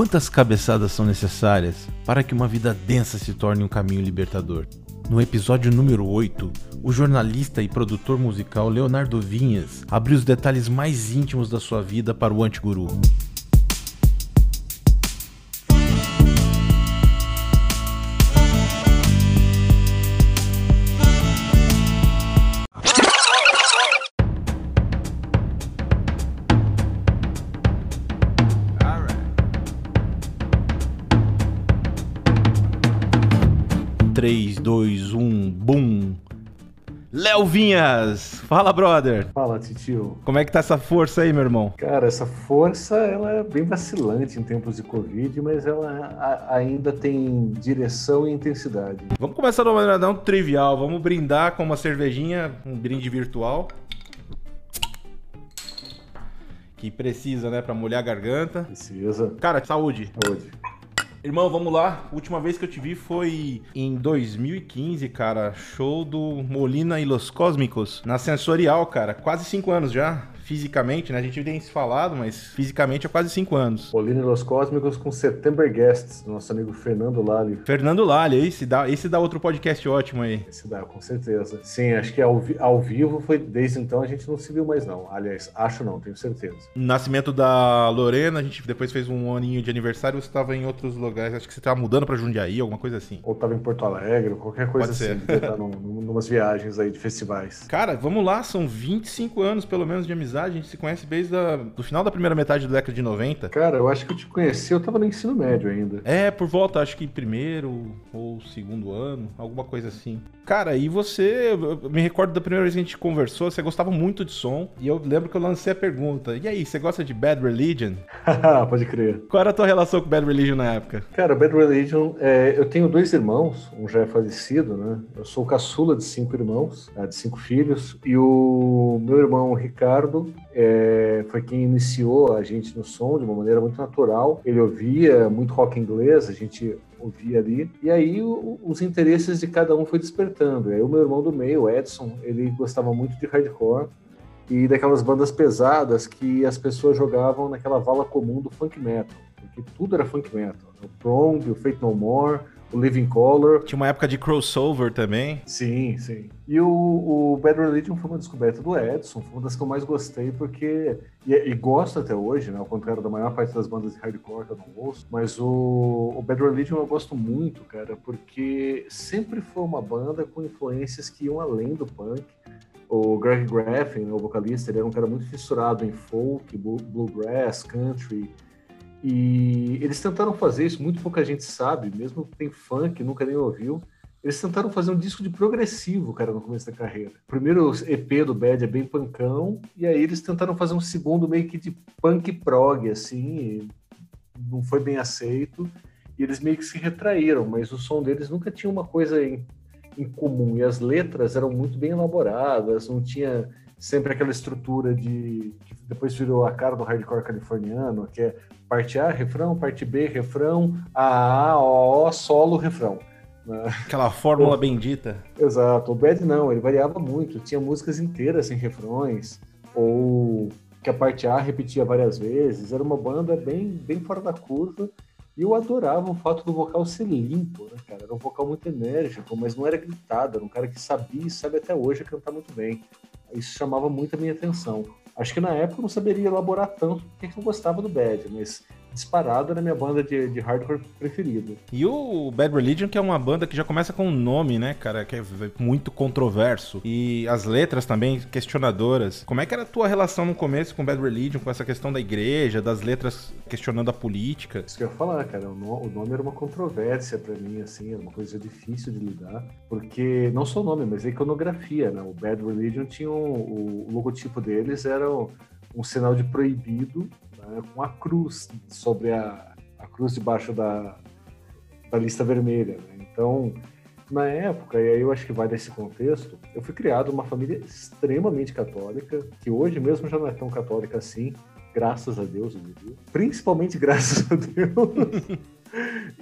Quantas cabeçadas são necessárias para que uma vida densa se torne um caminho libertador? No episódio número 8, o jornalista e produtor musical Leonardo Vinhas abriu os detalhes mais íntimos da sua vida para o Antiguru. Fala, brother! Fala, titio. Como é que tá essa força aí, meu irmão? Cara, essa força ela é bem vacilante em tempos de Covid, mas ela ainda tem direção e intensidade. Vamos começar de uma maneira não trivial. Vamos brindar com uma cervejinha, um brinde virtual. Que precisa, né, pra molhar a garganta. Precisa. Cara, saúde. Saúde. Irmão, vamos lá. Última vez que eu te vi foi em 2015, cara. Show do Molina e Los Cósmicos na Sensorial, cara. Quase cinco anos já. Fisicamente, né? A gente tem se falado, mas fisicamente há quase cinco anos. Bolino Los Cósmicos com September Guests, do nosso amigo Fernando Lali. Fernando Lalha, esse dá, esse dá outro podcast ótimo aí. Esse dá, com certeza. Sim, acho que ao, ao vivo foi desde então a gente não se viu mais, não. Aliás, acho não, tenho certeza. Nascimento da Lorena, a gente depois fez um aninho de aniversário, você estava em outros lugares, acho que você estava mudando pra Jundiaí, alguma coisa assim. Ou tava em Porto Alegre, qualquer coisa Pode ser. assim. Devia estar num, num, numas viagens aí de festivais. Cara, vamos lá, são 25 anos pelo menos de amizade, a gente se conhece desde a, do final da primeira metade da década de 90. Cara, eu acho que eu te conheci, eu tava no ensino médio ainda. É, por volta, acho que primeiro ou segundo ano, alguma coisa assim. Cara, e você, eu me recordo da primeira vez que a gente conversou, você gostava muito de som, e eu lembro que eu lancei a pergunta, e aí, você gosta de Bad Religion? Pode crer. Qual era a tua relação com Bad Religion na época? Cara, Bad Religion, é, eu tenho dois irmãos, um já é falecido, né? Eu sou o caçula de cinco irmãos, né, de cinco filhos, e o meu irmão Ricardo é, foi quem iniciou a gente no som de uma maneira muito natural. Ele ouvia muito rock inglês, a gente ouvia ali, e aí o- os interesses de cada um foi despertando. Aí o meu irmão do meio, o Edson, ele gostava muito de hardcore, e daquelas bandas pesadas que as pessoas jogavam naquela vala comum do funk metal, porque tudo era funk metal. O Prong, o Fate No More, o Living Color. Tinha uma época de crossover também. Sim, sim. E o, o Bad Religion foi uma descoberta do Edson, foi uma das que eu mais gostei, porque. E, e gosto até hoje, né? Ao contrário da maior parte das bandas de hardcore que eu não ouço. Mas o, o Bad Religion eu gosto muito, cara, porque sempre foi uma banda com influências que iam além do punk. O Greg Graffin, né, o vocalista, ele era um cara muito fissurado em folk, blu- bluegrass, country. E eles tentaram fazer isso, muito pouca gente sabe, mesmo que tem funk, nunca nem ouviu. Eles tentaram fazer um disco de progressivo, cara, no começo da carreira. O primeiro EP do Bad é bem punkão, e aí eles tentaram fazer um segundo meio que de punk prog, assim, não foi bem aceito. E eles meio que se retraíram, mas o som deles nunca tinha uma coisa em, em comum. E as letras eram muito bem elaboradas, não tinha sempre aquela estrutura de. que depois virou a cara do hardcore californiano, que é parte A, refrão, parte B, refrão, A, A, O, O, solo, refrão. Aquela fórmula bendita. Exato. O Bad não, ele variava muito. Tinha músicas inteiras sem refrões, ou que a parte A repetia várias vezes. Era uma banda bem, bem fora da curva. E eu adorava o fato do vocal ser limpo, né, cara? Era um vocal muito enérgico, mas não era gritado. Era um cara que sabia e sabe até hoje cantar muito bem. Isso chamava muito a minha atenção. Acho que na época eu não saberia elaborar tanto porque eu gostava do Bad, mas disparado era a minha banda de, de hardcore preferida. E o Bad Religion, que é uma banda que já começa com um nome, né, cara, que é muito controverso. E as letras também questionadoras. Como é que era a tua relação no começo com Bad Religion, com essa questão da igreja, das letras questionando a política? Isso que eu ia falar, cara. O no- o nome era uma controvérsia pra mim, assim, era uma coisa difícil de lidar, porque não só o nome, mas a iconografia, né? O Bad Religion tinha um, o logotipo deles era um, um sinal de proibido, né? com a cruz sobre a, a cruz debaixo da, da lista vermelha. né? Então, na época, e aí eu acho que vai nesse contexto, eu fui criado numa família extremamente católica, que hoje mesmo já não é tão católica assim, graças a Deus, eu diria. Principalmente graças a Deus.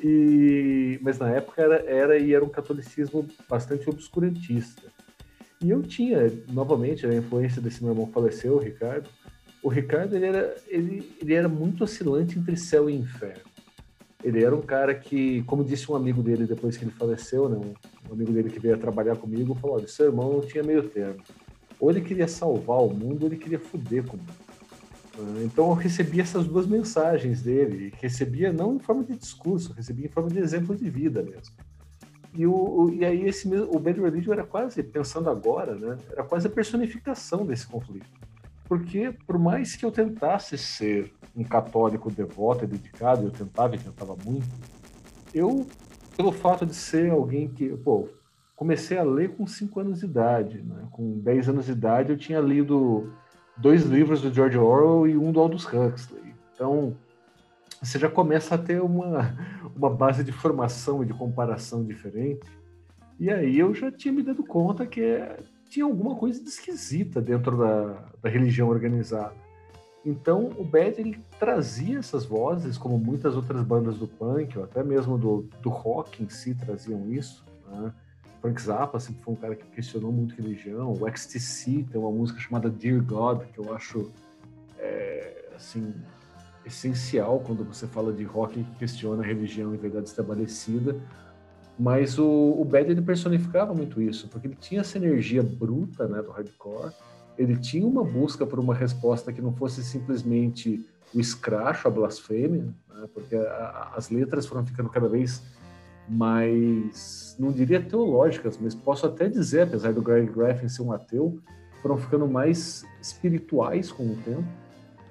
E, mas na época era, era e era um catolicismo bastante obscurantista. E eu tinha, novamente, a influência desse meu irmão que faleceu, Ricardo. O Ricardo ele era, ele, ele era muito oscilante entre céu e inferno. Ele era um cara que, como disse um amigo dele depois que ele faleceu, né, um amigo dele que veio trabalhar comigo, falou: olha, seu irmão não tinha meio termo. Ou ele queria salvar o mundo, ou ele queria fuder com o mundo. Ah, então eu recebi essas duas mensagens dele, recebia não em forma de discurso, recebia em forma de exemplo de vida mesmo. E, o, e aí esse o Bad Religion era quase, pensando agora, né, era quase a personificação desse conflito. Porque por mais que eu tentasse ser um católico devoto e dedicado, eu tentava e tentava muito, eu, pelo fato de ser alguém que, pô, comecei a ler com 5 anos de idade, né? com 10 anos de idade eu tinha lido dois livros do George Orwell e um do Aldous Huxley. Então, você já começa a ter uma, uma base de formação e de comparação diferente. E aí eu já tinha me dado conta que tinha alguma coisa de esquisita dentro da, da religião organizada. Então o Bad ele trazia essas vozes, como muitas outras bandas do punk, ou até mesmo do, do rock em si traziam isso. Né? Frank Zappa sempre foi um cara que questionou muito religião. O XTC tem uma música chamada Dear God, que eu acho é, assim essencial quando você fala de rock que questiona a religião e verdade estabelecida. Mas o, o Bad ele personificava muito isso, porque ele tinha essa energia bruta né, do hardcore, ele tinha uma busca por uma resposta que não fosse simplesmente o escracho, a blasfêmia, né, porque a, a, as letras foram ficando cada vez mais, não diria teológicas, mas posso até dizer, apesar do Greg Graffin ser um ateu, foram ficando mais espirituais com o tempo,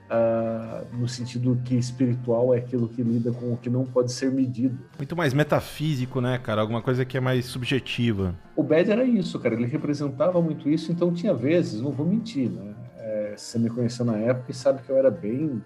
uh, no sentido que espiritual é aquilo que lida com o que não pode ser medido. Muito mais metafísico, né, cara? Alguma coisa que é mais subjetiva. O Bad era isso, cara. Ele representava muito isso, então tinha vezes, não vou mentir, né? É, você me conheceu na época e sabe que eu era bem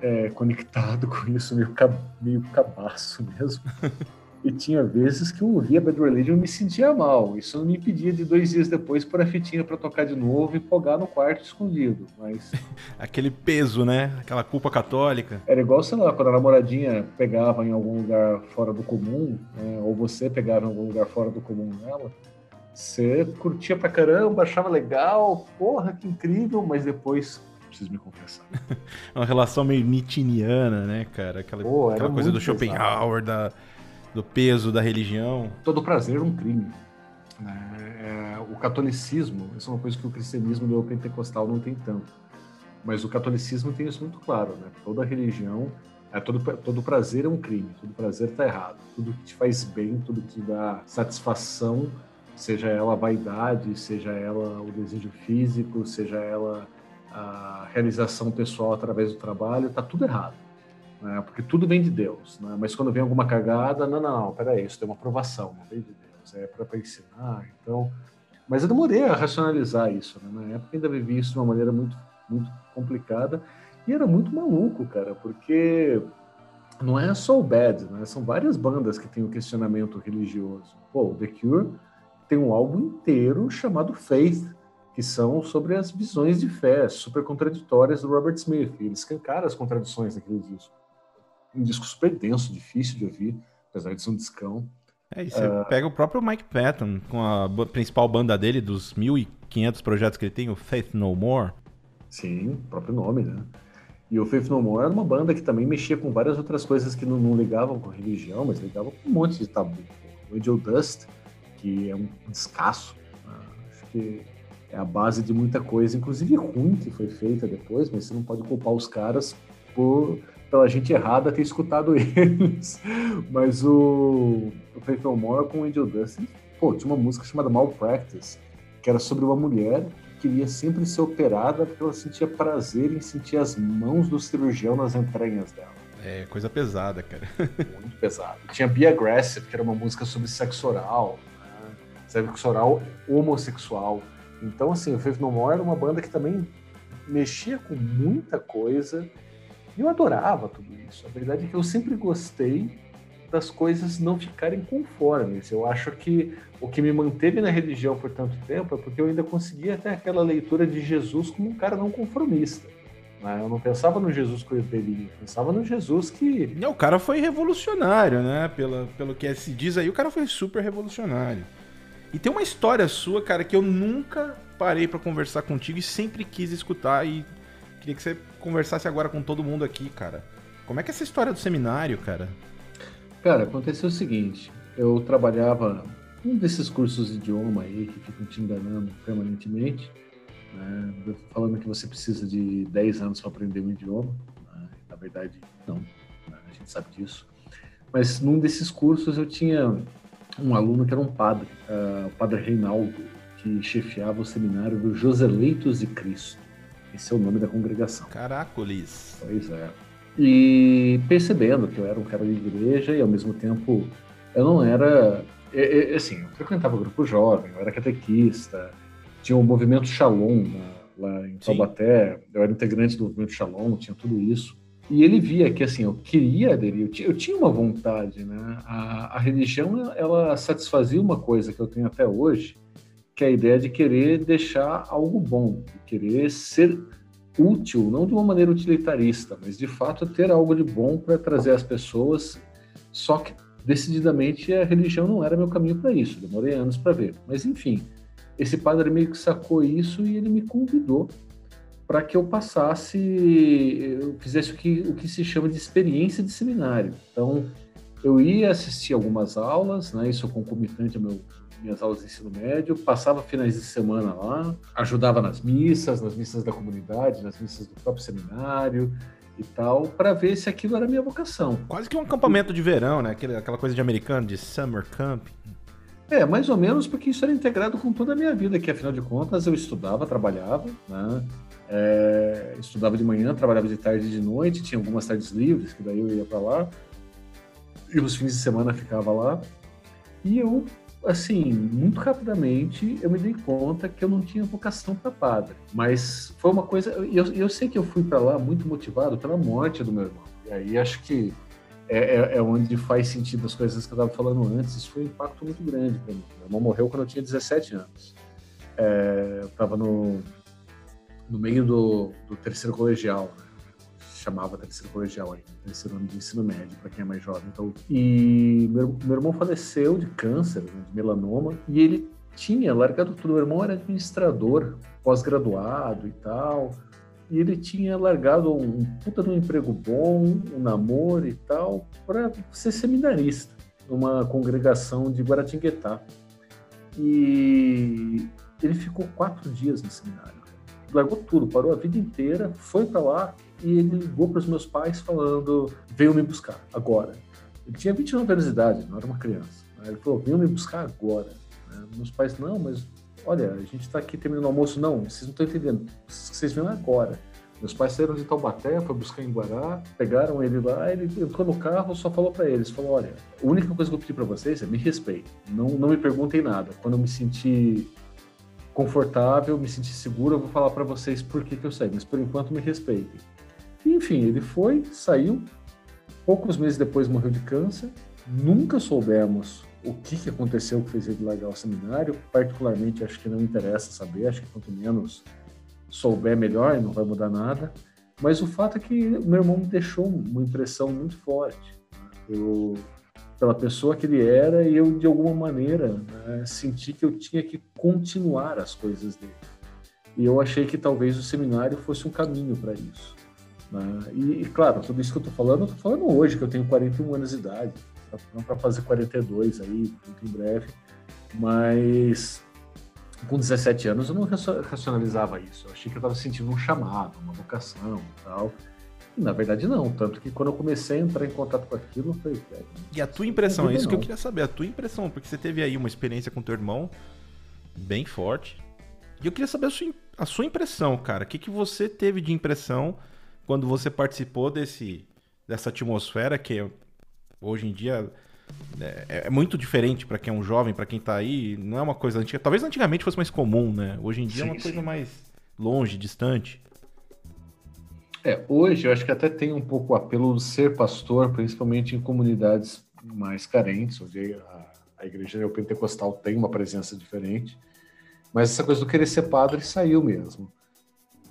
é, conectado com isso, meio, meio cabaço mesmo. E tinha vezes que eu ouvia Bad Religion e me sentia mal. Isso não me impedia de dois dias depois pôr a fitinha para tocar de novo e pogar no quarto escondido. Mas. Aquele peso, né? Aquela culpa católica. Era igual, sei lá, quando a namoradinha pegava em algum lugar fora do comum, né? ou você pegava em algum lugar fora do comum nela. Você curtia pra caramba, achava legal, porra, que incrível, mas depois preciso me confessar. Uma relação meio nitiniana, né, cara? Aquela, Pô, aquela coisa do Schopenhauer, da, do peso da religião. Todo prazer é um crime. Né? É, o catolicismo, isso é uma coisa que o cristianismo neopentecostal não tem tanto. Mas o catolicismo tem isso muito claro, né? Toda religião, é, todo, todo prazer é um crime, todo prazer está errado. Tudo que te faz bem, tudo que te dá satisfação, seja ela a vaidade, seja ela o desejo físico, seja ela a realização pessoal através do trabalho, está tudo errado né? porque tudo vem de Deus. Né? Mas quando vem alguma cagada, não, não, não, peraí, isso tem uma aprovação, não vem de Deus, é para ensinar. Então, mas eu demorei a racionalizar isso. Né? Na época ainda vivi isso de uma maneira muito, muito complicada e era muito maluco, cara, porque não é só o Bad, né? São várias bandas que têm o um questionamento religioso. Pô, The Cure tem um álbum inteiro chamado Faith, que são sobre as visões de fé super contraditórias do Robert Smith. Ele escancara as contradições daquele disco um disco super denso, difícil de ouvir, apesar de ser um discão. É, e você uh... pega o próprio Mike Patton, com a principal banda dele, dos 1.500 projetos que ele tem, o Faith No More. Sim, próprio nome, né? E o Faith No More era uma banda que também mexia com várias outras coisas que não, não ligavam com religião, mas ligavam com um monte de tabu. O Angel Dust, que é um descasso, né? acho que é a base de muita coisa, inclusive ruim que foi feita depois, mas você não pode culpar os caras por pela gente errada ter escutado eles. Mas o, o Faith No More com o Angel Dust, pô, tinha uma música chamada Malpractice, que era sobre uma mulher que queria sempre ser operada porque ela sentia prazer em sentir as mãos do cirurgião nas entranhas dela. É, coisa pesada, cara. Muito pesada. Tinha Be Aggressive, que era uma música sobre sexo oral, né? sexo oral homossexual. Então, assim, o Faith No More era uma banda que também mexia com muita coisa e eu adorava tudo isso. A verdade é que eu sempre gostei das coisas não ficarem conformes. Eu acho que o que me manteve na religião por tanto tempo é porque eu ainda conseguia ter aquela leitura de Jesus como um cara não conformista. Né? Eu não pensava no Jesus cordelinho, eu pensava no Jesus que. Não, o cara foi revolucionário, né? Pela, pelo que se diz aí, o cara foi super revolucionário. E tem uma história sua, cara, que eu nunca parei para conversar contigo e sempre quis escutar e queria que você conversasse agora com todo mundo aqui, cara. Como é que é essa história do seminário, cara? Cara, aconteceu o seguinte: eu trabalhava um desses cursos de idioma aí que ficam te enganando permanentemente, né? falando que você precisa de 10 anos para aprender um idioma. Né? Na verdade, não, né? a gente sabe disso. Mas num desses cursos eu tinha um aluno que era um padre, uh, o padre Reinaldo, que chefiava o seminário do Joseleitos de Cristo. Esse é o nome da congregação. Caracolis. Pois é. E percebendo que eu era um cara de igreja e ao mesmo tempo eu não era. Assim, eu frequentava grupo jovem, eu era catequista, tinha o movimento Shalom lá, lá em Taubaté, Sim. eu era integrante do movimento Shalom, tinha tudo isso. E ele via que assim, eu queria aderir, eu tinha, eu tinha uma vontade, né? A, a religião ela satisfazia uma coisa que eu tenho até hoje, que é a ideia de querer deixar algo bom, de querer ser útil, não de uma maneira utilitarista, mas de fato ter algo de bom para trazer às pessoas. Só que decididamente a religião não era meu caminho para isso. Demorei anos para ver, mas enfim, esse padre meio que sacou isso e ele me convidou para que eu passasse, eu fizesse o que, o que se chama de experiência de seminário. Então, eu ia assistir algumas aulas, né, isso concomitante ao meu minhas aulas de ensino médio, passava finais de semana lá, ajudava nas missas, nas missas da comunidade, nas missas do próprio seminário e tal, para ver se aquilo era minha vocação. Quase que um acampamento de verão, né? Aquela coisa de americano, de summer camp. É, mais ou menos, porque isso era integrado com toda a minha vida, que afinal de contas eu estudava, trabalhava, né? É, estudava de manhã, trabalhava de tarde e de noite, tinha algumas tardes livres, que daí eu ia para lá, e os fins de semana ficava lá. E eu assim, muito rapidamente eu me dei conta que eu não tinha vocação para padre. Mas foi uma coisa. Eu, eu sei que eu fui para lá muito motivado pela morte do meu irmão. E aí acho que é, é, é onde faz sentido as coisas que eu estava falando antes. Isso foi um impacto muito grande para mim. Meu irmão morreu quando eu tinha 17 anos. É, eu estava no, no meio do, do terceiro colegial. Né? chamava terceiro colegial aí, terceiro ano de ensino médio, para quem é mais jovem. Então, e meu, meu irmão faleceu de câncer, né, de melanoma, e ele tinha largado tudo. Meu irmão era administrador, pós-graduado e tal, e ele tinha largado um puta de um emprego bom, um namoro e tal, para ser seminarista numa congregação de Guaratinguetá. E ele ficou quatro dias no seminário. Largou tudo, parou a vida inteira, foi para lá e ele ligou para os meus pais falando: veio me buscar agora. Ele tinha 29 anos de idade, não era uma criança. Ele falou: veio me buscar agora. Meus pais, não, mas olha, a gente está aqui terminando o almoço. Não, vocês não estão entendendo. Vocês vêm agora. Meus pais saíram de Taubaté, foi buscar em Guará, pegaram ele lá, ele entrou no carro, só falou para eles, falou, olha, a única coisa que eu pedi para vocês é me respeitem, não, não me perguntem nada. Quando eu me sentir confortável, me sentir seguro, eu vou falar para vocês por que, que eu saí, mas por enquanto me respeitem. Enfim, ele foi, saiu, poucos meses depois morreu de câncer. Nunca soubemos o que, que aconteceu que fez ele largar o seminário. Particularmente, acho que não interessa saber, acho que quanto menos souber, melhor, não vai mudar nada. Mas o fato é que meu irmão me deixou uma impressão muito forte. Eu, pela pessoa que ele era, e eu, de alguma maneira, né, senti que eu tinha que continuar as coisas dele. E eu achei que talvez o seminário fosse um caminho para isso. Né? E, e, claro, tudo isso que eu estou falando, eu estou falando hoje, que eu tenho 41 anos de idade, não para fazer 42 aí, muito em breve, mas com 17 anos eu não racionalizava isso. Eu achei que eu estava sentindo um chamado, uma vocação e tal. Na verdade, não. Tanto que quando eu comecei a entrar em contato com aquilo, eu falei, velho. E a tua impressão, é isso não. que eu queria saber, a tua impressão, porque você teve aí uma experiência com teu irmão bem forte. E eu queria saber a sua, a sua impressão, cara. O que, que você teve de impressão quando você participou desse, dessa atmosfera que hoje em dia é, é muito diferente para quem é um jovem, para quem está aí, não é uma coisa antiga. Talvez antigamente fosse mais comum, né? Hoje em dia sim, é uma sim. coisa mais longe, distante. É, hoje eu acho que até tem um pouco o apelo de ser pastor, principalmente em comunidades mais carentes, onde a, a igreja neopentecostal tem uma presença diferente. Mas essa coisa do querer ser padre saiu mesmo.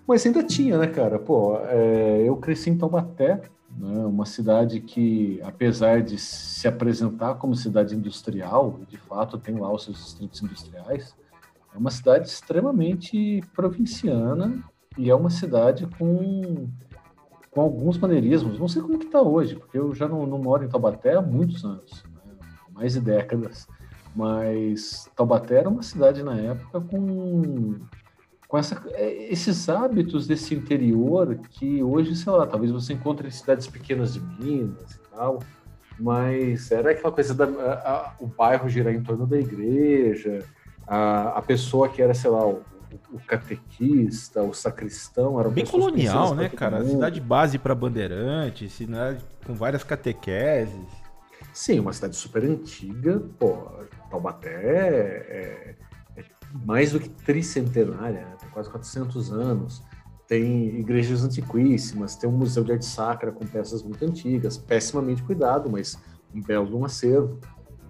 Mas ainda tinha, né, cara? Pô, é, eu cresci em Taubaté, né, uma cidade que, apesar de se apresentar como cidade industrial, de fato tem lá os seus distritos industriais, é uma cidade extremamente provinciana e é uma cidade com com alguns maneirismos. Não sei como que está hoje, porque eu já não, não, moro em Taubaté há muitos anos, né? mais de décadas. Mas Taubaté era uma cidade na época com, com essa, é, esses hábitos desse interior que hoje, sei lá, talvez você encontre em cidades pequenas de Minas e tal, mas era aquela coisa da a, a, o bairro girar em torno da igreja, a, a pessoa que era, sei lá, o, o catequista, o sacristão, era bem colonial, né, cara? Cidade base para bandeirantes, cidade com várias catequeses. Sim, uma cidade super antiga, pô, Taubaté é, é, é mais do que tricentenária, né? Quase 400 anos, tem igrejas antiquíssimas, tem um museu de arte sacra com peças muito antigas, pessimamente cuidado, mas um belo um acervo.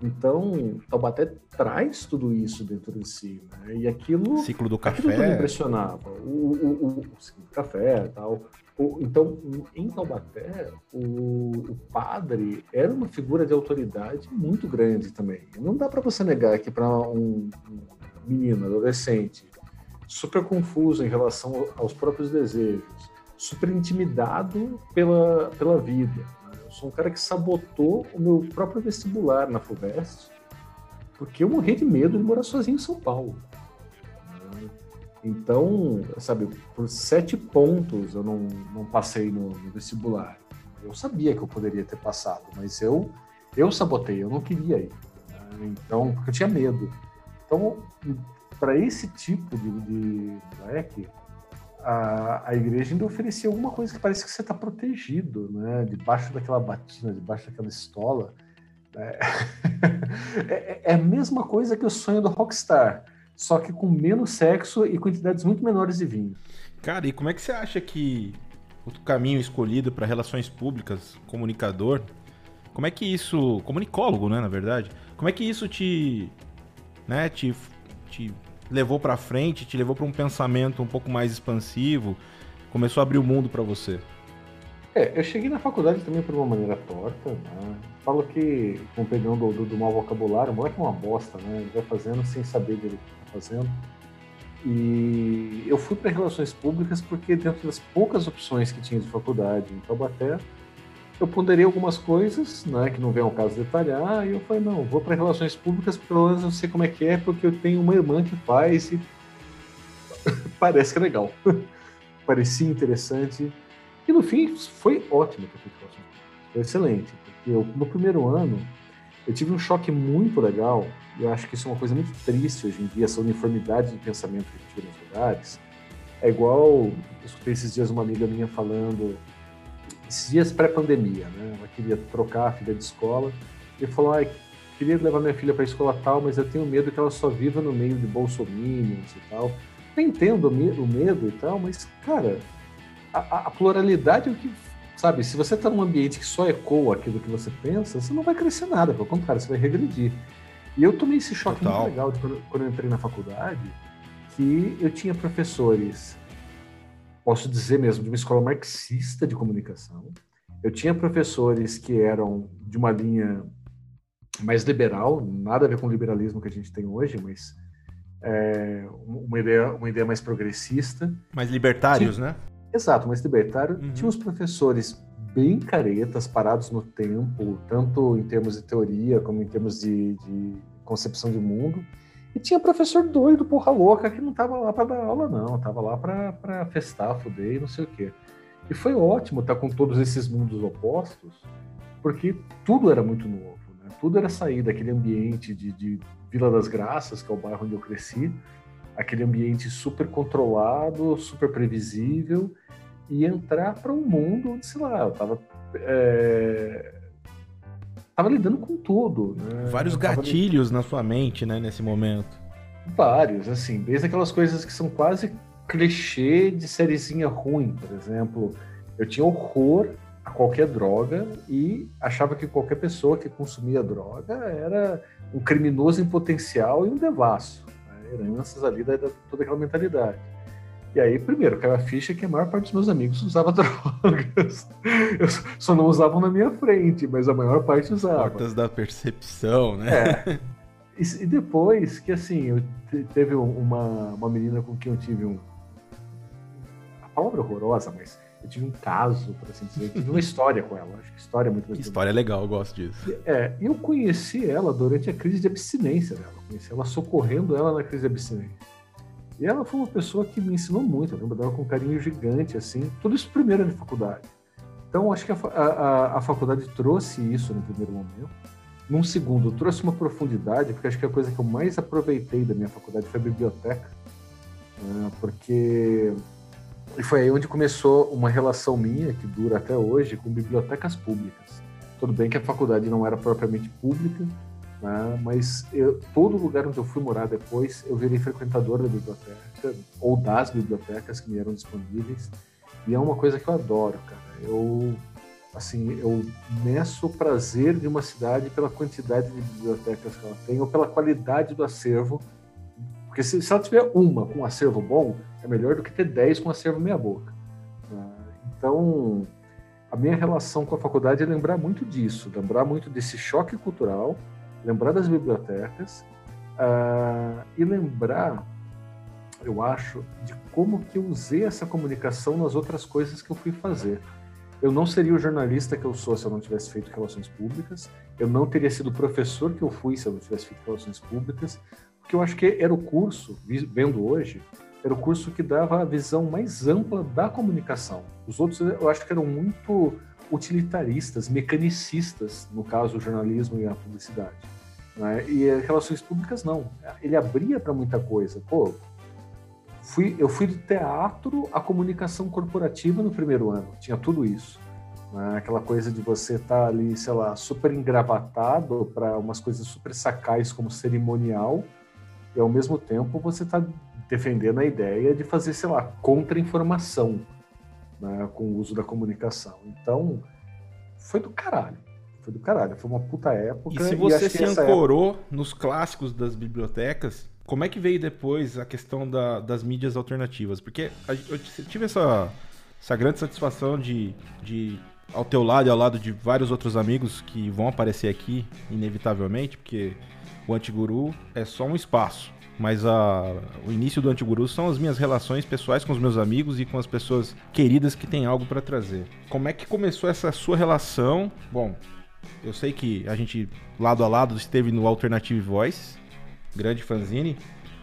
Então, Taubaté traz tudo isso dentro de si, né? E aquilo... Ciclo do café. Aquilo me impressionava. O, o, o, o ciclo do café tal. então, em Taubaté, o, o, padre era uma figura de autoridade muito grande também. Não dá para você negar que para um, um menino, adolescente, super confuso em relação aos próprios desejos, super intimidado pela, pela vida, eu sou um cara que sabotou o meu próprio vestibular na FUVEST, porque eu morri de medo de morar sozinho em São Paulo. Então, sabe, por sete pontos eu não, não passei no, no vestibular. Eu sabia que eu poderia ter passado, mas eu, eu sabotei, eu não queria ir. Então, porque eu tinha medo. Então, para esse tipo de, de moleque, a, a igreja ainda oferecia alguma coisa que parece que você está protegido, né? Debaixo daquela batina, debaixo daquela estola. Né? é, é, a mesma coisa que o sonho do rockstar, só que com menos sexo e quantidades muito menores de vinho. Cara, e como é que você acha que o caminho escolhido para relações públicas, comunicador, como é que isso, comunicólogo, né, na verdade, como é que isso te, né, te, te levou para frente, te levou para um pensamento um pouco mais expansivo, começou a abrir o mundo para você? É, eu cheguei na faculdade também por uma maneira torta, né? Falo que, com o perdão do, do, do mau vocabulário, o moleque é uma bosta, né? Ele vai fazendo sem saber dele que tá fazendo. E eu fui para relações públicas porque dentro das poucas opções que tinha de faculdade em Taubaté, eu ponderei algumas coisas, né, que não vem ao caso detalhar, e eu falei, não, vou para relações públicas, pelo menos eu sei como é que é, porque eu tenho uma irmã que faz e parece que é legal. Parecia interessante. E no fim, foi ótimo que eu Foi excelente, porque eu, no primeiro ano, eu tive um choque muito legal, e eu acho que isso é uma coisa muito triste hoje em dia, essa uniformidade de pensamento que a gente vê nos lugares. É igual, eu escutei esses dias uma amiga minha falando esses dias pré-pandemia, né? Ela queria trocar a filha de escola e falou: ah, queria levar minha filha para a escola tal, mas eu tenho medo que ela só viva no meio de bolsominions e tal. Eu entendo o medo e tal, mas, cara, a, a pluralidade é o que. Sabe, se você está num ambiente que só ecoa aquilo que você pensa, você não vai crescer nada, pelo contrário, você vai regredir. E eu tomei esse choque Total. muito legal de quando, quando eu entrei na faculdade, que eu tinha professores posso dizer mesmo, de uma escola marxista de comunicação. Eu tinha professores que eram de uma linha mais liberal, nada a ver com o liberalismo que a gente tem hoje, mas é, uma, ideia, uma ideia mais progressista. Mais libertários, tinha, né? Exato, mais libertário. Uhum. Tinha os professores bem caretas, parados no tempo, tanto em termos de teoria como em termos de, de concepção de mundo. E tinha professor doido, porra louca, que não tava lá para dar aula, não. Tava lá para festar, fuder e não sei o quê. E foi ótimo estar com todos esses mundos opostos, porque tudo era muito novo, né? Tudo era sair daquele ambiente de, de Vila das Graças, que é o bairro onde eu cresci, aquele ambiente super controlado, super previsível, e entrar para um mundo onde, sei lá, eu tava. É tava lidando com tudo. Né? Vários gatilhos lidando... na sua mente, né, nesse momento. Vários, assim, desde aquelas coisas que são quase clichê de sériezinha ruim, por exemplo. Eu tinha horror a qualquer droga e achava que qualquer pessoa que consumia droga era um criminoso em potencial e um devasso. Né? Heranças ali da, da toda aquela mentalidade. E aí, primeiro, caiu a ficha que a maior parte dos meus amigos usava drogas. Eu só não usavam na minha frente, mas a maior parte usava. Portas da percepção, né? É. E, depois que, assim, eu teve uma, uma menina com quem eu tive um. A palavra horrorosa, mas eu tive um caso, por assim dizer, eu tive uma história com ela. Acho que história é muito legal. História legal, eu gosto disso. É, eu conheci ela durante a crise de abstinência dela. Conheci ela socorrendo ela na crise de abstinência. E ela foi uma pessoa que me ensinou muito. Eu lembro dela com um carinho gigante, assim. Tudo isso primeiro na faculdade. Então, acho que a, a, a faculdade trouxe isso no primeiro momento. Num segundo, trouxe uma profundidade, porque acho que a coisa que eu mais aproveitei da minha faculdade foi a biblioteca. Né? Porque e foi aí onde começou uma relação minha, que dura até hoje, com bibliotecas públicas. Tudo bem que a faculdade não era propriamente pública, né? mas eu, todo lugar onde eu fui morar depois, eu virei frequentador da biblioteca, ou das bibliotecas que me eram disponíveis. E é uma coisa que eu adoro, cara. Eu, assim, eu meço o prazer de uma cidade pela quantidade de bibliotecas que ela tem, ou pela qualidade do acervo. Porque se, se ela tiver uma com um acervo bom, é melhor do que ter 10 com acervo meia boca. Né? Então, a minha relação com a faculdade é lembrar muito disso, lembrar muito desse choque cultural, lembrar das bibliotecas uh, e lembrar, eu acho, de como que eu usei essa comunicação nas outras coisas que eu fui fazer. Eu não seria o jornalista que eu sou se eu não tivesse feito relações públicas. Eu não teria sido o professor que eu fui se eu não tivesse feito relações públicas. Porque eu acho que era o curso, vendo hoje, era o curso que dava a visão mais ampla da comunicação. Os outros eu acho que eram muito utilitaristas, mecanicistas, no caso o jornalismo e a publicidade. Né? E relações públicas não. Ele abria para muita coisa. Pô, fui, eu fui do teatro à comunicação corporativa no primeiro ano. Tinha tudo isso. Né? Aquela coisa de você estar tá ali, sei lá, super engravatado para umas coisas super sacais como cerimonial e ao mesmo tempo você está defendendo a ideia de fazer, sei lá, contra-informação né, com o uso da comunicação. Então, foi do caralho. Foi do caralho. Foi uma puta época. E se você e se ancorou época... nos clássicos das bibliotecas, como é que veio depois a questão da, das mídias alternativas? Porque eu tive essa, essa grande satisfação de, de, ao teu lado e ao lado de vários outros amigos que vão aparecer aqui, inevitavelmente, porque o Antiguru é só um espaço mas a, o início do Antiguru são as minhas relações pessoais com os meus amigos e com as pessoas queridas que têm algo para trazer. Como é que começou essa sua relação? Bom, eu sei que a gente lado a lado esteve no Alternative Voice, grande fanzine,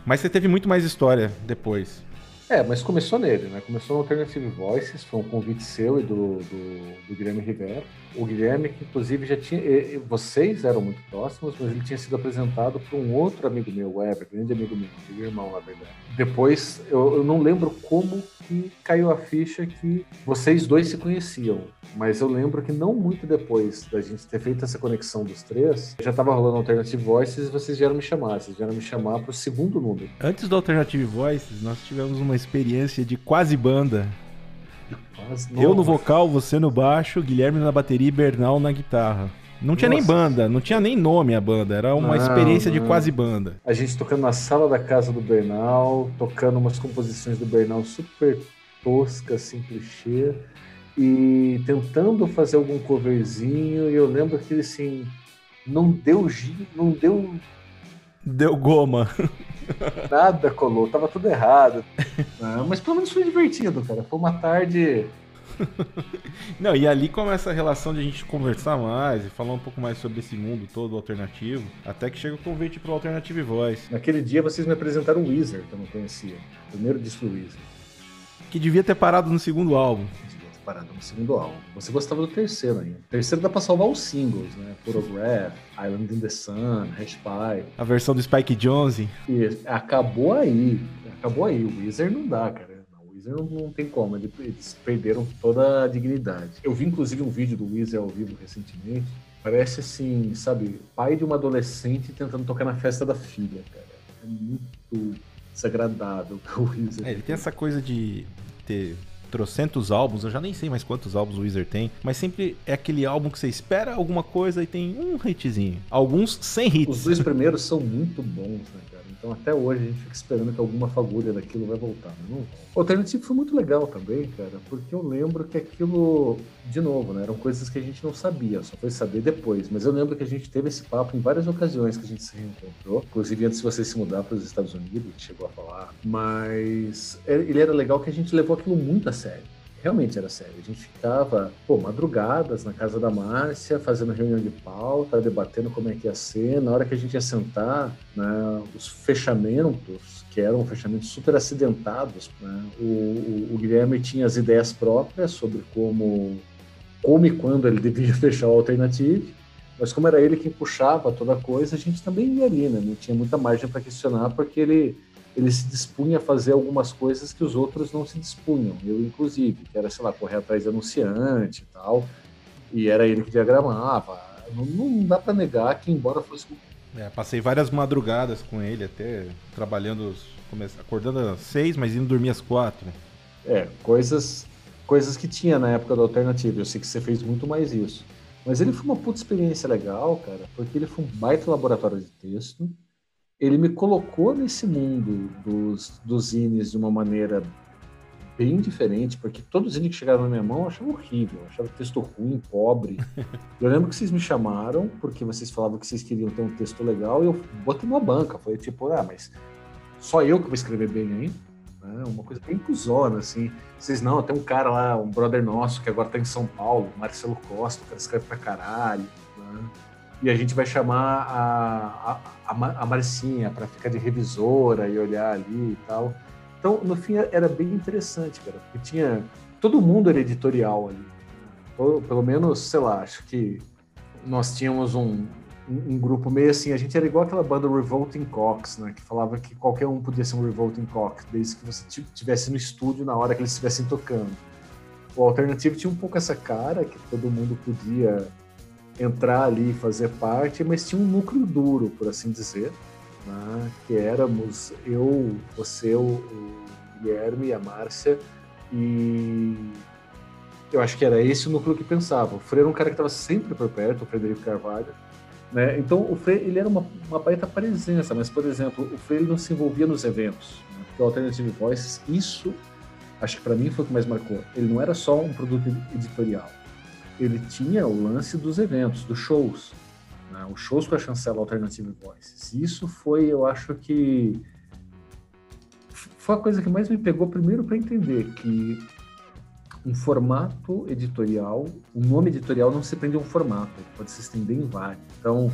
mas você teve muito mais história depois. É, mas começou nele, né? Começou no Alternative Voices, foi um convite seu e do, do, do Guilherme Rivera. O Guilherme, que inclusive já tinha. Vocês eram muito próximos, mas ele tinha sido apresentado por um outro amigo meu, o Ever, grande amigo meu, meu irmão, na verdade. Depois, eu, eu não lembro como que caiu a ficha que vocês dois se conheciam. Mas eu lembro que não muito depois da gente ter feito essa conexão dos três, já estava rolando Alternative Voices e vocês vieram me chamar. Vocês vieram me chamar para o segundo número. Antes do Alternative Voices, nós tivemos uma experiência de quase banda. Eu no vocal, você no baixo, Guilherme na bateria e Bernal na guitarra. Não tinha Nossa. nem banda, não tinha nem nome a banda, era uma não, experiência não. de quase banda. A gente tocando na sala da casa do Bernal, tocando umas composições do Bernal super toscas, assim, clichê, e tentando fazer algum coverzinho, e eu lembro que assim, não deu não deu. Deu goma. Nada colou, tava tudo errado. Ah, mas pelo menos foi divertido, cara. Foi uma tarde Não, e ali começa a relação de a gente conversar mais e falar um pouco mais sobre esse mundo todo alternativo, até que chega o convite pro Alternative Voice. Naquele dia vocês me apresentaram o Weezer, que eu não conhecia. Primeiro disco do Weezer. Que devia ter parado no segundo álbum. Parado no segundo álbum. Você gostava do terceiro ainda. O terceiro dá pra salvar os singles, né? Photograph, Island in the Sun, Hash Pie. A versão do Spike Jonze. E acabou aí. Acabou aí. O Weezer não dá, cara não, não tem como, eles perderam toda a dignidade. Eu vi inclusive um vídeo do Weezer ao vivo recentemente. Parece assim, sabe, pai de uma adolescente tentando tocar na festa da filha, cara. É muito desagradável o Weezer. É, ele tem essa coisa de ter trocentos álbuns, eu já nem sei mais quantos álbuns o Weezer tem, mas sempre é aquele álbum que você espera alguma coisa e tem um hitzinho. Alguns sem hits. Os dois primeiros são muito bons, né, cara? Então até hoje a gente fica esperando que alguma fagulha daquilo vai voltar. Mas não O Alternative foi muito legal também, cara, porque eu lembro que aquilo, de novo, né, eram coisas que a gente não sabia, só foi saber depois. Mas eu lembro que a gente teve esse papo em várias ocasiões que a gente se reencontrou, inclusive antes de você se mudar para os Estados Unidos, chegou a falar. Mas é, ele era legal que a gente levou aquilo muito a sério. Realmente era sério. A gente ficava, pô, madrugadas na casa da Márcia, fazendo reunião de pauta, debatendo como é que ia ser. Na hora que a gente ia sentar, né, os fechamentos, que eram fechamentos super acidentados, né, o, o, o Guilherme tinha as ideias próprias sobre como, como e quando ele devia fechar o Alternative, mas como era ele quem puxava toda a coisa, a gente também ia ali, né? Não tinha muita margem para questionar, porque ele ele se dispunha a fazer algumas coisas que os outros não se dispunham, eu inclusive, que era, sei lá, correr atrás de anunciante e tal, e era ele que diagramava. Não, não dá para negar que, embora fosse. É, passei várias madrugadas com ele, até trabalhando, acordando às seis, mas indo dormir às quatro. É, coisas, coisas que tinha na época da alternativa. Eu sei que você fez muito mais isso. Mas ele foi uma puta experiência legal, cara, porque ele foi um baita laboratório de texto ele me colocou nesse mundo dos, dos zines de uma maneira bem diferente, porque todos os zines que chegaram na minha mão eu achava horrível, eu achava texto ruim, pobre. Eu lembro que vocês me chamaram porque vocês falavam que vocês queriam ter um texto legal e eu botei numa banca. Falei tipo, ah, mas só eu que vou escrever bem aí? Né? Uma coisa bem cuzona, assim. Vocês não, tem um cara lá, um brother nosso que agora tá em São Paulo, Marcelo Costa, o cara escreve pra caralho. Né? E a gente vai chamar a, a, a Marcinha para ficar de revisora e olhar ali e tal. Então, no fim, era bem interessante, cara, porque tinha. Todo mundo era editorial ali. Pelo menos, sei lá, acho que nós tínhamos um, um, grupo meio assim. A gente era igual aquela banda Revolting Cox, né? Que falava que qualquer um podia ser um Revolting Cox, desde que você estivesse no estúdio na hora que eles estivessem tocando. O Alternativo tinha um pouco essa cara, que todo mundo podia entrar ali e fazer parte, mas tinha um núcleo duro, por assim dizer, né? que éramos eu, você, o, Guilherme e a Márcia, e eu acho que era esse o núcleo que pensava. O Frei era um cara que estava sempre por perto, o Frederico Carvalho, né? Então o Frei ele era uma, uma baita presença, mas por exemplo o Frei não se envolvia nos eventos, né? porque o Alternative Voices, isso acho que para mim foi o que mais marcou. Ele não era só um produto editorial, ele tinha o lance dos eventos, dos shows, né? os shows com a chancela Alternative Voices. Isso foi, eu acho que foi a coisa que mais me pegou primeiro para entender que um formato editorial, um nome editorial não se prende a um formato, pode se estender em vários. Então,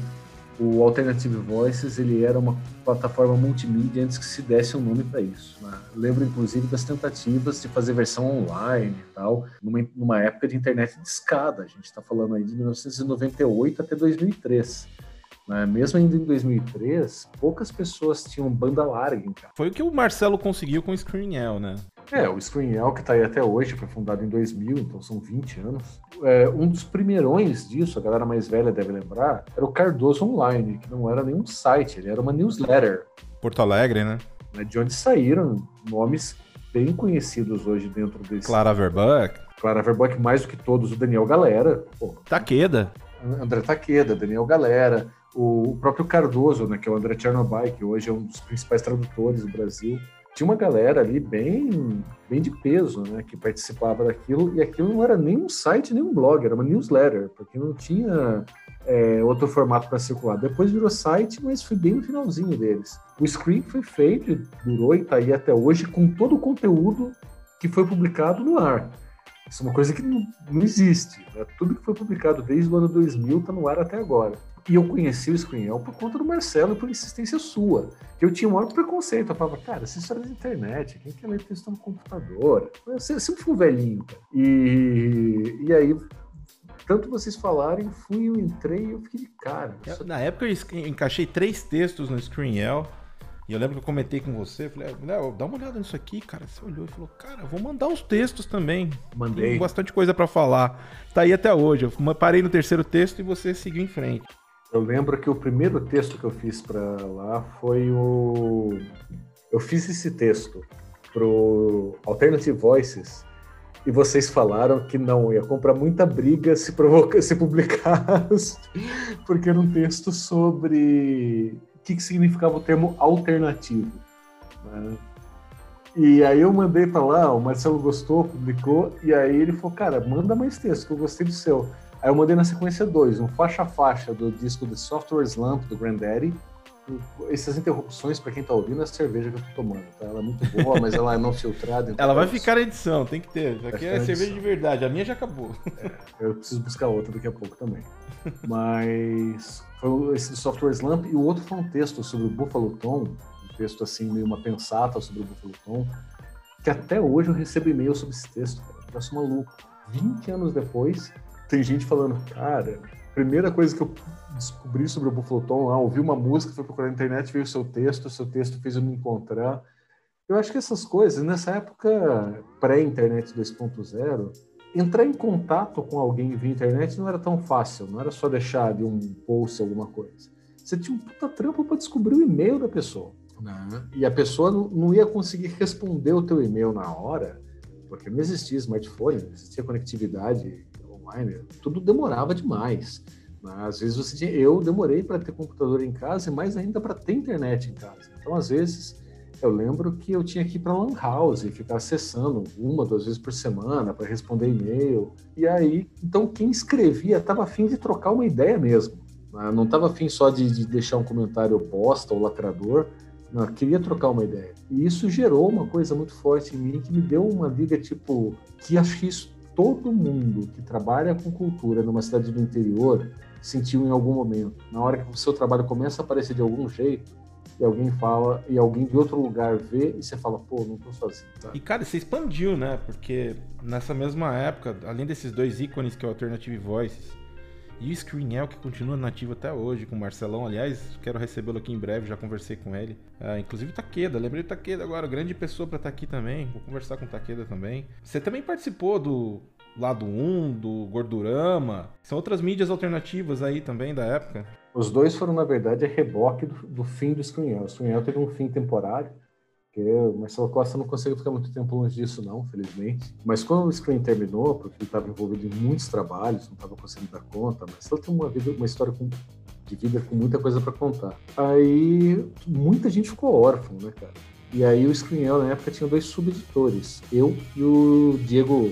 o Alternative Voices ele era uma plataforma multimídia antes que se desse um nome para isso. Né? Lembro inclusive das tentativas de fazer versão online e tal, numa, numa época de internet de escada. A gente está falando aí de 1998 até 2003. Né? Mesmo ainda em 2003, poucas pessoas tinham banda larga. Foi o que o Marcelo conseguiu com o Screenel, né? É, o Screenel que está aí até hoje, foi fundado em 2000, então são 20 anos. É, um dos primeirões disso, a galera mais velha deve lembrar, era o Cardoso Online, que não era nenhum site, ele era uma newsletter. Porto Alegre, né? né de onde saíram nomes bem conhecidos hoje dentro desse. Clara Verbuck. Clara Verbuck, mais do que todos, o Daniel Galera. Pô, Taqueda. André Taqueda, Daniel Galera, o próprio Cardoso, né, que é o André Chernobyl, que hoje é um dos principais tradutores do Brasil tinha uma galera ali bem, bem de peso, né, que participava daquilo, e aquilo não era nem um site, nem um blog, era uma newsletter, porque não tinha é, outro formato para circular. Depois virou site, mas foi bem no finalzinho deles. O Screen foi feito, durou e está aí até hoje, com todo o conteúdo que foi publicado no ar. Isso é uma coisa que não, não existe. Né? Tudo que foi publicado desde o ano 2000 está no ar até agora. E eu conheci o Screenel por conta do Marcelo e por insistência sua. Que eu tinha um maior preconceito. Eu falava, cara, essa história da internet, quem quer ler texto no computador? Eu sempre fui um velhinho. Cara. E, e aí, tanto vocês falarem, fui, eu entrei e eu fiquei de cara. Na época eu encaixei três textos no Screenel. E eu lembro que eu comentei com você, falei, Léo, dá uma olhada nisso aqui, cara. Você olhou e falou, cara, vou mandar os textos também. Mandei. Tem bastante coisa para falar. Tá aí até hoje. Eu parei no terceiro texto e você seguiu em frente. Eu lembro que o primeiro texto que eu fiz para lá foi o. Eu fiz esse texto pro Alternative Voices e vocês falaram que não ia comprar muita briga se provoca, se publicasse, porque era um texto sobre o que, que significava o termo alternativo. Né? E aí eu mandei para lá, o Marcelo gostou, publicou, e aí ele falou, cara, manda mais texto, que eu gostei do seu. Aí eu mandei na sequência 2, um faixa a faixa do disco The Software Slump do Granddaddy, essas interrupções, para quem tá ouvindo, é a cerveja que eu tô tomando, tá? Ela é muito boa, mas ela é não filtrada. Então ela vai ficar na edição, tem que ter. Isso aqui é cerveja de verdade, a minha já acabou. É, eu preciso buscar outra daqui a pouco também. Mas foi esse do Software Slump e o outro foi um texto sobre o Buffalo Tom, um texto assim, meio uma pensata sobre o Buffalo Tom, que até hoje eu recebo e-mail sobre esse texto, cara. Eu sou maluco. 20 anos depois, tem gente falando, cara, primeira coisa que eu descobri sobre o Buffalo Tom lá, ouvi uma música, fui procurar na internet, veio o seu texto, o seu texto fez eu me encontrar. Eu acho que essas coisas, nessa época pré-internet 2.0, entrar em contato com alguém via internet não era tão fácil, não era só deixar de um post alguma coisa. Você tinha um puta trampo para descobrir o e-mail da pessoa. Né? E a pessoa não, não ia conseguir responder o teu e-mail na hora, porque não existia smartphone, não existia conectividade online, tudo demorava demais. Às vezes você tinha, eu demorei para ter computador em casa e mais ainda para ter internet em casa. Então, às vezes, eu lembro que eu tinha que ir para lan house e ficar acessando uma, duas vezes por semana para responder e-mail. E aí, então quem escrevia estava afim de trocar uma ideia mesmo. Né? Não estava afim só de, de, deixar um comentário bosta ou lacrador. Não, queria trocar uma ideia. E isso gerou uma coisa muito forte em mim que me deu uma liga tipo que acho que isso todo mundo que trabalha com cultura numa cidade do interior sentiu em algum momento. Na hora que o seu trabalho começa a aparecer de algum jeito, e alguém fala, e alguém de outro lugar vê, e você fala, pô, não tô sozinho. Tá? E cara, você expandiu, né? Porque nessa mesma época, além desses dois ícones que é o Alternative Voices e o Screenel, que continua nativo até hoje, com o Marcelão, aliás, quero recebê-lo aqui em breve, já conversei com ele. Uh, inclusive o Taqueda, lembrei do Taqueda agora, grande pessoa para estar tá aqui também, vou conversar com o Taqueda também. Você também participou do Lado 1, do Gordurama. São outras mídias alternativas aí também da época. Os dois foram, na verdade, a reboque do, do fim do Screenel. O Screenel teve um fim temporário, que o Marcelo Costa não conseguiu ficar muito tempo longe disso, não, felizmente. Mas quando o Screen terminou, porque ele estava envolvido em muitos trabalhos, não estava conseguindo dar conta, mas ele tem uma, vida, uma história com, de vida com muita coisa para contar. Aí muita gente ficou órfão, né, cara? E aí o Screenel, na época, tinha dois subeditores, eu e o Diego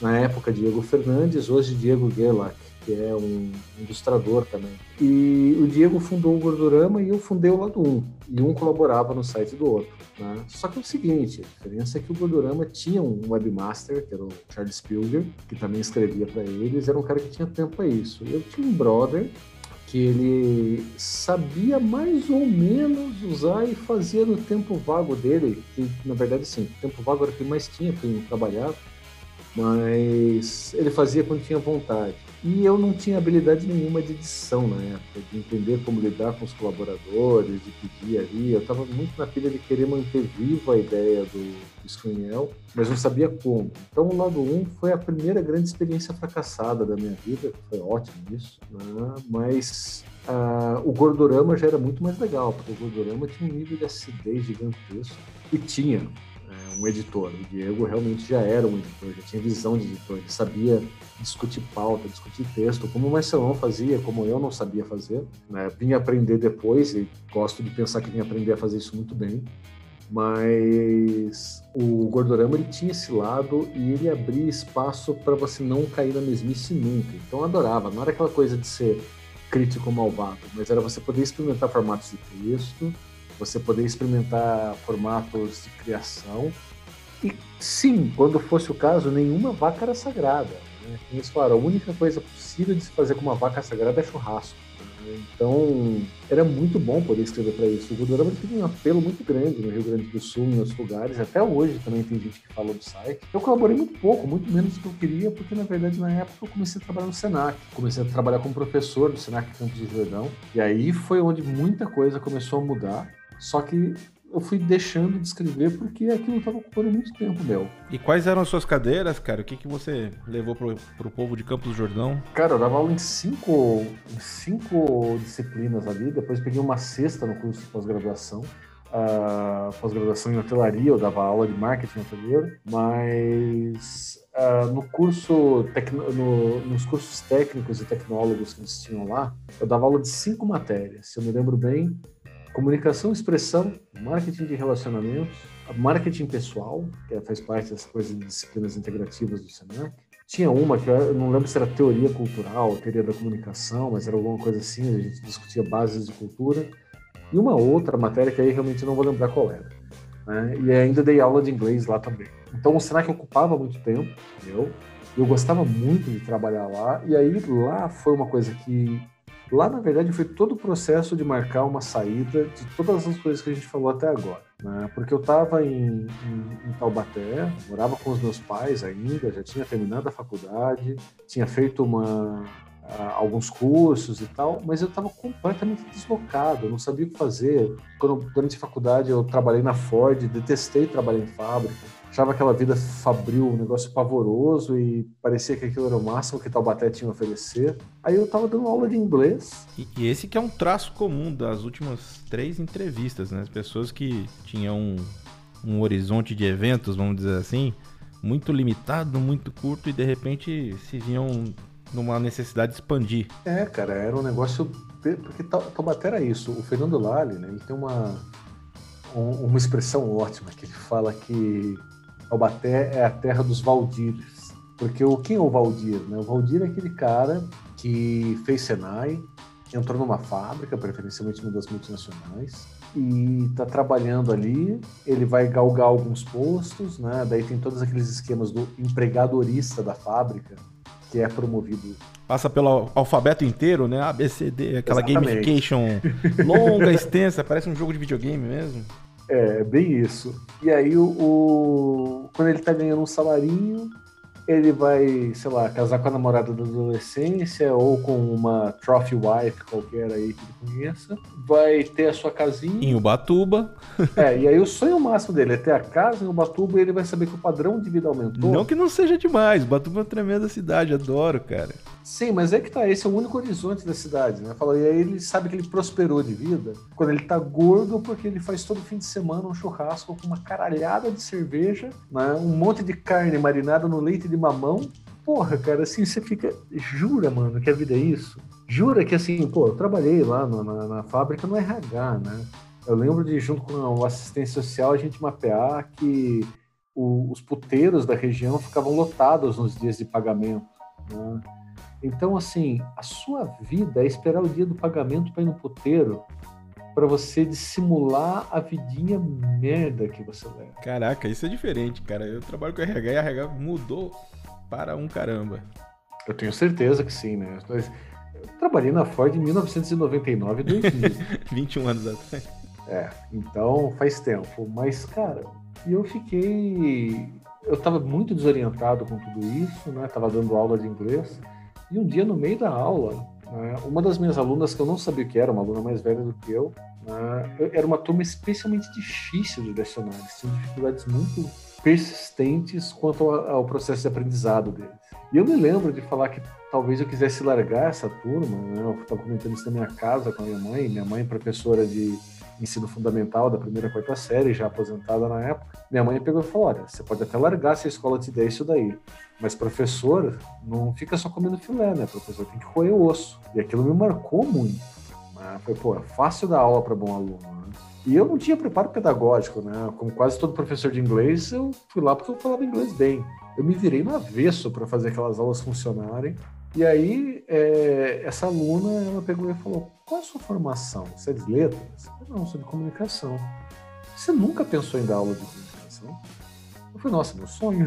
na época Diego Fernandes, hoje Diego Gerlach, que é um ilustrador também. E o Diego fundou o Gordurama e eu fundei o lado 1, e um colaborava no site do outro. Né? Só que é o seguinte, a diferença é que o Gordurama tinha um webmaster, que era o Charles Pilger, que também escrevia para eles, era um cara que tinha tempo para isso. Eu tinha um brother que ele sabia mais ou menos usar e fazia no tempo vago dele, que na verdade sim, o tempo vago era o que mais tinha, porque ele não trabalhava, mas ele fazia quando tinha vontade. E eu não tinha habilidade nenhuma de edição na época, de entender como lidar com os colaboradores, de pedir ali. Eu estava muito na pilha de querer manter viva a ideia do, Screenel, mas não sabia como. Então, o lado 1 um foi a primeira grande experiência fracassada da minha vida, foi ótimo isso, né? mas uh, o Gordorama já era muito mais legal, porque o Gordorama tinha um nível de acidez gigantesco e tinha um editor. O Diego realmente já era um editor, já tinha visão de editor, ele sabia discutir pauta, discutir texto, como o Marcelão fazia, como eu não sabia fazer. Né? Vim aprender depois e gosto de pensar que vim aprender a fazer isso muito bem. Mas o Gordorama ele tinha esse lado e ele abria espaço para você não cair na mesmice nunca. Então eu adorava, não era aquela coisa de ser crítico malvado, mas era você poder experimentar formatos de texto, você poder experimentar formatos de criação. E sim, quando fosse o caso, nenhuma vaca era sagrada. Né? Eles falaram, a única coisa possível de se fazer com uma vaca sagrada é churrasco. Né? Então, era muito bom poder escrever para isso. O Gudorama teve um apelo muito grande no Rio Grande do Sul, em outros lugares. Até hoje também tem gente que fala do site. Eu colaborei muito pouco, muito menos do que eu queria, porque na verdade na época eu comecei a trabalhar no Senac. Comecei a trabalhar como professor do Senac Campos de Jordão. E aí foi onde muita coisa começou a mudar. Só que eu fui deixando de escrever porque aquilo estava ocupando muito tempo meu. E quais eram as suas cadeiras, cara? O que, que você levou pro, pro povo de Campos do Jordão? Cara, eu dava aula em cinco, em cinco disciplinas ali, depois peguei uma sexta no curso de pós-graduação. Uh, pós-graduação em hotelaria, eu dava aula de marketing hoteleiro, mas uh, no curso, no, nos cursos técnicos e tecnólogos que eles tinham lá, eu dava aula de cinco matérias. Se eu me lembro bem, comunicação, expressão, marketing de relacionamentos, marketing pessoal, que faz parte das coisas disciplinas integrativas do Senac. Tinha uma que eu não lembro se era teoria cultural, teoria da comunicação, mas era alguma coisa assim, a gente discutia bases de cultura. E uma outra matéria que aí realmente não vou lembrar qual era. Né? E ainda dei aula de inglês lá também. Então o Senac ocupava muito tempo, eu, eu gostava muito de trabalhar lá, e aí lá foi uma coisa que. Lá, na verdade, foi todo o processo de marcar uma saída de todas as coisas que a gente falou até agora. Né? Porque eu estava em, em, em, Taubaté, morava com os meus pais ainda, já tinha terminado a faculdade, tinha feito uma, alguns cursos e tal, mas eu estava completamente deslocado, não sabia o que fazer. Quando, durante a faculdade eu trabalhei na Ford, detestei trabalhar em fábrica, achava aquela vida fabril um negócio pavoroso e parecia que aquilo era o máximo que Taubaté tinha a oferecer. Aí eu estava dando aula de inglês. E, e, esse que é um traço comum das últimas três entrevistas, né? As pessoas que tinham um, um horizonte de eventos, vamos dizer assim, muito limitado, muito curto e de repente se viam numa necessidade de expandir. É, cara, era um negócio. Porque Taubaté era isso. O Fernando Lali, né, ele tem uma, uma expressão ótima, que ele fala que Taubaté é a terra dos Valdires. Porque o, quem é o Valdir? Né? O Valdir é aquele cara que fez Senai, entrou numa fábrica, preferencialmente uma das multinacionais, e está trabalhando ali. Ele vai galgar alguns postos, né? Daí tem todos aqueles esquemas do empregadorista da fábrica, que é promovido. Passa pelo alfabeto inteiro, né? A, B, C, D, aquela Exatamente. gamification longa, extensa, parece um jogo de videogame mesmo. É, bem isso. E aí o, o quando ele tá ganhando um salarinho, ele vai, sei lá, casar com a namorada da adolescência ou com uma trophy wife qualquer aí que ele conheça, vai ter a sua casinha. Em Ubatuba. É, e aí o sonho máximo dele é ter a casa em Ubatuba e ele vai saber que o padrão de vida aumentou. Não que não seja demais, Ubatuba é uma tremenda cidade, adoro, cara. Sim, mas é que tá, esse é o único horizonte da cidade, né? Fala, e aí ele sabe que ele prosperou de vida quando ele tá gordo, porque ele faz todo fim de semana um churrasco com uma caralhada de cerveja, né? um monte de carne marinada no leite de mamão. Porra, cara, assim, você fica. Jura, mano, que a vida é isso? Jura que assim, pô, eu trabalhei lá no, na, na fábrica no RH, né? Eu lembro de, junto com o assistência social, a gente mapear que o, os puteiros da região ficavam lotados nos dias de pagamento. Né? Então, assim, a sua vida é esperar o dia do pagamento para ir no puteiro para você dissimular a vidinha merda que você leva. Caraca, isso é diferente, cara. Eu trabalho com RH e a RH mudou para um caramba. Eu tenho certeza que sim, né? Eu trabalhei na Ford em 1999 e 2000. 21 anos atrás. É, então faz tempo. Mas, cara, eu fiquei. Eu estava muito desorientado com tudo isso, né? Tava dando aula de inglês. E um dia, no meio da aula, né, uma das minhas alunas, que eu não sabia o que era, uma aluna mais velha do que eu, né, era uma turma especialmente difícil de lecionar. Eles tinham dificuldades muito persistentes quanto ao, processo de aprendizado deles. E eu me lembro de falar que talvez eu quisesse largar essa turma, né? eu estava comentando isso na minha casa com a minha mãe, minha mãe é professora de ensino fundamental da primeira a quarta série, já aposentada na época. Minha mãe pegou e falou: Olha, você pode até largar se a escola te der isso daí, mas professor não fica só comendo filé, né? Professor tem que roer o osso. E aquilo me marcou muito. Né? Foi, pô, é fácil dar aula para bom aluno. Né? E eu não tinha preparo pedagógico, né? Como quase todo professor de inglês, eu fui lá porque eu falava inglês bem. Eu me virei no avesso para fazer aquelas aulas funcionarem. E aí, é, essa aluna, ela pegou e falou, qual é a sua formação? Você é de letras? Eu, não, sou de comunicação. Você nunca pensou em dar aula de comunicação? Eu falei, nossa, meu sonho.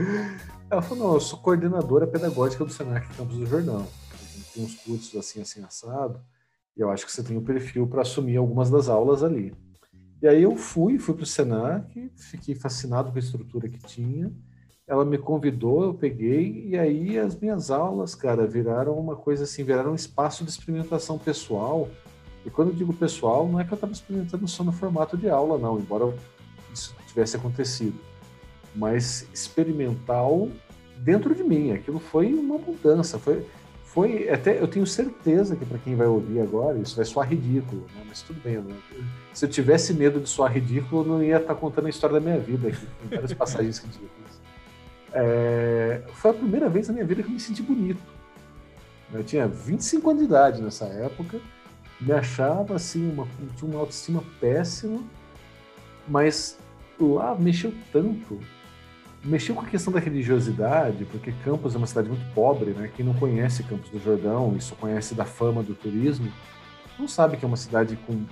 Ela falou, não, eu sou coordenadora pedagógica do Senac Campos do Jordão. A gente tem uns cursos assim, assim, assado, eu acho que você tem o um perfil para assumir algumas das aulas ali. E aí eu fui, fui para o Senac, fiquei fascinado com a estrutura que tinha, ela me convidou, eu peguei, e aí as minhas aulas, cara, viraram uma coisa assim, viraram um espaço de experimentação pessoal. E quando eu digo pessoal, não é que eu estava experimentando só no formato de aula, não, embora isso tivesse acontecido, mas experimental dentro de mim. Aquilo foi uma mudança, foi, foi até eu tenho certeza que para quem vai ouvir agora isso vai soar ridículo, né? mas tudo bem. Né? Se eu tivesse medo de soar ridículo, eu não ia estar tá contando a história da minha vida aqui, tem várias passagens ridículas. É, foi a primeira vez na minha vida que eu me senti bonito. Eu tinha 25 anos de idade nessa época, me achava assim, uma, tinha uma autoestima péssima, mas lá mexeu tanto. Mexeu com a questão da religiosidade, porque Campos é uma cidade muito pobre, né? Quem não conhece Campos do Jordão e só conhece da fama do turismo, não sabe que é uma cidade com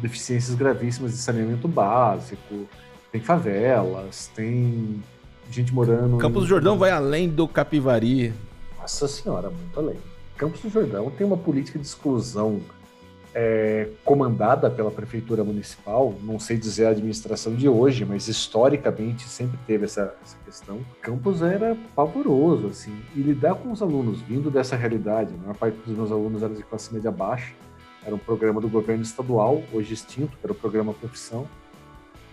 deficiências gravíssimas de saneamento básico, tem favelas, tem gente morando. Campos do Jordão vai além do Capivari. Nossa senhora, muito além. Campos do Jordão tem uma política de exclusão é, comandada pela prefeitura municipal, não sei dizer a administração de hoje, mas historicamente sempre teve essa, essa questão. Campos era pavoroso, assim, e lidar com os alunos vindo dessa realidade, a maior parte dos meus alunos era de classe média baixa, era um programa do governo estadual, hoje extinto, era o programa Profissão,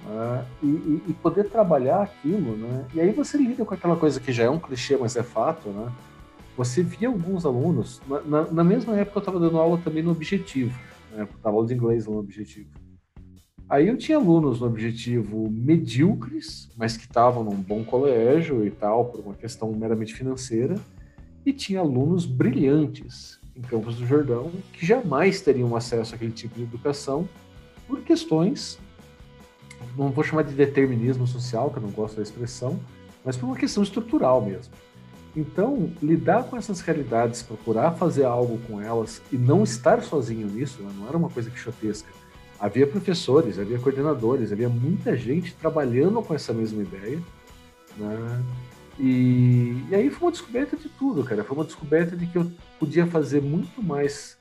né? e, e, e, poder trabalhar aquilo, né? E aí você lida com aquela coisa que já é um clichê, mas é fato, né? Você via alguns alunos, na, na, na mesma época eu estava dando aula também no Objetivo, né? Estava aula de inglês no Objetivo. Aí eu tinha alunos no Objetivo medíocres, mas que estavam num bom colégio e tal, por uma questão meramente financeira, e tinha alunos brilhantes em Campos do Jordão que jamais teriam acesso àquele tipo de educação por questões não vou chamar de determinismo social, que eu não gosto da expressão, mas por uma questão estrutural mesmo. Então, lidar com essas realidades, procurar fazer algo com elas e não estar sozinho nisso, né? não era uma coisa quixotesca. Havia professores, havia coordenadores, havia muita gente trabalhando com essa mesma ideia. Né? E, e aí foi uma descoberta de tudo, cara. Foi uma descoberta de que eu podia fazer muito mais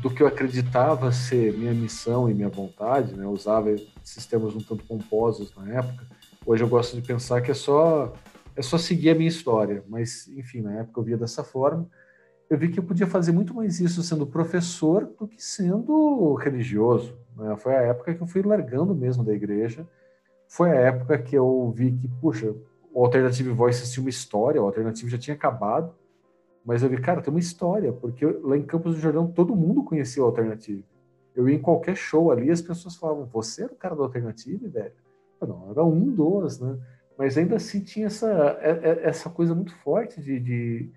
do que eu acreditava ser minha missão e minha vontade, né? Eu usava sistemas um tanto pomposos na época. Hoje eu gosto de pensar que é só é só seguir a minha história, mas enfim, na época eu via dessa forma. Eu vi que eu podia fazer muito mais isso sendo professor do que sendo religioso. Né? Foi a época que eu fui largando mesmo da igreja. Foi a época que eu vi que, puxa, o Alternative Voice tinha uma história, o Alternative já tinha acabado mas eu vi, cara, tem uma história, porque lá em Campos do Jordão todo mundo conhecia o Alternative. Eu ia em qualquer show ali, as pessoas falavam, você era o cara do Alternative, velho? Eu, não, era um dos, né? Mas ainda assim tinha essa, é, é, essa coisa muito forte de, de,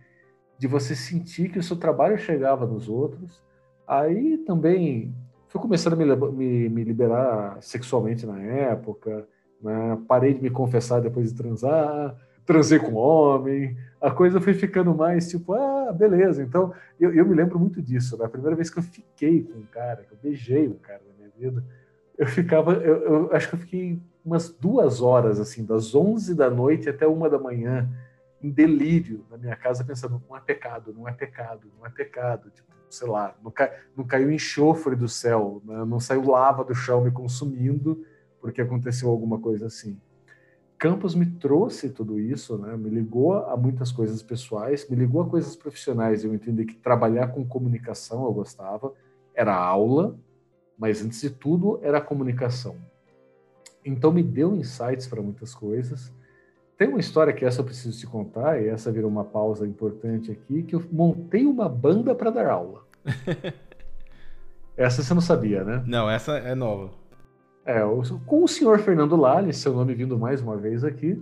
de você sentir que o seu trabalho chegava nos outros. Aí também fui começando a me, me, me liberar sexualmente na época, né? parei de me confessar depois de transar, transei com homem, a coisa foi ficando mais tipo, ah, beleza. Então, eu, eu me lembro muito disso. Né? primeira vez que eu fiquei com um cara, que eu beijei um cara na minha vida, eu ficava, eu, eu, acho que eu fiquei umas duas horas, assim, das 11 da noite até uma da manhã, em delírio na minha casa, pensando, não é pecado, não é pecado, não é pecado. Tipo, sei lá, não, cai, não caiu enxofre do céu, né? não saiu lava do chão me consumindo porque aconteceu alguma coisa assim. Campos me trouxe tudo isso, né? me ligou a muitas coisas pessoais, me ligou a coisas profissionais. Eu entendi que trabalhar com comunicação eu gostava, era aula, mas antes de tudo era comunicação. Então me deu insights para muitas coisas. Tem uma história que essa eu preciso te contar, e essa virou uma pausa importante aqui, que eu montei uma banda para dar aula. essa você não sabia, né? Não, essa é nova. É, com o senhor Fernando Lali, seu nome vindo mais uma vez aqui,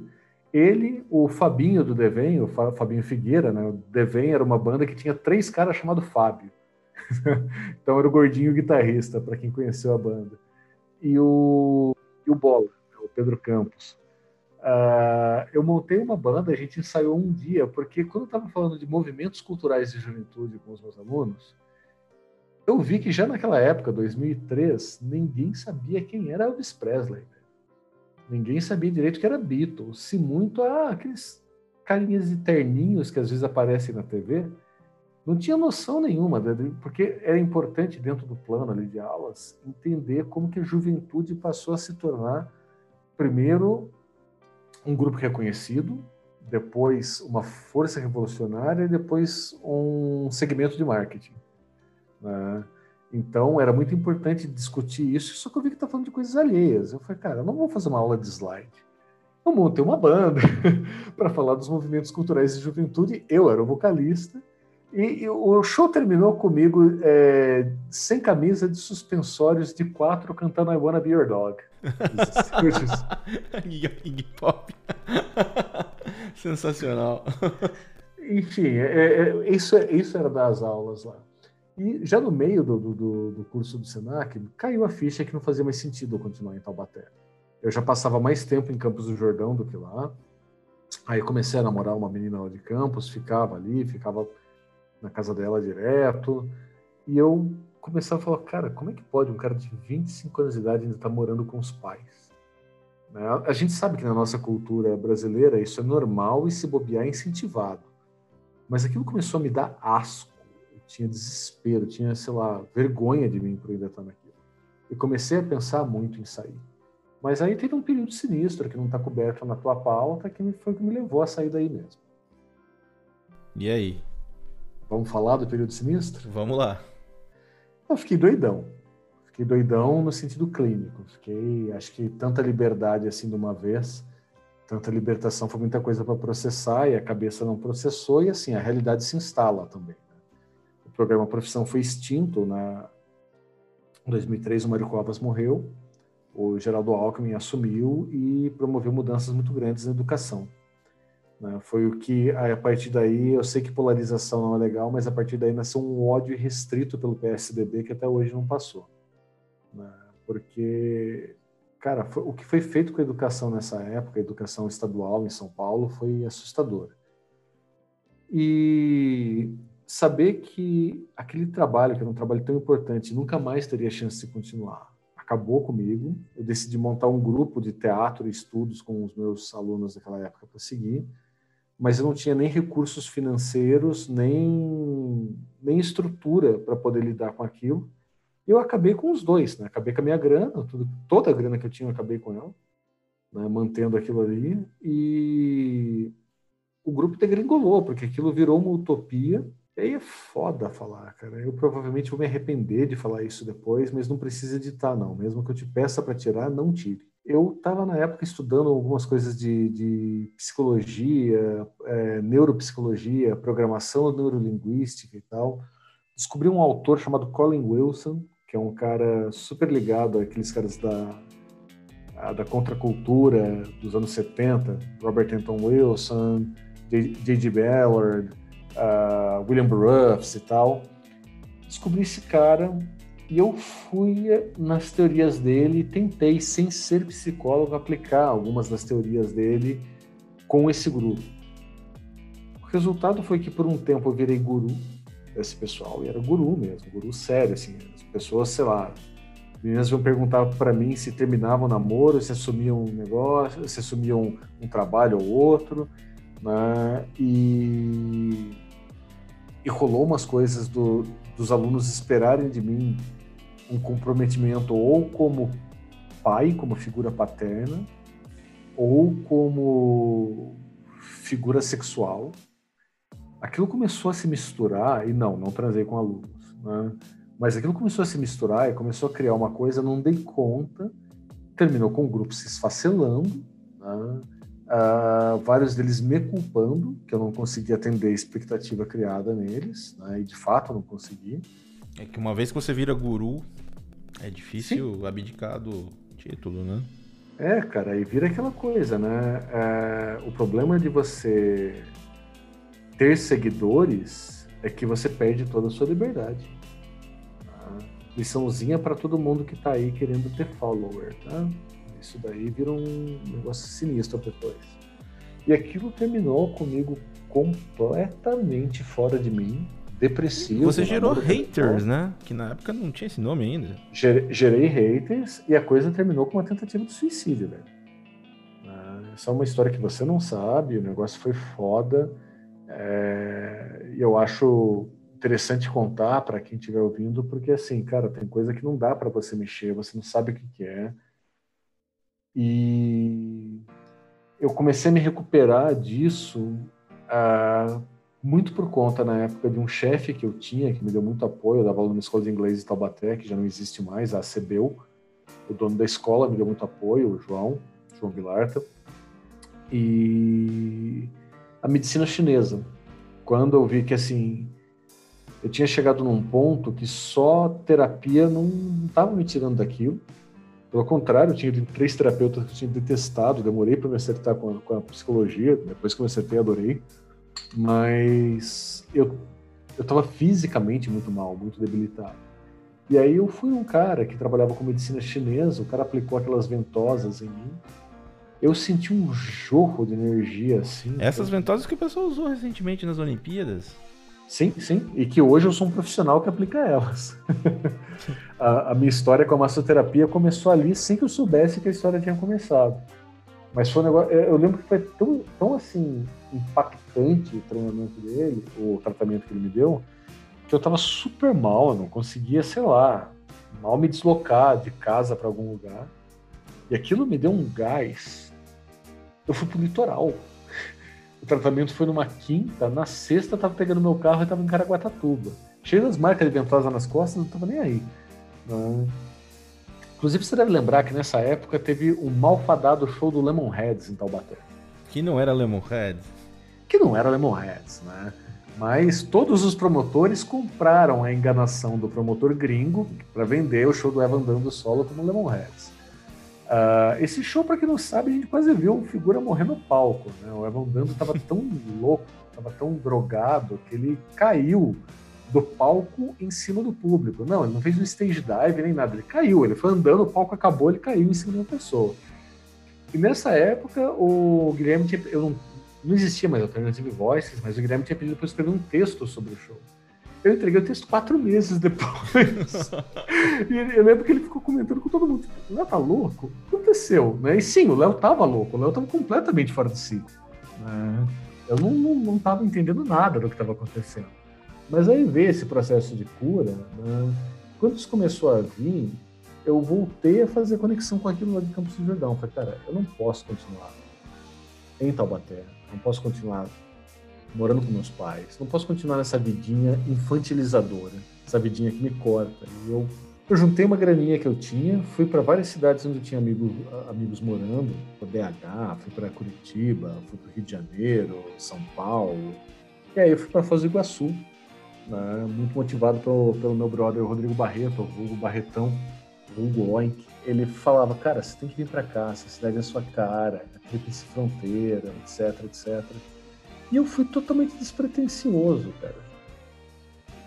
ele, o Fabinho do Devem, o Fabinho Figueira, né? O Devem era uma banda que tinha três caras chamados Fábio. então era o gordinho guitarrista, para quem conheceu a banda. E o, o Bola, né? o Pedro Campos. Uh, eu montei uma banda, a gente ensaiou um dia, porque quando eu estava falando de movimentos culturais de juventude com os meus alunos, eu vi que já naquela época, 2003, ninguém sabia quem era Elvis Presley. Ninguém sabia direito que era Beatles. Se muito, ah, aqueles carinhas de terninhos que às vezes aparecem na TV, não tinha noção nenhuma, né? porque era importante dentro do plano ali de aulas entender como que a juventude passou a se tornar primeiro um grupo reconhecido, depois uma força revolucionária e depois um segmento de marketing. Né? Então era muito importante discutir isso, só que eu vi que está falando de coisas alheias. Eu falei, cara, eu não vou fazer uma aula de slide. Eu montei uma banda para falar dos movimentos culturais de juventude. Eu era o vocalista. E, e o show terminou comigo é, sem camisa de suspensórios de quatro cantando I Wanna Be Your Dog. Iggy Pop. Sensacional. Enfim, é, é, isso, isso era das aulas lá. E já no meio do, do, do, curso do Senac, caiu a ficha que não fazia mais sentido eu continuar em Taubaté. Eu já passava mais tempo em Campos do Jordão do que lá. Aí comecei a namorar uma menina lá de Campos, ficava ali, ficava na casa dela direto. E eu começava a falar, cara, como é que pode um cara de 25 anos de idade ainda estar tá morando com os pais? Né? A gente sabe que na nossa cultura brasileira isso é normal e se bobear é incentivado. Mas aquilo começou a me dar asco, eu tinha desespero, tinha, sei lá, vergonha de mim por ainda estar naquilo. E comecei a pensar muito em sair. Mas aí teve um período sinistro que não está coberto na tua pauta, que foi o que me levou a sair daí mesmo. E aí? Vamos falar do período sinistro? Vamos lá. Eu fiquei doidão. Fiquei doidão no sentido clínico. Fiquei, acho que tanta liberdade assim de uma vez, tanta libertação foi muita coisa para processar e a cabeça não processou e assim a realidade se instala também. Né? O programa Profissão foi extinto na em 2003 o Mário Covas morreu, o Geraldo Alckmin assumiu e promoveu mudanças muito grandes na educação. Né? Foi o que, a partir daí, eu sei que polarização não é legal, mas a partir daí nasceu um ódio restrito pelo PSDB que até hoje não passou. Né? Porque, cara, foi, o que foi feito com a educação nessa época, a educação estadual em São Paulo, foi assustador. E saber que aquele trabalho, que era um trabalho tão importante, nunca mais teria chance de continuar, acabou comigo. Eu decidi montar um grupo de teatro e estudos com os meus alunos daquela época para seguir mas eu não tinha nem recursos financeiros, nem, nem estrutura para poder lidar com aquilo. Eu acabei com os dois, né? Acabei com a minha grana, tudo, toda a grana que eu tinha, eu acabei com ela, né? mantendo aquilo ali. E o grupo degringolou, porque aquilo virou uma utopia. E aí é foda falar, cara. Eu provavelmente vou me arrepender de falar isso depois, mas não precisa editar, não. Mesmo que eu te peça para tirar, não tire eu estava na época estudando algumas coisas de, de psicologia, é, neuropsicologia, programação neurolinguística e tal. Descobri um autor chamado Colin Wilson, que é um cara super ligado àqueles caras da, da contracultura dos anos 70, Robert Anton Wilson, J.G. Ballard, uh, William Burroughs e tal. Descobri esse cara e eu fui nas teorias dele e tentei, sem ser psicólogo, aplicar algumas das teorias dele com esse grupo. O resultado foi que por um tempo eu virei guru desse pessoal, e era guru mesmo, guru sério, assim, as pessoas, sei lá, meninas iam perguntar para mim se terminavam o namoro, se assumiam um negócio, se assumiam um trabalho ou outro, né? E, e rolou umas coisas do, dos alunos esperarem de mim um comprometimento ou como pai, como figura paterna, ou como figura sexual. Aquilo começou a se misturar, e não, não transei com alunos, né? mas aquilo começou a se misturar e começou a criar uma coisa, não dei conta, terminou com o grupo se esfacelando, né? uh, vários deles me culpando, que eu não consegui atender a expectativa criada neles, né? e de fato não consegui. É que uma vez que você vira guru, é difícil Sim. abdicar do título, né? É, cara, e vira aquela coisa, né? É, o problema de você ter seguidores é que você perde toda a sua liberdade. Tá? Liçãozinha para todo mundo que tá aí querendo ter follower, tá? Isso daí vira um negócio sinistro depois. E aquilo terminou comigo completamente fora de mim depressivo. Você gerou haters, né? Que na época não tinha esse nome ainda. Gerei haters e a coisa terminou com uma tentativa de suicídio, velho. Essa é uma história que você não sabe, o negócio foi foda. É... eu acho interessante contar para quem estiver ouvindo, porque assim, cara, tem coisa que não dá para você mexer, você não sabe o que, que é. E eu comecei a me recuperar disso. Uh, muito por conta, na época, de um chefe que eu tinha, que me deu muito apoio, eu dava aula na escola de inglês de Taubaté, que já não existe mais, a ACBEU. O dono da escola me deu muito apoio, o João, João Vilarta. E a medicina chinesa. Quando eu vi que, assim, eu tinha chegado num ponto que só terapia não estava me tirando daquilo. Pelo contrário, eu tinha três terapeutas que eu tinha detestado, demorei para me acertar com a, com a psicologia, depois que eu me acertei, adorei mas eu eu estava fisicamente muito mal, muito debilitado. E aí eu fui um cara que trabalhava com medicina chinesa, o cara aplicou aquelas ventosas em mim. Eu senti um jorro de energia assim. Essas ventosas que o pessoal usou recentemente nas Olimpíadas. Sim, sim. E que hoje eu sou um profissional que aplica elas. a, a, minha história com a massoterapia começou ali sem que eu soubesse que a história tinha começado. Mas foi um negócio. Eu lembro que foi tão, tão assim, impactante o treinamento dele, o tratamento que ele me deu, que eu tava super mal, eu não conseguia, sei lá, mal me deslocar de casa para algum lugar. E aquilo me deu um gás. Eu fui pro litoral. O tratamento foi numa quinta, na sexta eu tava pegando meu carro e tava em Caraguatatuba. Cheio das marcas de ventosa nas costas, não tava nem aí. Não. Inclusive, você deve lembrar que nessa época teve um malfadado show do Lemonheads em Taubaté. Que não era Lemonheads. Que não era Lemonheads, né? Mas todos os promotores compraram a enganação do promotor gringo para vender o show do Evan Dando solo como Lemonheads. Uh, esse show, para quem não sabe, a gente quase viu figura morrer no palco. Né? O Evan Dando estava tão louco, estava tão drogado, que ele caiu do palco em cima do público. Não, ele não fez um stage dive nem nada, ele caiu, ele foi andando, o palco acabou, ele caiu em cima de uma pessoa. E nessa época, o Guilherme tinha. Eu não, não existia mais Alternative Voices, mas o Guilherme tinha pedido para eu escrever um texto sobre o show. Eu entreguei o texto quatro meses depois. e eu lembro que ele ficou comentando com todo mundo: tipo, o Léo tá louco? O que aconteceu? Né? E sim, o Léo tava louco, o Léo tava completamente fora de si. Né? Eu não, não, não tava entendendo nada do que estava acontecendo. Mas aí ver esse processo de cura, né? quando isso começou a vir, eu voltei a fazer conexão com aquilo lá de Campos do Jordão. Falei, cara, eu não posso continuar em Taubaté, não posso continuar morando com meus pais. Não posso continuar nessa vidinha infantilizadora, essa vidinha que me corta. E eu, eu juntei uma graninha que eu tinha, fui para várias cidades onde eu tinha amigos, amigos morando, para BH, fui para Curitiba, fui para Rio de Janeiro, São Paulo. E aí eu fui para Foz do Iguaçu, né, muito motivado pelo, pelo meu brother Rodrigo Barreto, o Hugo Barretão, Hugo Oink. Ele falava, cara, você tem que vir para cá, essa cidade é a sua cara, aqui fronteira, etc, etc. E eu fui totalmente despretensioso, cara.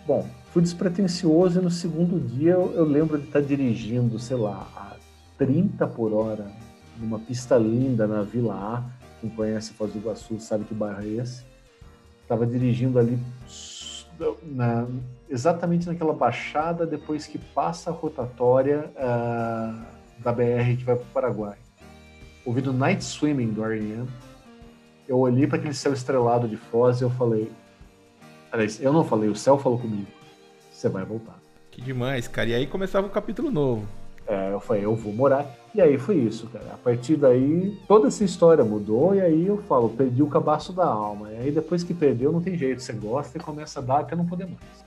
Bom, fui despretensioso e no segundo dia eu, eu lembro de estar dirigindo, sei lá, a 30 por hora, numa pista linda na Vila A. Quem conhece Foz do Iguaçu sabe que bairro é esse. Estava dirigindo ali na, exatamente naquela baixada depois que passa a rotatória uh, da BR que vai para o Paraguai. Ouvindo Night Swimming do R.E.M., eu olhei para aquele céu estrelado de Foz e eu falei. Aliás, eu não falei, o céu falou comigo. Você vai voltar. Que demais, cara. E aí começava o um capítulo novo. É, eu falei, eu vou morar. E aí foi isso, cara. A partir daí, toda essa história mudou. E aí eu falo, perdi o cabaço da alma. E aí depois que perdeu, não tem jeito. Você gosta e começa a dar até não poder mais.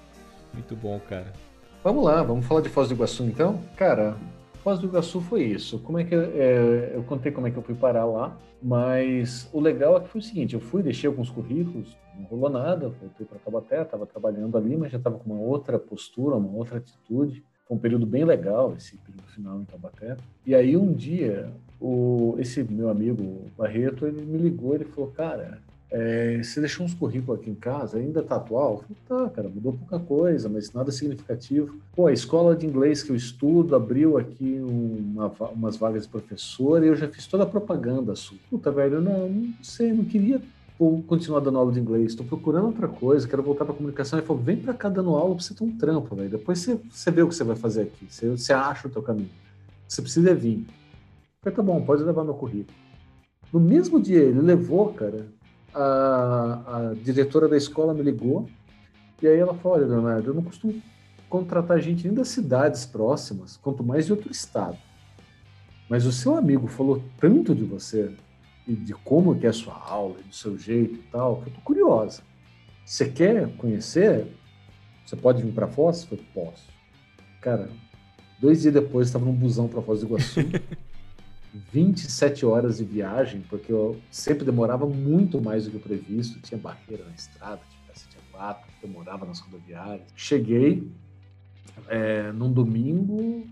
Muito bom, cara. Vamos lá, vamos falar de Foz do Iguaçu então? Cara, Foz do Iguaçu foi isso. Como é que é, eu contei como é que eu fui parar lá, mas o legal é que foi o seguinte: eu fui, deixei alguns currículos, não rolou nada, voltei para Tabaté, estava trabalhando ali, mas já estava com uma outra postura, uma outra atitude. Foi um período bem legal esse período final em Tabaté. E aí um dia, o, esse meu amigo Barreto, ele me ligou, ele falou, cara, é, você deixou uns currículos aqui em casa, ainda tá atual? Eu falei, tá, cara, mudou pouca coisa, mas nada significativo. Pô, a escola de inglês que eu estudo abriu aqui uma, umas vagas de professor e eu já fiz toda a propaganda sua. Puta, velho, não, não sei, não queria continuar dando aula de inglês, estou procurando outra coisa, quero voltar para comunicação. Ele falou, vem para cá dando aula você ter um trampo, velho. Depois você, você vê o que você vai fazer aqui, você, você acha o teu caminho. Você precisa vir. Eu falei, tá bom, pode levar meu currículo. No mesmo dia, ele levou, cara, a, a diretora da escola me ligou e aí ela falou: Olha, Leonardo, eu não costumo contratar gente nem das cidades próximas, quanto mais de outro estado. Mas o seu amigo falou tanto de você de como que é a sua aula, do seu jeito e tal, que eu tô curiosa. Você quer conhecer? Você pode vir para Foz? Eu falei, posso. Cara, dois dias depois eu estava num busão para Foz do Iguaçu. 27 horas de viagem, porque eu sempre demorava muito mais do que o previsto. Tinha barreira na estrada, tinha, tinha vaca, demorava nas rodoviárias. Cheguei é, num domingo,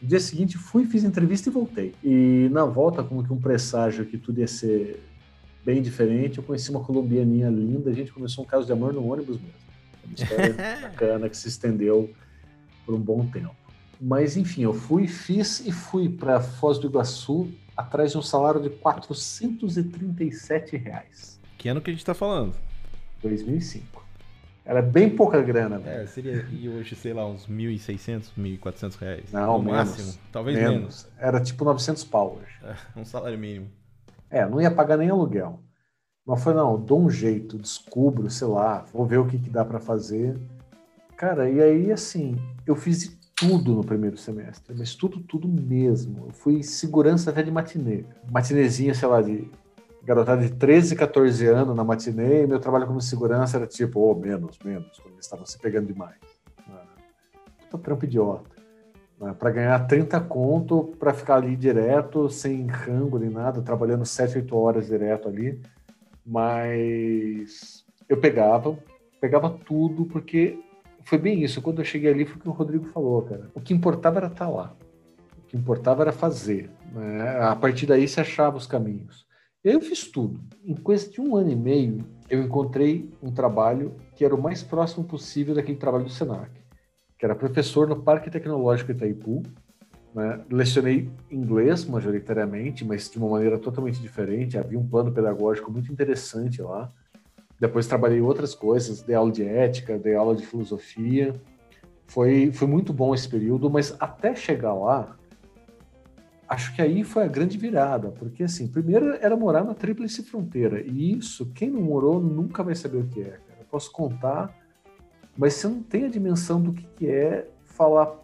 no dia seguinte fui, fiz entrevista e voltei. E na volta, como que um presságio que tudo ia ser bem diferente, eu conheci uma colombianinha linda, a gente começou um caso de amor no ônibus mesmo. Uma história bacana que se estendeu por um bom tempo. Mas enfim, eu fui, fiz e fui para Foz do Iguaçu atrás de um salário de 437 reais. Que ano que a gente está falando? 2005. Era bem pouca grana. É, seria e hoje, sei lá, uns 1.600, 1.400 reais. Não, no menos, máximo. Talvez menos. menos. Era tipo 900 pau hoje. É, um salário mínimo. É, não ia pagar nem aluguel. Mas foi, não, dou um jeito, descubro, sei lá, vou ver o que, que dá para fazer. Cara, e aí, assim, eu fiz tudo no primeiro semestre, mas tudo, tudo mesmo. Eu fui segurança até de matinê. Matinezinha, sei lá, de garotada de 13, 14 anos na matinê, e meu trabalho como segurança era tipo, oh, menos, menos, quando eles estavam se pegando demais. Ah, puta trampo idiota. Ah, para ganhar 30 conto, para ficar ali direto, sem rango nem nada, trabalhando 7, 8 horas direto ali. Mas eu pegava, pegava tudo, porque foi bem isso. Quando eu cheguei ali, foi o que o Rodrigo falou, cara. O que importava era estar lá. O que importava era fazer. Né? A partir daí se achava os caminhos. Eu fiz tudo. Em coisa de um ano e meio, eu encontrei um trabalho que era o mais próximo possível daquele trabalho do Senac, que era professor no Parque Tecnológico Itaipu. Né? Lecionei inglês majoritariamente, mas de uma maneira totalmente diferente. Havia um plano pedagógico muito interessante lá. Depois trabalhei outras coisas, dei aula de ética, dei aula de filosofia. Foi, foi muito bom esse período, mas até chegar lá, acho que aí foi a grande virada, porque assim, primeiro era morar na tríplice fronteira, e isso, quem não morou nunca vai saber o que é, cara. Eu posso contar, mas você não tem a dimensão do que, que é falar,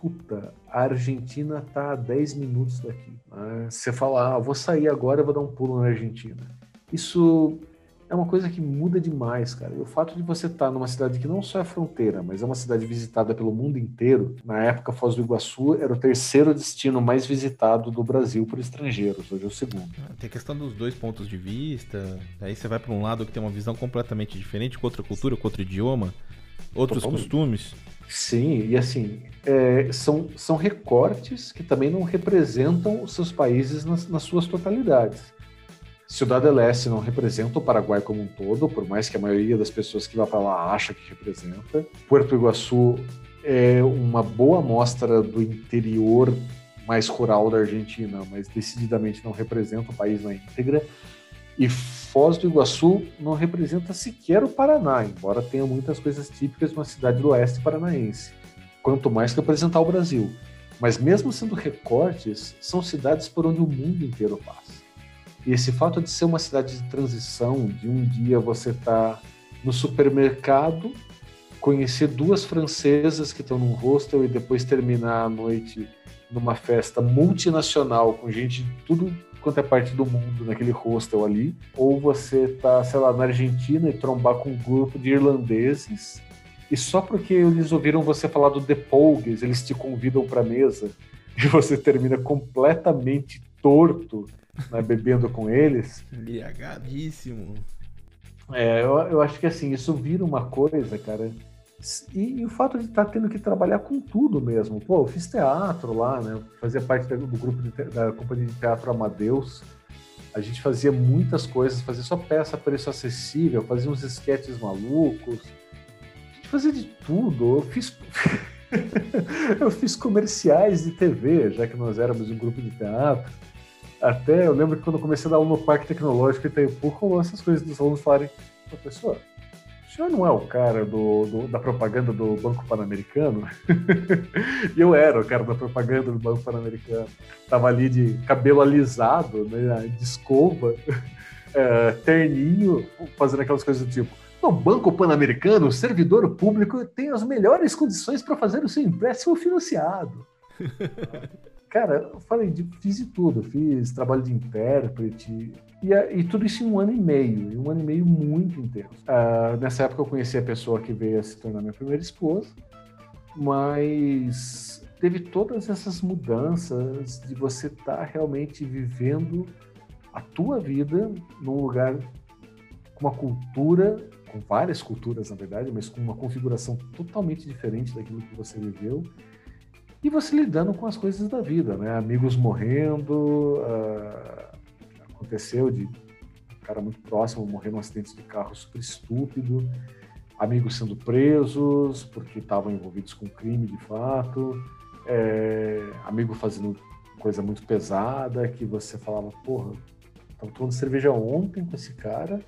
puta, a Argentina tá a 10 minutos daqui. Né? Você fala, ah, vou sair agora, vou dar um pulo na Argentina. Isso é uma coisa que muda demais, cara. E o fato de você estar numa cidade que não só é fronteira, mas é uma cidade visitada pelo mundo inteiro. Na época, Foz do Iguaçu era o terceiro destino mais visitado do Brasil por estrangeiros. Hoje é o segundo. Tem a questão dos dois pontos de vista. Aí você vai para um lado que tem uma visão completamente diferente, com outra cultura, com outro idioma, outros Totalmente. costumes. Sim, e assim, é, são, são recortes que também não representam os seus países nas, nas suas totalidades. Ciudad del Este não representa o Paraguai como um todo, por mais que a maioria das pessoas que vai para lá acha que representa. Puerto Iguaçu é uma boa amostra do interior mais rural da Argentina, mas decididamente não representa o país na íntegra. E Foz do Iguaçu não representa sequer o Paraná, embora tenha muitas coisas típicas de uma cidade do oeste paranaense. Quanto mais que apresentar o Brasil. Mas mesmo sendo recortes, são cidades por onde o mundo inteiro passa. E esse fato de ser uma cidade de transição, de um dia você tá no supermercado, conhecer duas francesas que estão num hostel e depois terminar a noite numa festa multinacional com gente de tudo quanto é parte do mundo naquele hostel ali, ou você tá, sei lá, na Argentina e trombar com um grupo de irlandeses e só porque eles ouviram você falar do The Pogues, eles te convidam para mesa e você termina completamente torto né, bebendo com eles. Embriagadíssimo. É, eu, eu acho que assim, isso vira uma coisa, cara. E, e o fato de estar tá tendo que trabalhar com tudo mesmo. Pô, eu fiz teatro lá, né? Fazia parte do grupo da companhia de teatro Amadeus. A gente fazia muitas coisas, fazia só peça a preço acessível, fazia uns esquetes malucos. A gente fazia de tudo. Eu fiz. eu fiz comerciais de TV, já que nós éramos um grupo de teatro. Até eu lembro que quando eu comecei a dar aula no Parque Tecnológico Itaipu, rolou essas coisas dos alunos falarem, professor, o senhor não é o cara do, do da propaganda do Banco Pan-Americano? e eu era o cara da propaganda do Banco Pan-Americano. Tava ali de cabelo alisado, né, de escova, é, terninho, fazendo aquelas coisas do tipo, no Banco Pan-Americano, o servidor público tem as melhores condições para fazer o seu empréstimo financiado. Cara, eu falei, fiz de tudo, fiz trabalho de intérprete, e, e, tudo isso em um ano e meio, e um ano e meio muito intenso. Uh, nessa época eu conheci a pessoa que veio a se tornar minha primeira esposa, mas teve todas essas mudanças de você estar tá realmente vivendo a tua vida num lugar com uma cultura, com várias culturas na verdade, mas com uma configuração totalmente diferente daquilo que você viveu e você lidando com as coisas da vida, né? Amigos morrendo, uh, aconteceu de um cara muito próximo morrer num acidente de carro super estúpido, amigos sendo presos porque estavam envolvidos com crime de fato, é, amigo fazendo coisa muito pesada que você falava, porra, tava tomando cerveja ontem com esse cara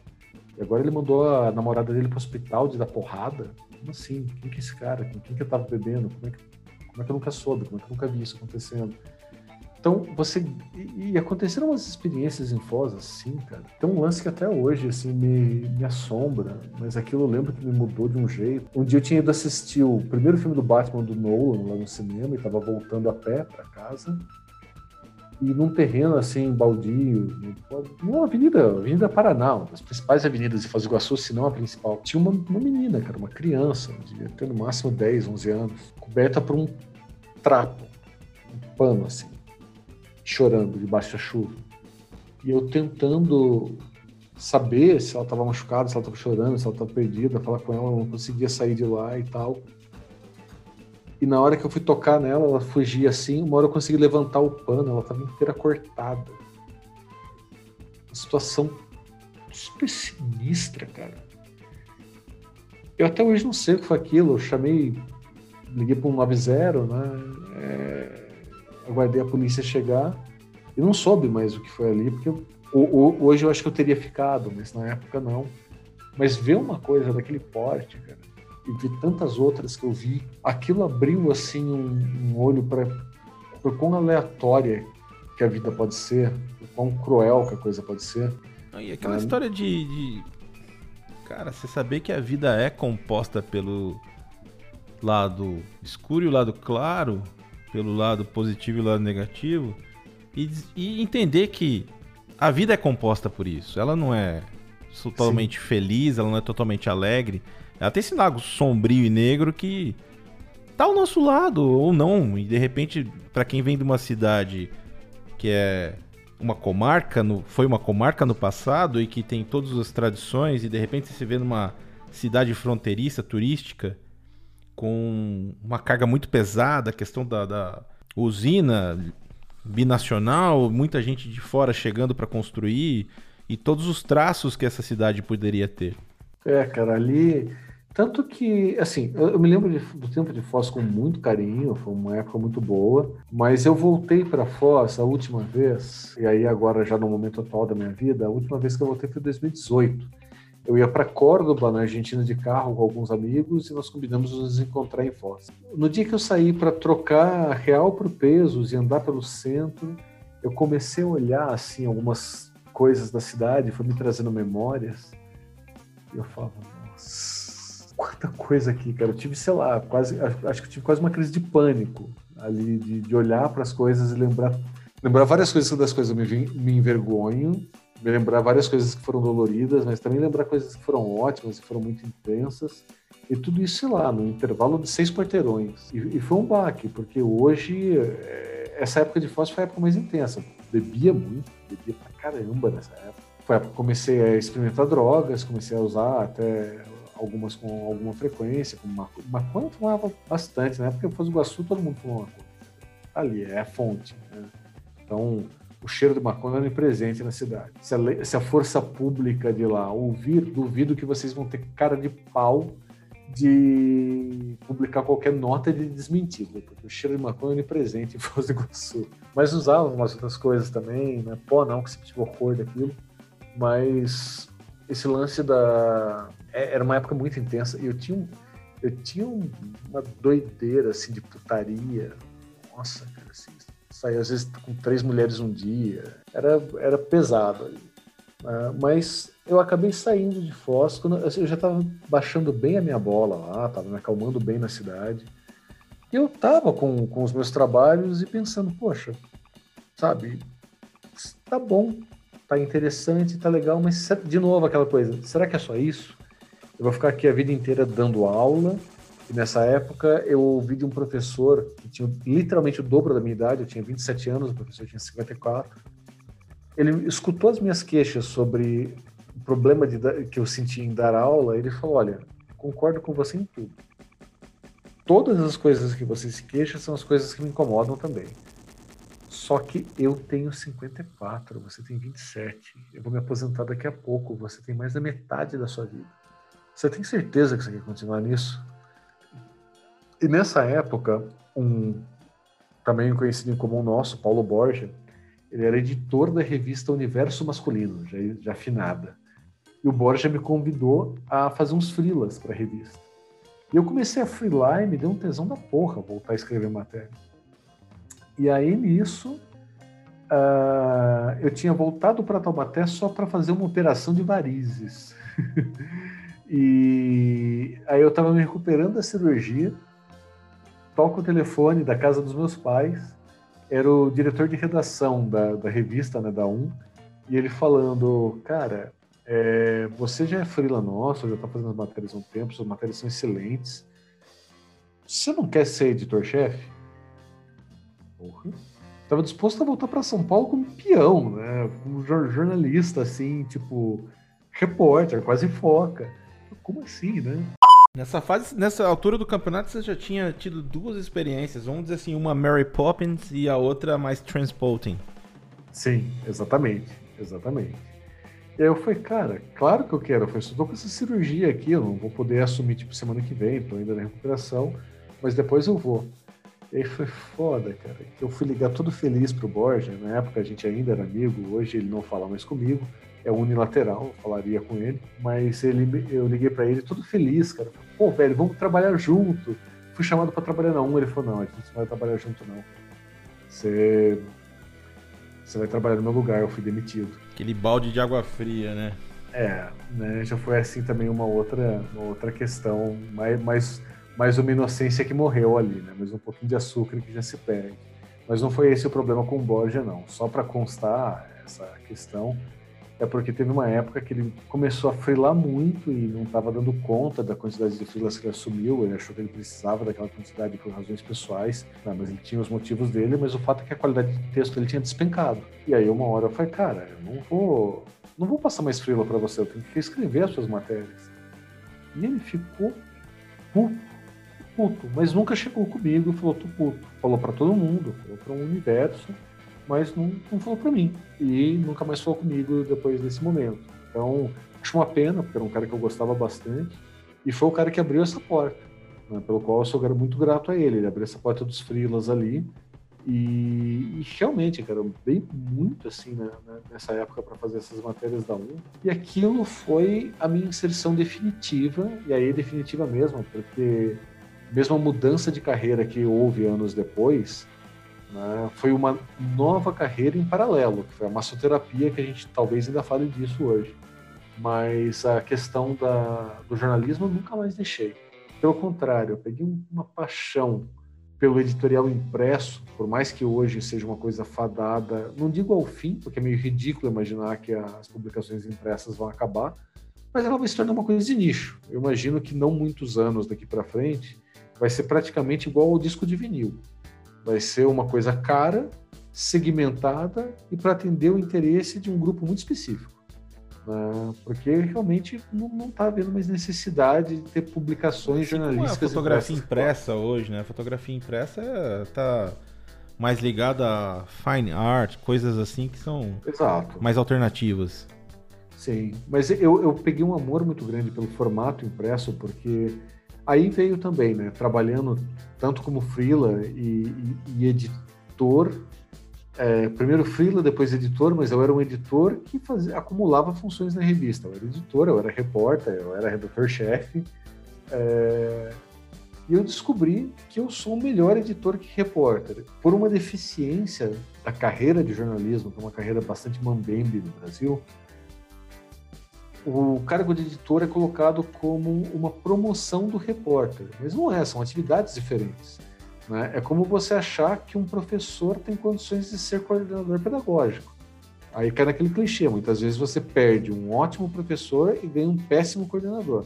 E agora ele mandou a namorada dele pro hospital de dar porrada. Como assim? Quem que é esse cara? Com quem que eu tava bebendo? Como é que, como é que eu nunca soube? Como é que eu nunca vi isso acontecendo? Então, você. E, e aconteceram umas experiências em Foz, assim, cara. Tem um lance que até hoje, assim, me, me assombra, mas aquilo eu lembro que me mudou de um jeito. Um dia eu tinha ido assistir o primeiro filme do Batman do Nolan lá no cinema e tava voltando a pé para casa. E num terreno assim, baldio, numa avenida, Avenida Paraná, uma das principais avenidas de Foz do Iguaçu, se não a principal, tinha uma, uma menina, cara, uma criança, devia ter no máximo 10, 11 anos, coberta por um trapo, um pano assim chorando debaixo da chuva. E eu tentando saber se ela estava machucada, se ela estava chorando, se ela estava perdida, falar com ela, não conseguia sair de lá e tal. E na hora que eu fui tocar nela, ela fugia assim, uma hora eu consegui levantar o pano, ela estava inteira cortada. Uma situação super sinistra, cara. Eu até hoje não sei o que foi aquilo, eu chamei, liguei para um 90, né? É aguardei a polícia chegar e não soube mais o que foi ali, porque eu, hoje eu acho que eu teria ficado, mas na época não. Mas ver uma coisa daquele porte, cara, e ver tantas outras que eu vi, aquilo abriu assim um, um olho para por quão aleatória que a vida pode ser, por quão cruel que a coisa pode ser. E aquela história de, de, Cara, você saber que a vida é composta pelo lado escuro e o lado claro, pelo lado positivo e o lado negativo e, e entender que a vida é composta por isso. Ela não é totalmente Sim. feliz, ela não é totalmente alegre. Ela tem esse lado sombrio e negro que tá ao nosso lado ou não. E de repente, para quem vem de uma cidade que é uma comarca, no, foi uma comarca no passado e que tem todas as tradições e de repente você vê numa cidade fronteiriça turística com uma carga muito pesada, a questão da, da usina binacional, muita gente de fora chegando para construir e todos os traços que essa cidade poderia ter. É, cara, ali. Tanto que, assim, eu, eu me lembro de, do tempo de Foz com muito carinho, foi uma época muito boa, mas eu voltei para Foz a última vez, e aí agora já no momento atual da minha vida, a última vez que eu voltei foi em 2018 eu ia para Córdoba, na Argentina, de carro com alguns amigos e nós combinamos nos encontrar em Foz. No dia que eu saí para trocar real por pesos e andar pelo centro, eu comecei a olhar assim algumas coisas da cidade, foi me trazendo memórias. E eu falava, nossa, quanta coisa aqui, cara. Eu tive, sei lá, quase, acho que tive quase uma crise de pânico ali, de, de olhar para as coisas e lembrar, lembrar várias coisas das coisas eu me, me envergonho me lembrar várias coisas que foram doloridas, mas também lembrar coisas que foram ótimas e foram muito intensas. E tudo isso, sei lá, no intervalo de seis quarteirões. E, e foi um baque, porque hoje, é, essa época de Foz foi a época mais intensa. Bebia muito, bebia pra caramba nessa época. Foi a época que comecei a experimentar drogas, comecei a usar até algumas com alguma frequência, como maconha. Maconha eu fumava bastante, na época em Foz do Iguaçu todo mundo fumava maconha. Ali, é a fonte. Né? Então, o cheiro de maconha onipresente na cidade. Se a, se a, força pública de lá ouvir, duvido que vocês vão ter cara de pau de publicar qualquer nota de desmentir, porque o cheiro de maconha é onipresente em Foz do Iguaçu. Mas usavam umas outras coisas também, né? Pó não, que se tive horror daquilo. Mas esse lance da... É, era uma época muito intensa e eu tinha, eu tinha uma doideira, assim, de putaria. Nossa, cara, assim, saía às vezes com três mulheres um dia, era, era pesado ali. Uh, mas eu acabei saindo de Foz, quando, assim, eu já estava baixando bem a minha bola lá, estava me acalmando bem na cidade. E eu estava com, com os meus trabalhos e pensando, poxa, sabe, tá bom, tá interessante, tá legal, mas de novo aquela coisa, será que é só isso? Eu vou ficar aqui a vida inteira dando aula e nessa época eu ouvi de um professor que tinha literalmente o dobro da minha idade, eu tinha 27 anos, o professor tinha 54. Ele escutou as minhas queixas sobre o problema de, que eu sentia em dar aula, ele falou: Olha, concordo com você em tudo. Todas as coisas que você se queixa são as coisas que me incomodam também. Só que eu tenho 54, você tem 27. Eu vou me aposentar daqui a pouco, você tem mais da metade da sua vida. Você tem certeza que você quer continuar nisso? E nessa época, um também conhecido em comum nosso, Paulo Borja, ele era editor da revista Universo Masculino, já, já afinada. E o Borja me convidou a fazer uns frilas para a revista. E eu comecei a frilar e me deu um tesão da porra voltar a escrever matéria. E aí nisso, uh, eu tinha voltado para Taubaté só para fazer uma operação de varizes. e aí eu estava me recuperando da cirurgia, toco o telefone da casa dos meus pais, era o diretor de redação da, da revista, né, da Um, e ele falando, cara, é, você já é frila nosso, já está fazendo as matérias há um tempo, suas matérias são excelentes. Você não quer ser editor-chefe? Porra. Tava disposto a voltar para São Paulo como peão, né? Como jornalista, assim, tipo, repórter, quase foca. Como assim, né? Nessa fase, nessa altura do campeonato, você já tinha tido duas experiências. Vamos dizer assim, uma Mary Poppins e a outra mais Transporting. Sim, exatamente. Exatamente. E aí eu falei, cara, claro que eu quero. Eu falei, estou com essa cirurgia aqui, eu não vou poder assumir, tipo, semana que vem, estou ainda na recuperação, mas depois eu vou. E aí foi foda, cara. Eu fui ligar todo feliz pro Borja. Na época a gente ainda era amigo, hoje ele não fala mais comigo. É unilateral, eu falaria com ele. Mas ele, eu liguei para ele todo feliz, cara. Pô, velho, vamos trabalhar junto. Fui chamado para trabalhar na um, ele falou, não, a gente não vai trabalhar junto, não. Você você vai trabalhar no meu lugar, eu fui demitido. Aquele balde de água fria, né? É, né? Já foi assim também uma outra, uma outra questão, mais, mais, mais uma inocência que morreu ali, né? Mais um pouquinho de açúcar que já se perde. Mas não foi esse o problema com o Borja, não. Só para constar essa questão, é porque teve uma época que ele começou a frilar muito e não estava dando conta da quantidade de frilas que ele assumiu. Ele achou que ele precisava daquela quantidade por razões pessoais, não, mas ele tinha os motivos dele. Mas o fato é que a qualidade de texto dele tinha despencado. E aí, uma hora eu falei, cara, eu não vou, não vou passar mais frila para você, eu tenho que escrever as suas matérias. E ele ficou puto, puto, mas nunca chegou comigo e falou, tô puto. Falou para todo mundo, falou para o universo mas não, não falou para mim. E nunca mais falou comigo depois desse momento. Então, acho uma pena, porque era um cara que eu gostava bastante, e foi o cara que abriu essa porta, né, pelo qual eu sou muito grato a ele. Ele abriu essa porta dos frilas ali, e, e, realmente, cara, bem muito assim né, nessa época para fazer essas matérias da UM. E aquilo foi a minha inserção definitiva, e aí definitiva mesmo, porque mesmo a mudança de carreira que houve anos depois, né, foi uma nova carreira em paralelo, que foi a massoterapia, que a gente talvez ainda fale disso hoje. Mas a questão da, do jornalismo eu nunca mais deixei. Pelo contrário, eu peguei uma paixão pelo editorial impresso, por mais que hoje seja uma coisa fadada, não digo ao fim, porque é meio ridículo imaginar que as publicações impressas vão acabar, mas ela vai se tornar uma coisa de nicho. Eu imagino que não muitos anos daqui para frente vai ser praticamente igual ao disco de vinil. Vai ser uma coisa cara, segmentada e para atender o interesse de um grupo muito específico. Né? Porque realmente não está havendo mais necessidade de ter publicações assim jornalísticas. a fotografia impressa hoje, né? A fotografia impressa está mais ligada a fine art, coisas assim que são Exato. mais alternativas. Sim, mas eu, eu peguei um amor muito grande pelo formato impresso, porque Aí veio também, né, trabalhando tanto como freela e, e, e editor, é, primeiro freela, depois editor, mas eu era um editor que fazia, acumulava funções na revista. Eu era editor, eu era repórter, eu era redator-chefe. É, e eu descobri que eu sou melhor editor que repórter. Por uma deficiência da carreira de jornalismo, que é uma carreira bastante mambembe no Brasil, o cargo de editor é colocado como uma promoção do repórter, mas não é, são atividades diferentes. Né? É como você achar que um professor tem condições de ser coordenador pedagógico. Aí cai naquele clichê, muitas vezes você perde um ótimo professor e ganha um péssimo coordenador.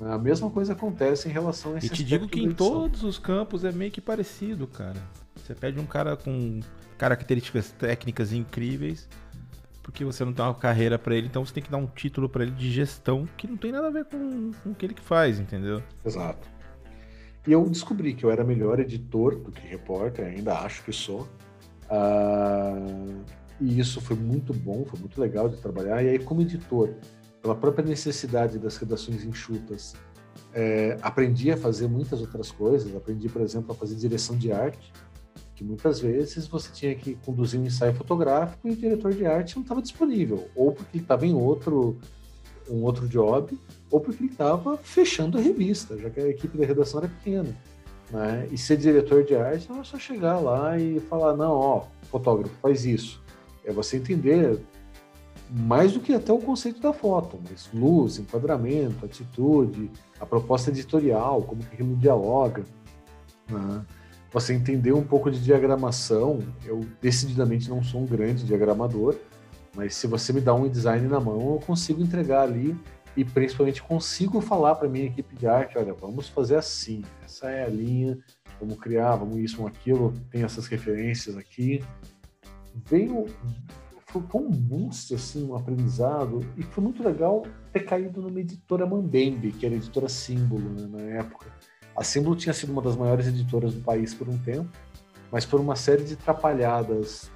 A mesma coisa acontece em relação a esse E te digo que em todos os campos é meio que parecido, cara. Você pede um cara com características técnicas incríveis, porque você não tem uma carreira para ele, então você tem que dar um título para ele de gestão que não tem nada a ver com, com o que ele faz, entendeu? Exato. E eu descobri que eu era melhor editor do que repórter, ainda acho que sou. Uh, e isso foi muito bom, foi muito legal de trabalhar. E aí, como editor, pela própria necessidade das redações enxutas, é, aprendi a fazer muitas outras coisas. Aprendi, por exemplo, a fazer direção de arte que muitas vezes você tinha que conduzir um ensaio fotográfico e o diretor de arte não estava disponível, ou porque ele estava em outro um outro job, ou porque ele estava fechando a revista, já que a equipe da redação era pequena. Né? E ser diretor de arte não é só chegar lá e falar, não, ó, fotógrafo, faz isso. É você entender mais do que até o conceito da foto, mas luz, enquadramento, atitude, a proposta editorial, como que aquilo dialoga. Né? Você entender um pouco de diagramação. Eu decididamente não sou um grande diagramador, mas se você me dá um design na mão, eu consigo entregar ali e principalmente consigo falar para minha equipe de arte, olha, vamos fazer assim, essa é a linha, vamos criar, vamos isso, vamos aquilo, tem essas referências aqui. Veio foi um boost, assim, um aprendizado, e foi muito legal ter caído numa editora Mambembe, que era editora Símbolo, né, na época. A Símbolo tinha sido uma das maiores editoras do país por um tempo, mas por uma série de trapalhadas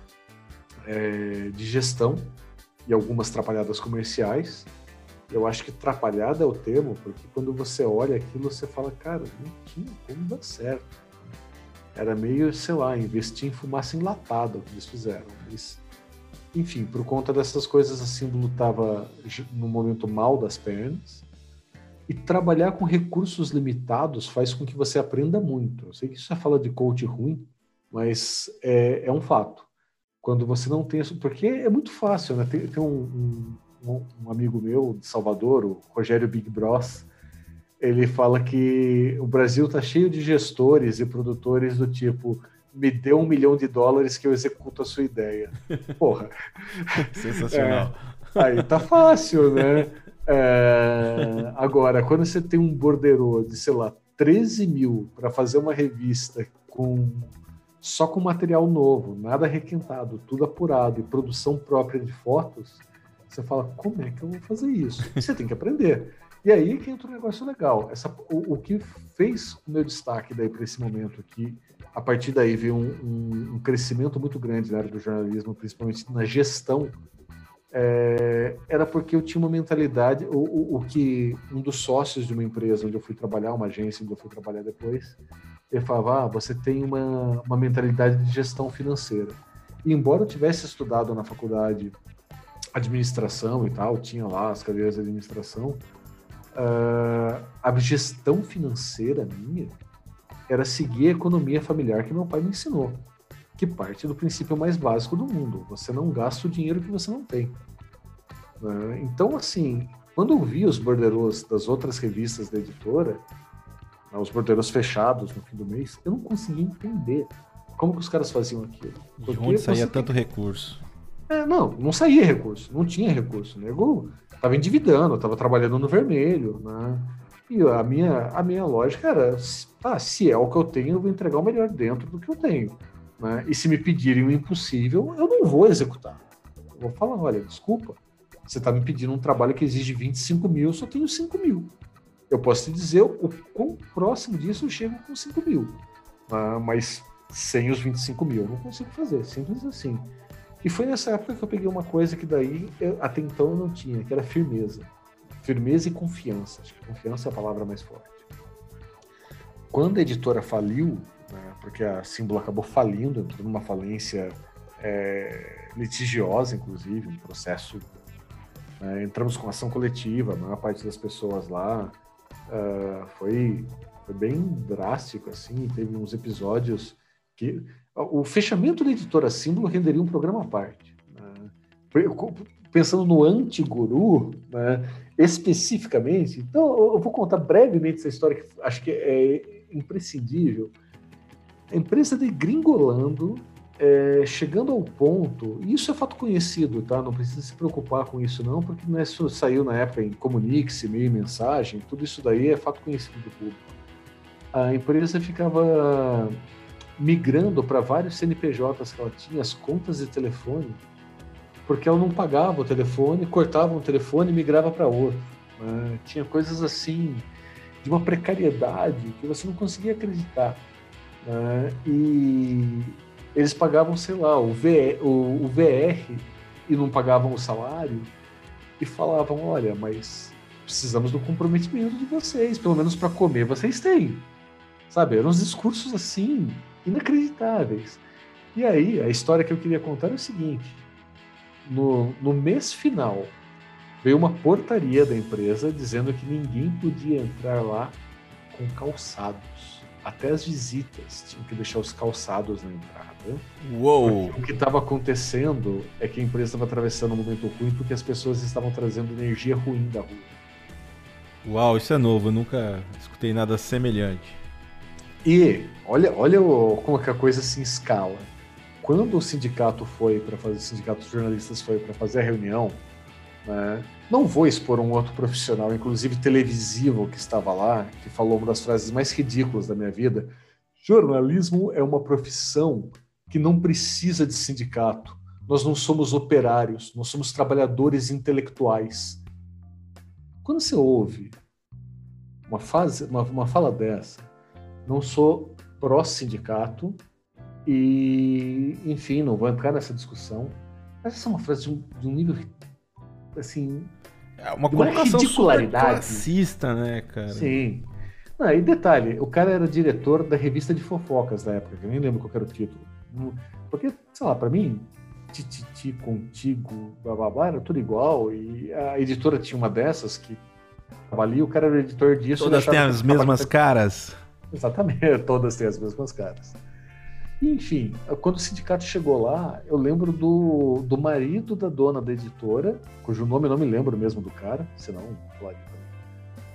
é, de gestão e algumas trapalhadas comerciais. Eu acho que trapalhada é o termo, porque quando você olha aquilo, você fala, cara, não tinha como dar certo. Era meio, sei lá, investir em fumaça enlatada o que eles fizeram. Mas enfim, por conta dessas coisas, a símbolo estava no momento mal das pernas. E trabalhar com recursos limitados faz com que você aprenda muito. Eu sei que isso é fala de coach ruim, mas é, é um fato. Quando você não tem isso, porque é muito fácil, né? Tem, tem um, um, um, amigo meu de Salvador, o Rogério Big Bros, ele fala que o Brasil está cheio de gestores e produtores do tipo me dê um milhão de dólares que eu executo a sua ideia. Porra. Sensacional. É, aí tá fácil, né? É, agora, quando você tem um borderô de, sei lá, 13 mil para fazer uma revista com só com material novo, nada requentado, tudo apurado e produção própria de fotos, você fala, como é que eu vou fazer isso? Você tem que aprender. E aí que entra um negócio legal. Essa, o, o que fez o meu destaque daí para esse momento aqui a partir daí veio um, um, um, crescimento muito grande na área do jornalismo, principalmente na gestão, é, era porque eu tinha uma mentalidade, o, o, o, que um dos sócios de uma empresa onde eu fui trabalhar, uma agência onde eu fui trabalhar depois, ele falava, ah, você tem uma, uma mentalidade de gestão financeira. E embora eu tivesse estudado na faculdade administração e tal, tinha lá as cadeiras de administração, uh, a gestão financeira minha era seguir a economia familiar que meu pai me ensinou, que parte do princípio mais básico do mundo: você não gasta o dinheiro que você não tem. Né? Então, assim, quando eu vi os borderos das outras revistas da editora, né, os borderos fechados no fim do mês, eu não conseguia entender como que os caras faziam aquilo. De onde saía tanto recurso? É, não, não saía recurso, não tinha recurso. O nego tava endividando, tava trabalhando no vermelho, né? E a minha, a minha lógica era, ah, se é o que eu tenho, eu vou entregar o melhor dentro do que eu tenho. Né? E se me pedirem o impossível, eu não vou executar. Eu vou falar, olha, desculpa, você está me pedindo um trabalho que exige 25 mil, eu só tenho 5 mil. Eu posso te dizer o quão próximo disso eu chego com 5 mil. Né? Mas sem os 25 mil eu não consigo fazer, simples assim. E foi nessa época que eu peguei uma coisa que daí eu, até então eu não tinha, que era firmeza firmeza e confiança. Acho que confiança é a palavra mais forte. Quando a editora faliu, né, porque a Símbolo acabou falindo, entrou numa falência é, litigiosa, inclusive, um processo. É, entramos com ação coletiva, a maior parte das pessoas lá uh, foi, foi bem drástico, assim, teve uns episódios que o fechamento da editora Símbolo renderia um programa à parte. Né? Pensando no anti-guru, né, especificamente. Então, eu vou contar brevemente essa história que acho que é imprescindível. Empresa de Gringolando, é, chegando ao ponto, e isso é fato conhecido, tá? Não precisa se preocupar com isso não, porque não é, isso saiu na época em comunique-se, e mensagem, tudo isso daí é fato conhecido do público. A empresa ficava migrando para vários CNPJs que ela tinha, as contas de telefone, porque ela não pagava o telefone, cortava um telefone e migrava para outro. Né? Tinha coisas assim de uma precariedade que você não conseguia acreditar. Né? E eles pagavam, sei lá, o, v, o, o VR e não pagavam o salário e falavam: olha, mas precisamos do comprometimento de vocês, pelo menos para comer vocês têm. Sabe? Eram uns discursos assim inacreditáveis. E aí, a história que eu queria contar é o seguinte: no, no mês final veio uma portaria da empresa dizendo que ninguém podia entrar lá com calçados. Até as visitas tinham que deixar os calçados na entrada. Uou! O que estava acontecendo é que a empresa estava atravessando um momento ruim porque as pessoas estavam trazendo energia ruim da rua. Uau, isso é novo, eu nunca escutei nada semelhante. E olha, olha como que a coisa se escala. Quando o sindicato foi para fazer, o sindicato de jornalistas foi para fazer a reunião, né, não vou expor um outro profissional, inclusive televisivo, que estava lá, que falou uma das frases mais ridículas da minha vida. Jornalismo é uma profissão que não precisa de sindicato. Nós não somos operários, nós somos trabalhadores intelectuais. Quando você ouve uma, fase, uma, uma fala dessa, não sou pró-sindicato e, enfim, não vou entrar nessa discussão. Mas essa é uma frase de um, de um nível, assim, uma, uma ridicularidade. classista, né, cara? Sim. Ah, e detalhe, o cara era diretor da revista de fofocas da época, que eu nem lembro qual era o título. Porque, sei lá, para mim, Tititi, Contigo, bababá, era tudo igual. E a editora tinha uma dessas que tava ali, o cara era editor disso. Todas têm as mesmas caras. Exatamente, todas têm as mesmas caras. Enfim, quando o sindicato chegou lá, eu lembro do, do marido da dona da editora, cujo nome eu não me lembro mesmo do cara, senão, claro,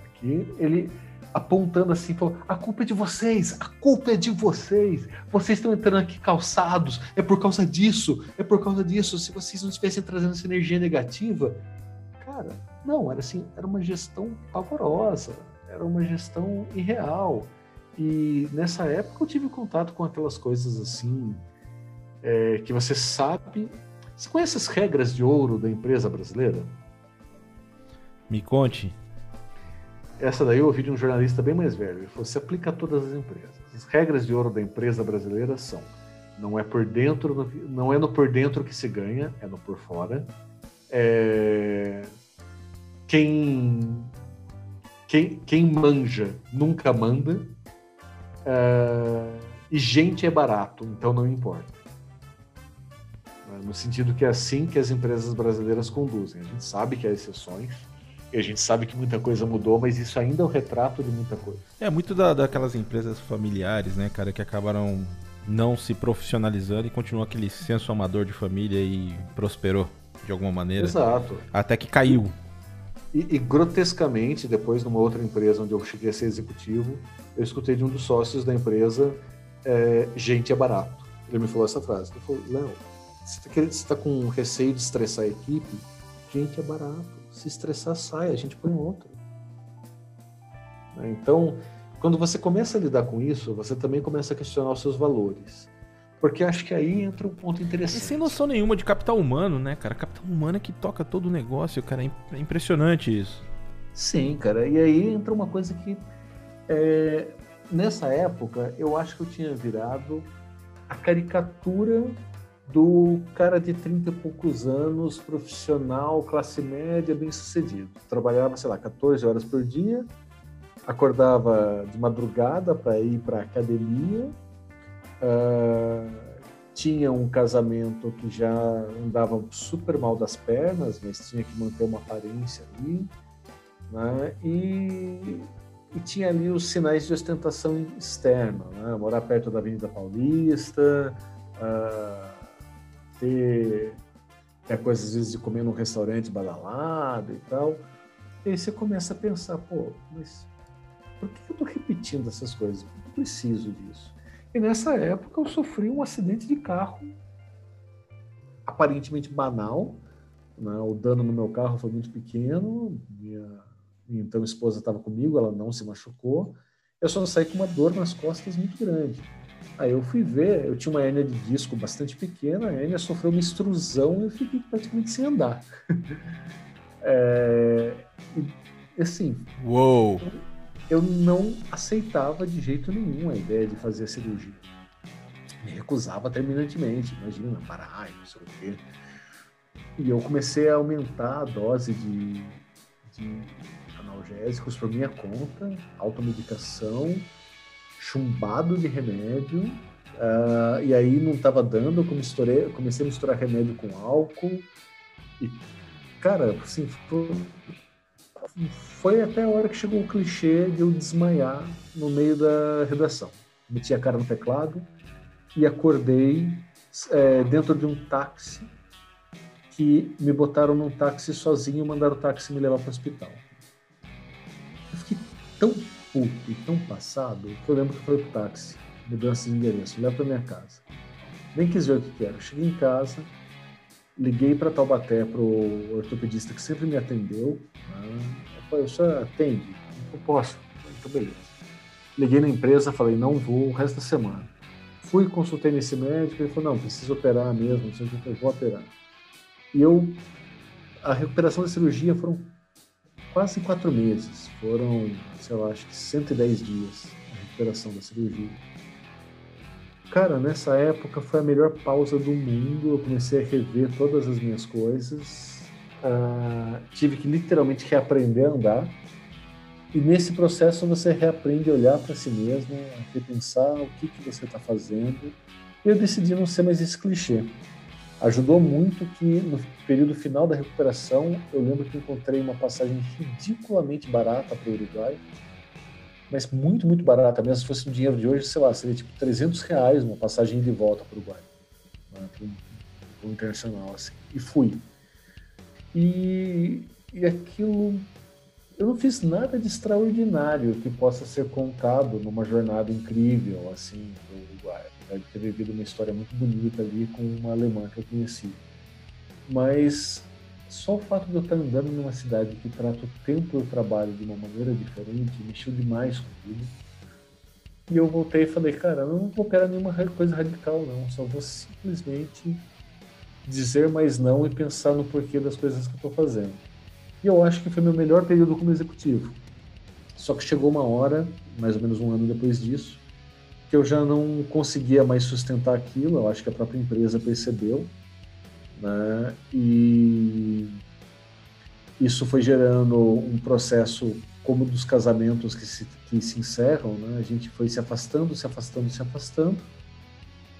aqui, ele apontando assim, falou: a culpa é de vocês, a culpa é de vocês. Vocês estão entrando aqui calçados, é por causa disso, é por causa disso. Se vocês não estivessem trazendo essa energia negativa, cara, não, era assim, era uma gestão pavorosa, era uma gestão irreal. E nessa época eu tive contato com aquelas coisas assim é, que você sabe. Você conhece as regras de ouro da empresa brasileira? Me conte. Essa daí eu ouvi de um jornalista bem mais velho. Ele falou: se aplica a todas as empresas. As regras de ouro da empresa brasileira são: não é por dentro, não é no por dentro que se ganha, é no por fora. É... Quem, quem, quem manja nunca manda. É... E gente é barato, então não importa. No sentido que é assim que as empresas brasileiras conduzem. A gente sabe que há exceções e a gente sabe que muita coisa mudou, mas isso ainda é um retrato de muita coisa. É muito da, daquelas empresas familiares, né, cara, que acabaram não se profissionalizando e continuou aquele senso amador de família e prosperou de alguma maneira. Exato. Até que caiu. E, e, grotescamente, depois numa outra empresa onde eu cheguei a ser executivo, eu escutei de um dos sócios da empresa, é, gente é barato. Ele me falou essa frase. Ele falou, Léo, você está tá com receio de estressar a equipe? Gente é barato se estressar, sai, a gente põe outro. Né? Então, quando você começa a lidar com isso, você também começa a questionar os seus valores. Porque acho que aí entra um ponto interessante. E sem noção nenhuma de capital humano, né, cara? Capital humano é que toca todo o negócio, cara. É, é impressionante isso. Sim, cara. E aí entra uma coisa que. É, nessa época, eu acho que eu tinha virado a caricatura do cara de 30 e poucos anos, profissional, classe média, bem sucedido. Trabalhava, sei lá, 14 horas por dia, acordava de madrugada para ir para academia, uh, tinha um casamento que já andava super mal das pernas, mas tinha que manter uma aparência ali, né? e, e tinha ali os sinais de ostentação externa, né? morar perto da Avenida Paulista, uh, ter é coisa às vezes de comer num restaurante badalado e tal. E aí você começa a pensar, pô, mas por que eu estou repetindo essas coisas? Eu preciso disso. E nessa época eu sofri um acidente de carro aparentemente banal. Né? O dano no meu carro foi muito pequeno. Minha, minha então esposa estava comigo, ela não se machucou. Eu só saí com uma dor nas costas muito grande. Aí eu fui ver, eu tinha uma hérnia de disco bastante pequena, a hérnia sofreu uma extrusão e eu fiquei praticamente sem andar. é, e, assim, Uou. Eu, eu não aceitava de jeito nenhum a ideia de fazer a cirurgia. Me recusava terminantemente, imagina, parar, não sei o quê. E eu comecei a aumentar a dose de, de analgésicos por minha conta, automedicação, chumbado de remédio, uh, e aí não estava dando, eu comecei, comecei a misturar remédio com álcool, e, cara, assim, foi, foi até a hora que chegou o clichê de eu desmaiar no meio da redação. Meti a cara no teclado e acordei é, dentro de um táxi que me botaram num táxi sozinho e mandaram o táxi me levar para o hospital. Eu fiquei tão puto e tão passado que eu lembro que foi pro táxi, mudança de endereço, leva para minha casa. Nem quis ver o que era. Cheguei em casa, liguei para Taubaté, pro ortopedista que sempre me atendeu. Né? Eu o senhor atende? Eu posso. Então, beleza. Liguei na empresa, falei, não vou o resto da semana. Fui, consultei nesse médico, ele falou, não, precisa operar mesmo, não sei o que, vou operar. E eu, a recuperação da cirurgia foram quase quatro meses, foram, sei lá, acho que 110 dias a recuperação da cirurgia. Cara, nessa época foi a melhor pausa do mundo. Eu comecei a rever todas as minhas coisas. Uh, tive que literalmente reaprender a andar. E nesse processo você reaprende a olhar para si mesmo, a repensar o que, que você está fazendo. E eu decidi não ser mais esse clichê. Ajudou muito que no período final da recuperação, eu lembro que encontrei uma passagem ridiculamente barata para o Uruguai mas muito, muito barata mesmo. Se fosse no dinheiro de hoje, sei lá, seria tipo 300 reais uma passagem de volta para o Uruguai, né, para o internacional, assim. E fui. E, e aquilo. Eu não fiz nada de extraordinário que possa ser contado numa jornada incrível, assim, do Uruguai. Deve ter vivido uma história muito bonita ali com uma alemã que eu conheci. Mas só o fato de eu estar andando numa cidade que trata o tempo e o trabalho de uma maneira diferente mexeu demais comigo. E eu voltei e falei, cara, eu não vou operar nenhuma coisa radical, não. Só vou simplesmente dizer mais não e pensar no porquê das coisas que eu estou fazendo. E eu acho que foi meu melhor período como executivo. Só que chegou uma hora, mais ou menos um ano depois disso, que eu já não conseguia mais sustentar aquilo. Eu acho que a própria empresa percebeu né? E isso foi gerando um processo como dos casamentos que se, que se encerram, né? A gente foi se afastando, se afastando, se afastando,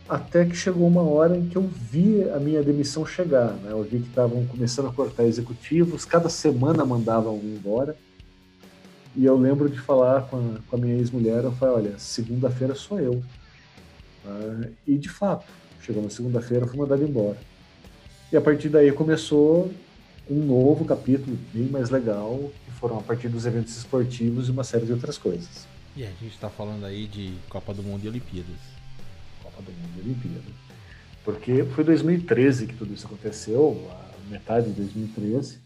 até que chegou uma hora em que eu vi a minha demissão chegar, né? Eu vi que estavam começando a cortar executivos, cada semana mandavam um embora. E eu lembro de falar com a, com a minha ex-mulher, eu falei, olha, segunda-feira sou eu. Né? E de fato, chegou na segunda-feira, fui mandado embora. E a partir daí começou um novo capítulo bem mais legal, que foram a partir dos eventos esportivos e uma série de outras coisas. E a gente está falando aí de Copa do Mundo e Olimpíadas. Copa do Mundo e Olimpíadas. Porque foi 2013 que tudo isso aconteceu, a metade de 2013.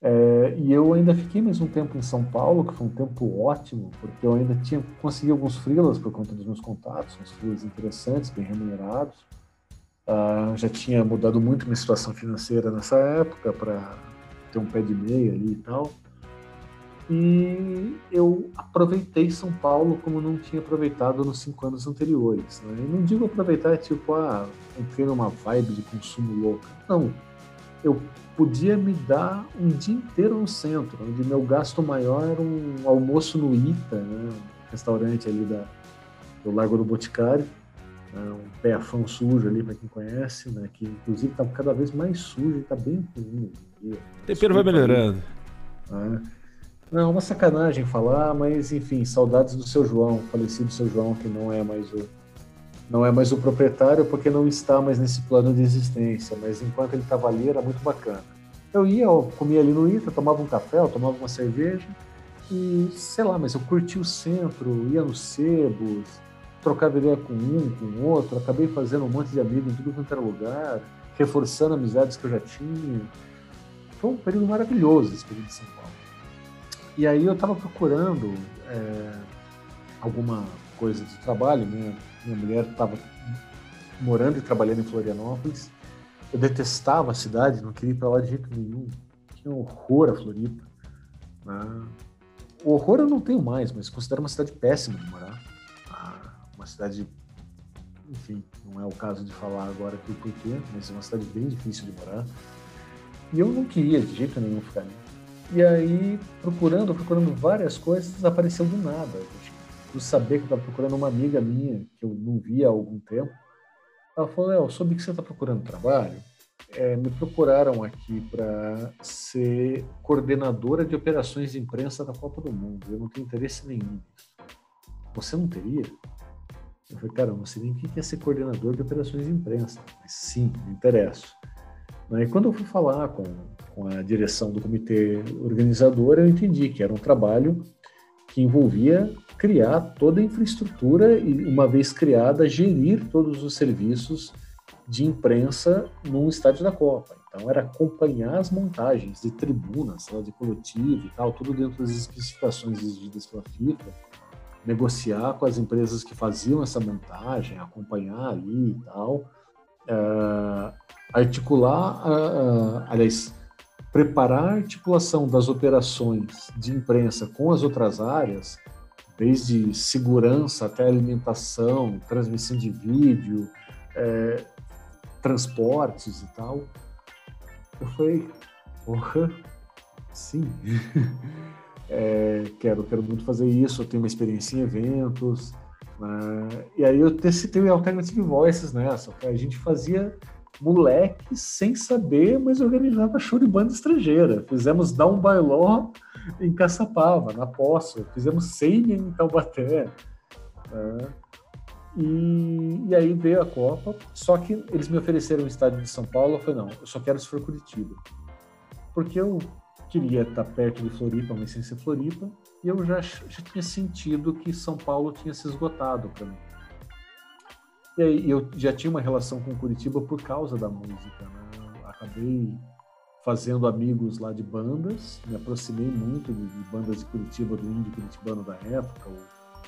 É, e eu ainda fiquei mais um tempo em São Paulo, que foi um tempo ótimo, porque eu ainda tinha conseguido alguns freelas por conta dos meus contatos, uns freelas interessantes, bem remunerados. Uh, já tinha mudado muito minha situação financeira nessa época para ter um pé de meia ali e tal. E eu aproveitei São Paulo como não tinha aproveitado nos cinco anos anteriores. Né? E não digo aproveitar tipo, ah, entrei numa vibe de consumo louca. Não. Eu podia me dar um dia inteiro no centro, onde meu gasto maior era um almoço no Ita, né? restaurante ali da, do Largo do Boticário um pé-fão sujo ali, para quem conhece, né, que inclusive está cada vez mais sujo e está bem ruim. O tempero vai melhorando. Né. Não, é uma sacanagem falar, mas enfim, saudades do seu João, falecido seu João, que não é mais o não é mais o proprietário porque não está mais nesse plano de existência, mas enquanto ele estava ali era muito bacana. Eu ia, eu comia ali no Ita, tomava um café, eu tomava uma cerveja e sei lá, mas eu curti o centro, ia nos sebos, trocava ideia com um, com outro, acabei fazendo um monte de amigos em tudo quanto era lugar, reforçando amizades que eu já tinha. Foi um período maravilhoso esse período de São Paulo. E aí eu estava procurando é, alguma coisa de trabalho, minha, minha mulher estava morando e trabalhando em Florianópolis. Eu detestava a cidade, não queria ir para lá de jeito nenhum. Tinha um horror a Floripa. Né? O horror eu não tenho mais, mas considero uma cidade péssima de morar uma cidade, enfim, não é o caso de falar agora aqui o porquê, mas é uma cidade bem difícil de morar. E eu não queria de jeito nenhum ficar ali. E aí, procurando, procurando várias coisas, apareceu do nada. Por saber que eu estava procurando uma amiga minha, que eu não via há algum tempo. Ela falou, Léo, soube que você está procurando trabalho? é, me procuraram aqui para ser coordenadora de operações de imprensa da Copa do Mundo. Eu não tenho interesse nenhum nisso. Você não teria? Eu falei, cara, sei nem o que é ser coordenador de operações de imprensa. Mas sim, me interesso. E quando eu fui falar com, com a direção do comitê organizador, eu entendi que era um trabalho que envolvia criar toda a infraestrutura e, uma vez criada, gerir todos os serviços de imprensa num estádio da Copa. Então era acompanhar as montagens de tribunas, de coletivo e tal, tudo dentro das especificações exigidas pela FIFA, negociar com as empresas que faziam essa montagem, acompanhar ali e tal, uh, articular, uh, uh, aliás, preparar a articulação das operações de imprensa com as outras áreas, desde segurança até alimentação, transmissão de vídeo, é, transportes e tal. Eu falei, porra, sim. é, quero, quero muito fazer isso, eu tenho uma experiência em eventos. Né? E aí eu citei o Alternative Voices nessa. Né? A gente fazia moleque sem saber, mas organizava show de banda estrangeira. Fizemos Down by Law em Caçapava, na Poça. Fizemos Seiya em Taubaté. Né? E, e, aí veio a Copa, só que eles me ofereceram o estádio de São Paulo, eu falei, não, eu só quero se for Curitiba. Porque eu queria estar perto de Floripa, mas sem ser Floripa, e eu já, já tinha sentido que São Paulo tinha se esgotado para mim. E aí eu já tinha uma relação com Curitiba por causa da música, né? acabei fazendo amigos lá de bandas, me aproximei muito de, de bandas de Curitiba, do indie curitibano da época,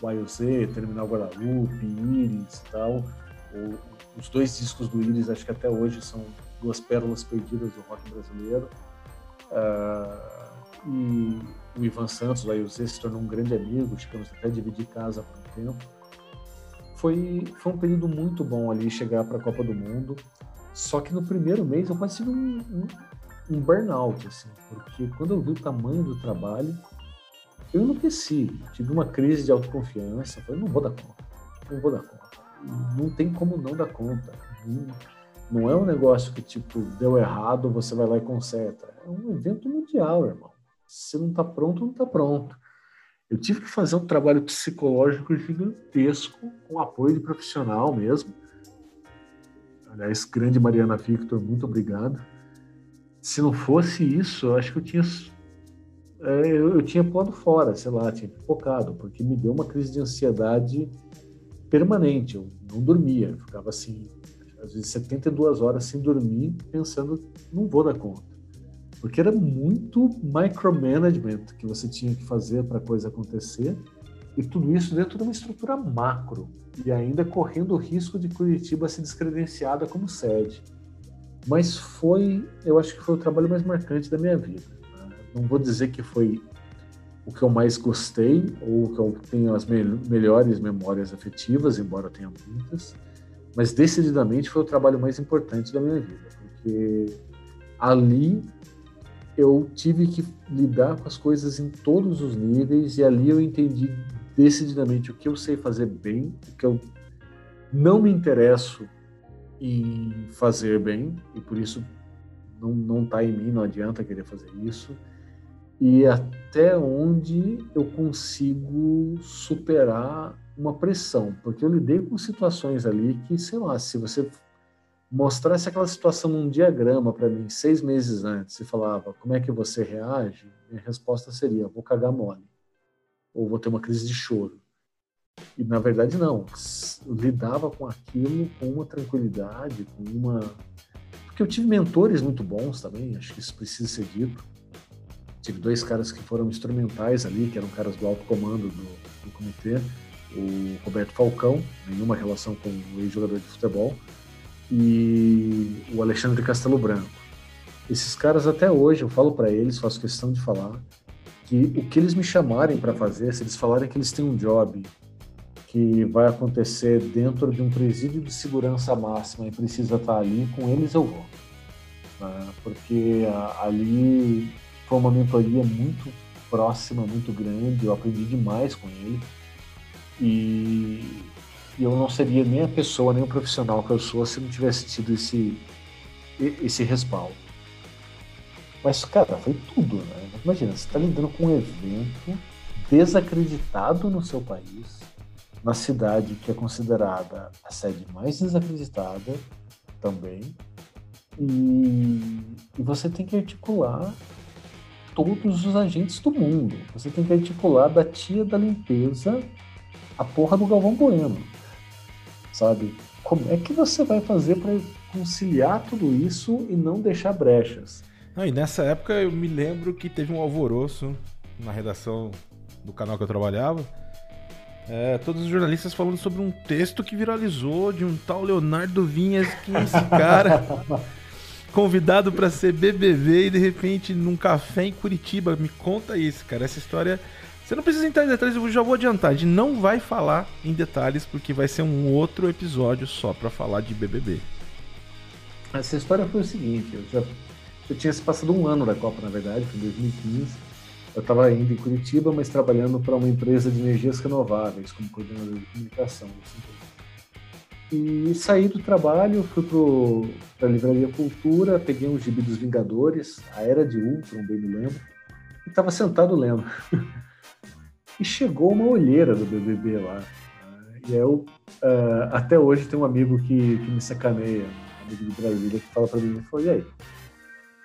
o YOZ, Terminal Guadalupe, Iris e tal. O, os dois discos do Iris, acho que até hoje são duas pérolas perdidas do rock brasileiro. Uh, e o Ivan Santos, o YOZ, se tornou um grande amigo, chegamos até dividir casa por um tempo. Foi, foi um período muito bom ali chegar para a Copa do Mundo. Só que no primeiro mês eu quase tive um, um, um burnout, assim, porque quando eu vi o tamanho do trabalho, eu enlouqueci, tive uma crise de autoconfiança, falei, não vou dar conta, não vou dar conta. Não tem como não dar conta. Não, não é um negócio que, tipo, deu errado, você vai lá e conserta. É um evento mundial, irmão. Se não está pronto, não está pronto. Eu tive que fazer um trabalho psicológico gigantesco, com apoio de profissional mesmo. Aliás, grande Mariana Victor, muito obrigado. Se não fosse isso, eu acho que eu tinha é, eu, eu, tinha pulado fora, sei lá, tinha focado, porque me deu uma crise de ansiedade permanente. Eu não dormia, eu ficava assim, às vezes 72 horas sem dormir, pensando, não vou dar conta. Porque era muito micromanagement que você tinha que fazer para a coisa acontecer, e tudo isso dentro de uma estrutura macro, e ainda correndo o risco de Curitiba ser descredenciada como sede. Mas foi, eu acho que foi o trabalho mais marcante da minha vida não vou dizer que foi o que eu mais gostei ou que eu tenho as me melhores memórias afetivas, embora tenha muitas, mas decididamente foi o trabalho mais importante da minha vida, porque ali eu tive que lidar com as coisas em todos os níveis e ali eu entendi decididamente o que eu sei fazer bem, o que eu não me interesso em fazer bem e por isso não não está em mim, não adianta querer fazer isso e até onde eu consigo superar uma pressão, porque eu lidei com situações ali que, sei lá, se você mostrasse aquela situação num diagrama para mim seis meses antes e falava como é que você reage, minha resposta seria: vou cagar mole, ou vou ter uma crise de choro. E na verdade, não. Eu lidava com aquilo com uma tranquilidade, com uma. Porque eu tive mentores muito bons também, acho que isso precisa ser dito Tive dois caras que foram instrumentais ali, que eram caras do alto comando do, do comitê. O Roberto Falcão, nenhuma relação com o ex-jogador de futebol, e o Alexandre Castelo Branco. Esses caras até hoje, eu falo para eles, faço questão de falar, que o que eles me chamarem para fazer, se eles falarem que eles têm um job que vai acontecer dentro de um presídio de segurança máxima e precisa estar tá ali, com eles eu vou. Né? Porque ali foi uma mentoria muito próxima, muito grande, eu aprendi demais com ele. E eu não seria nem a pessoa, nem o profissional que eu sou se não tivesse tido esse, esse respaldo. Mas, cara, foi tudo, né? Imagina, você está lidando com um evento desacreditado no seu país, na cidade que é considerada a sede mais desacreditada também, e, e você tem que articular todos os agentes do mundo. Você tem que articular da tia da limpeza a porra do Galvão Bueno. Sabe? Como é que você vai fazer para conciliar tudo isso e não deixar brechas? Não, e nessa época eu me lembro que teve um alvoroço na redação do canal que eu trabalhava. É, todos os jornalistas falando sobre um texto que viralizou de um tal Leonardo Vinhas, que esse cara convidado para ser BBB e de repente num café em Curitiba. Me conta isso, cara. Essa história. Você não precisa entrar em detalhes, eu já vou adiantar. A gente não vai falar em detalhes porque vai ser um outro episódio só para falar de BBB. Essa história foi o seguinte: eu já eu tinha se passado um ano da Copa, na verdade, foi em 2015. Eu estava indo em Curitiba, mas trabalhando para uma empresa de energias renováveis como coordenador de comunicação. Assim, e saí do trabalho, fui para a Livraria Cultura, peguei um gibi dos Vingadores, a Era de Ultron, bem me lembro, e estava sentado lendo. e chegou uma olheira do BBB lá. E eu, uh, até hoje, tem um amigo que, que me sacaneia, um amigo de Brasília, que fala para mim, falou, e aí,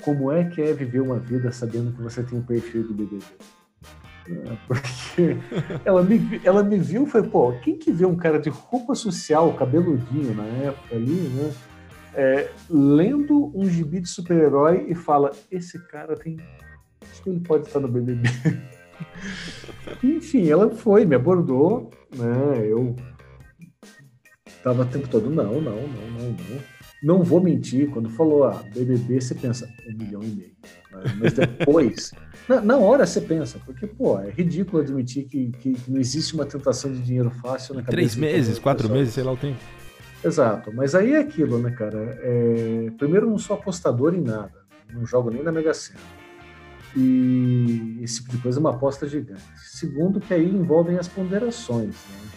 como é que é viver uma vida sabendo que você tem um perfil do BBB? Porque ela me, ela me viu e foi, pô, quem que vê um cara de roupa social, cabeludinho na época ali, né? É, lendo um gibi de super-herói e fala: esse cara tem. Acho que ele pode estar no BBB. Enfim, ela foi, me abordou, né? Eu tava o tempo todo: não, não, não, não, não. Não vou mentir, quando falou ah, BBB, você pensa um milhão e meio. Né? Mas depois, na, na, hora você pensa, porque, pô, é ridículo admitir que, que, que não existe uma tentação de dinheiro fácil na cabeça. Três meses, quatro meses, sei lá o tempo. Exato, mas aí é aquilo, né, cara? É, primeiro, não sou apostador em nada, não jogo nem na Mega Sena. E esse tipo de coisa é uma aposta gigante. Segundo, que aí envolvem as ponderações, né?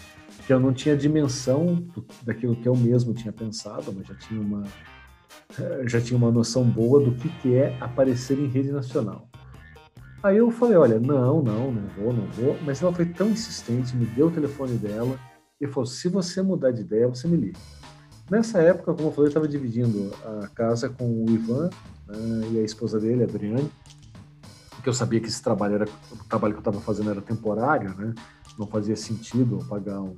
que eu não tinha dimensão daquilo que eu mesmo tinha pensado, mas já tinha uma eh, já tinha uma noção boa do que, que é aparecer em rede nacional. Aí eu falei, olha, não, não, não vou, não vou. Mas ela foi tão insistente, me deu o telefone dela e falou, se você mudar de ideia, você me liga. Nessa época, como eu falei, eu estava dividindo a casa com o Ivan né, e a esposa dele, a Adriane, porque eu sabia que esse trabalho era o trabalho que eu estava fazendo era temporário, né? Não fazia sentido eu pagar um,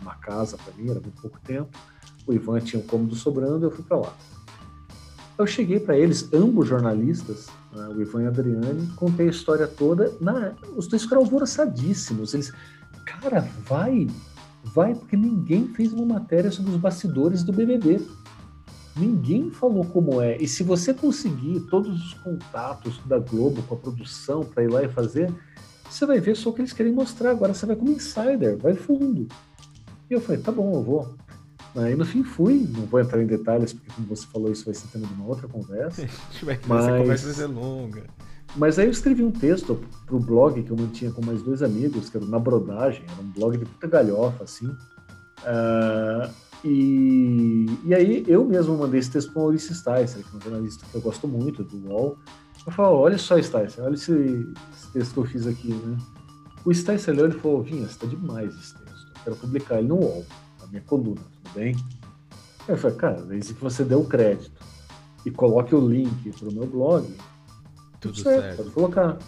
uma casa para mim, era muito pouco tempo. O Ivan tinha um cômodo sobrando, eu fui para lá. Eu cheguei para eles, ambos jornalistas, né, o Ivan e a Adriane, contei a história toda. Na, os dois ficaram alvoroçadíssimos. Eles, cara, vai, vai, porque ninguém fez uma matéria sobre os bastidores do BBB. Ninguém falou como é. E se você conseguir todos os contatos da Globo com a produção para ir lá e fazer, você vai ver só o que eles querem mostrar. Agora você vai como insider, vai fundo. E eu falei, tá bom, eu vou. Aí no fim fui, não vou entrar em detalhes, porque como você falou, isso vai ser tema de uma outra conversa. mas... Essa conversa vai ser longa. Mas aí eu escrevi um texto pro blog que eu mantinha com mais dois amigos, que era Na Brodagem, era um blog de puta galhofa, assim. Uh, e, e aí eu mesmo mandei esse texto pro Maurício Sticer, que é um jornalista que eu gosto muito, do UOL. Eu falei, olha só, Sticer, olha esse, esse, texto que eu fiz aqui, né? O Sticer leu e falou, Vinha, você tá demais esse texto quero publicar ele no UOL, na minha coluna, tudo bem? Eu falei, cara, desde que você dê o crédito e coloque o link para o meu blog, tudo, certo, certo, pode colocar.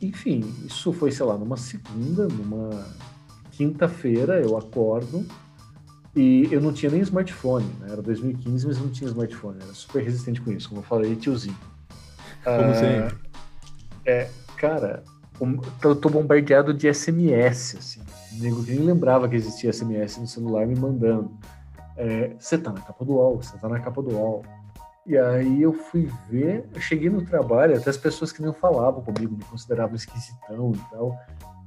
Enfim, isso foi, sei lá, numa segunda, numa quinta-feira, eu acordo e eu não tinha nem smartphone, né? Era 2015, mas eu não tinha smartphone, era super resistente com isso, como eu falei, tiozinho. Como ah, sempre. É, cara, eu tô bombardeado de SMS, assim. Nego nem lembrava que existia SMS no celular me mandando. Você é, tá na capa do UOL, você tá na capa do UOL. E aí eu fui ver, eu cheguei no trabalho, até as pessoas que não falavam comigo me consideravam esquisitão e tal.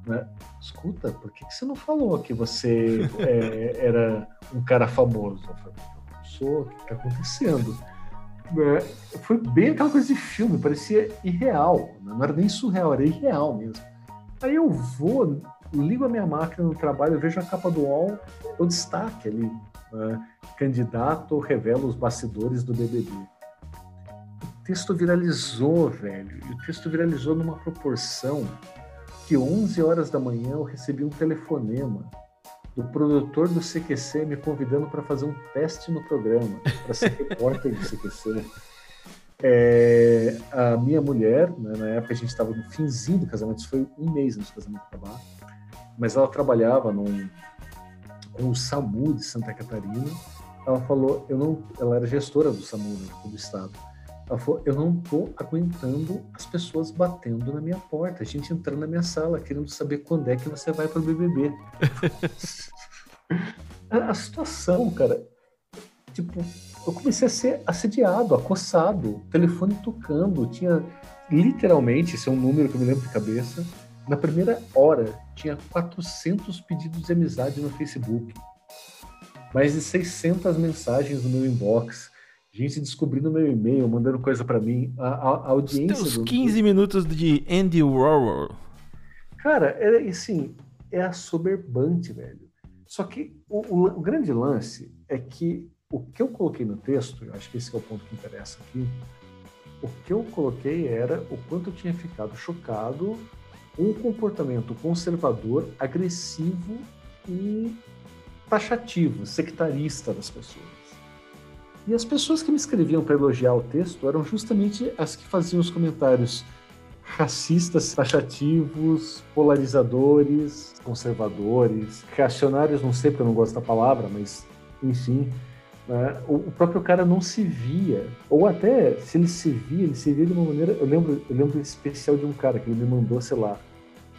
Né? Escuta, por que, que você não falou que você é, era um cara famoso? Eu falei, eu sou, o que tá acontecendo? É, foi bem aquela coisa de filme, parecia irreal. Né? Não era nem surreal, era irreal mesmo. Aí eu vou, ligo a minha máquina no trabalho, eu vejo a capa do UOL, eu destaque ali. Né? Candidato revela os bastidores do BBB. O texto viralizou, velho. E o texto viralizou numa proporção que 11 horas da manhã eu recebi um telefonema do produtor do CQC me convidando para fazer um teste no programa, para ser repórter do CQC. É, a minha mulher, né, na época a gente estava no finzinho do casamento, isso foi um mês antes do casamento acabar, mas ela trabalhava num, com o SAMU de Santa Catarina. Ela falou, eu não, ela era gestora do SAMU né, do estado. Ela falou, eu não tô aguentando as pessoas batendo na minha porta, a gente entrando na minha sala, querendo saber quando é que você vai para o BBB. a, a situação, cara, tipo, eu comecei a ser assediado, acossado, telefone tocando, tinha literalmente, esse é um número que eu me lembro de cabeça, na primeira hora tinha 400 pedidos de amizade no Facebook, mais de 600 mensagens no meu inbox, gente descobrindo meu e-mail, mandando coisa para mim, a, a, a audiência... Os 15 do... minutos de Andy Warhol. Cara, é assim, é assoberbante, velho. Só que o, o, o grande lance é que o que eu coloquei no texto, eu acho que esse é o ponto que interessa aqui, o que eu coloquei era o quanto eu tinha ficado chocado com o comportamento conservador, agressivo e taxativo, sectarista das pessoas. E as pessoas que me escreviam para elogiar o texto eram justamente as que faziam os comentários racistas, taxativos, polarizadores, conservadores, reacionários, não sei porque eu não gosto da palavra, mas enfim, né? O, próprio cara não se via, ou até se ele se via, ele se via de uma maneira. Eu lembro, eu lembro especial de um cara que ele me mandou, sei lá,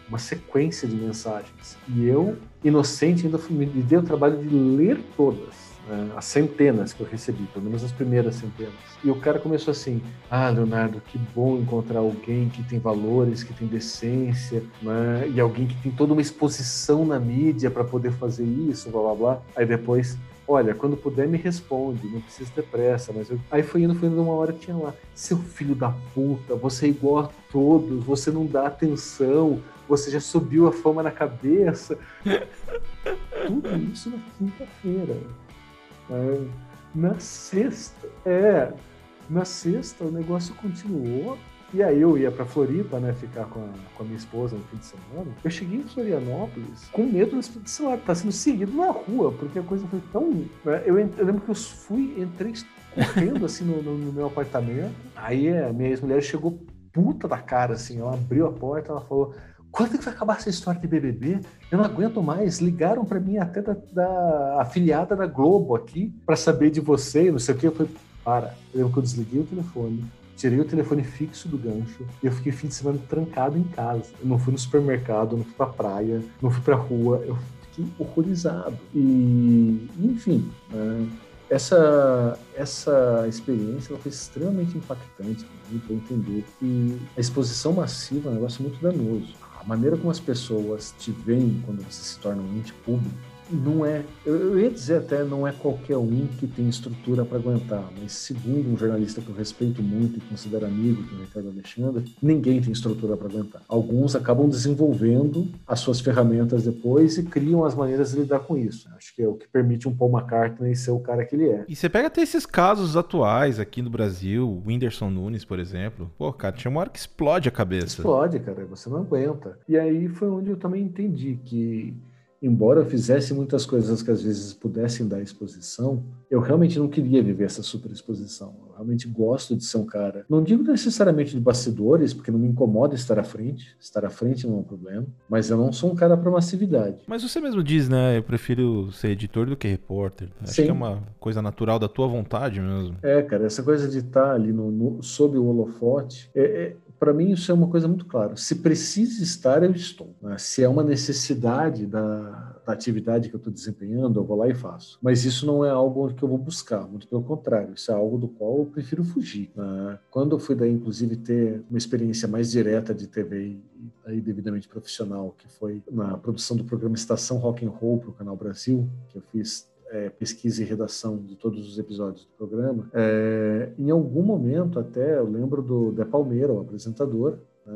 uma sequência de mensagens. E eu, inocente, ainda me dei o trabalho de ler todas, né? as centenas que eu recebi, pelo menos as primeiras centenas. E o cara começou assim: Ah, Leonardo, que bom encontrar alguém que tem valores, que tem decência, né? e alguém que tem toda uma exposição na mídia para poder fazer isso, blá blá blá. Aí depois, olha, quando puder me responde, não precisa ter pressa, mas eu... aí foi indo, foi indo uma hora tinha lá, seu filho da puta, você é igual a todos, você não dá atenção, você já subiu a fama na cabeça. Tudo isso na quinta-feira. É, na sexta, é, na sexta o negócio continuou e aí eu ia pra Floripa, né, ficar com a, com a minha esposa no fim de semana. Eu cheguei em Florianópolis com medo de, lá, tá sendo seguido na rua, porque a coisa foi tão... Né, eu, eu, lembro que eu fui, entrei correndo, assim, no, no, no meu apartamento. Aí a minha ex-mulher chegou puta da cara, assim, ela abriu a porta, ela falou... Quando que vai acabar essa história de BBB? Eu não aguento mais. Ligaram para mim até da, da, afiliada da Globo aqui para saber de você, não sei o que. Eu falei, para. Eu lembro que eu desliguei o telefone, tirei o telefone fixo do gancho e eu fiquei fim de semana trancado em casa. Eu não fui no supermercado, não fui pra praia, não fui pra rua, eu fiquei horrorizado. E, enfim, né, essa, essa experiência foi extremamente impactante para entender que a exposição massiva é um negócio muito danoso. A maneira como as pessoas te veem quando você se torna um ente público não é, eu, ia dizer até, não é qualquer um que tem estrutura para aguentar, mas segundo um jornalista que eu respeito muito e considero amigo, que é o Ricardo Alexandre, ninguém tem estrutura para aguentar. Alguns acabam desenvolvendo as suas ferramentas depois e criam as maneiras de lidar com isso. Acho que é o que permite um Paul McCartney ser o cara que ele é. E você pega até esses casos atuais aqui no Brasil, o Whindersson Nunes, por exemplo. Pô, cara, tinha uma hora que explode a cabeça. Explode, cara, você não aguenta. E aí foi onde eu também entendi que embora eu fizesse muitas coisas que às vezes pudessem dar exposição, eu realmente não queria viver essa superexposição. Eu realmente gosto de ser um cara. Não digo necessariamente de bastidores, porque não me incomoda estar à frente. Estar à frente não é um problema. Mas eu não sou um cara para massividade. Mas você mesmo diz, né? Eu prefiro ser editor do que repórter. Acho Sim. que é uma coisa natural da tua vontade mesmo. É, cara, essa coisa de estar ali no, no sob o holofote. É, é, para mim isso é uma coisa muito clara. Se precisa estar, eu estou. Né? Se é uma necessidade da, da atividade que eu estou desempenhando, eu vou lá e faço. Mas isso não é algo que eu vou buscar, muito pelo contrário. Isso é algo do qual eu prefiro fugir. Né? Quando eu fui daí, inclusive, ter uma experiência mais direta de TV aí devidamente profissional, que foi na produção do programa Estação Rock and Roll para o Canal Brasil, que eu fiz é, pesquisa e redação de todos os episódios do programa, é, em algum momento até eu lembro do De Palmeira, o apresentador, é,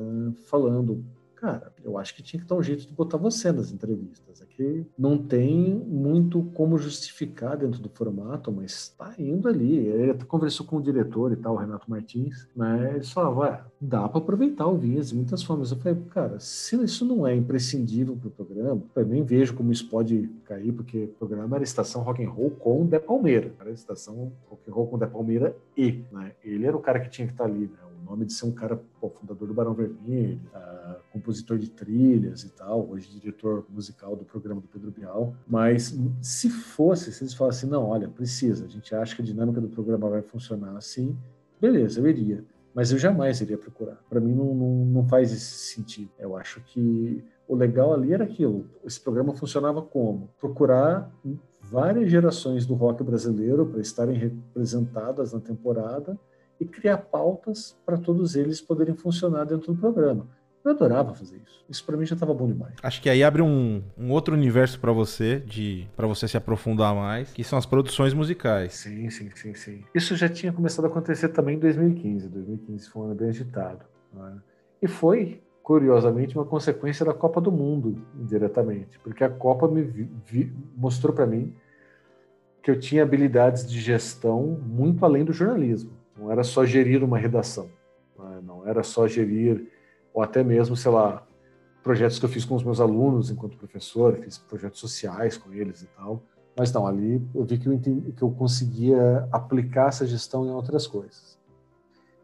falando cara, eu acho que tinha que dar um jeito de botar você nas entrevistas. É que não tem muito como justificar dentro do formato, mas tá indo ali. Ele até conversou com o diretor e tal, o Renato Martins, né? Ele falava, dá para aproveitar o Vinhas de muitas formas. Eu falei, cara, se isso não é imprescindível pro programa, eu nem vejo como isso pode cair, porque o programa era Estação Rock and Roll com De Palmeira. Era Estação Rock and Roll com De Palmeira e, né? Ele era o cara que tinha que estar tá ali, né? Nome de ser um cara, pô, fundador do Barão Vermelho, uh, compositor de trilhas e tal, hoje diretor musical do programa do Pedro Bial. Mas se fosse, se eles falassem, não, olha, precisa, a gente acha que a dinâmica do programa vai funcionar assim, beleza, eu iria. Mas eu jamais iria procurar. Para mim não, não, não faz esse sentido. Eu acho que o legal ali era aquilo. Esse programa funcionava como? Procurar várias gerações do rock brasileiro para estarem representadas na temporada e criar pautas para todos eles poderem funcionar dentro do programa. Eu adorava fazer isso. Isso para mim já estava bom demais. Acho que aí abre um, um outro universo para você, de para você se aprofundar mais, que são as produções musicais. Sim, sim, sim, sim. Isso já tinha começado a acontecer também em 2015. 2015 foi um ano bem agitado. Né? E foi, curiosamente, uma consequência da Copa do Mundo, indiretamente, porque a Copa me vi, vi, mostrou para mim que eu tinha habilidades de gestão muito além do jornalismo. Não era só gerir uma redação, né? não era só gerir, ou até mesmo, sei lá, projetos que eu fiz com os meus alunos enquanto professor, fiz projetos sociais com eles e tal. Mas não, ali eu vi que eu, entendi, que eu conseguia aplicar essa gestão em outras coisas.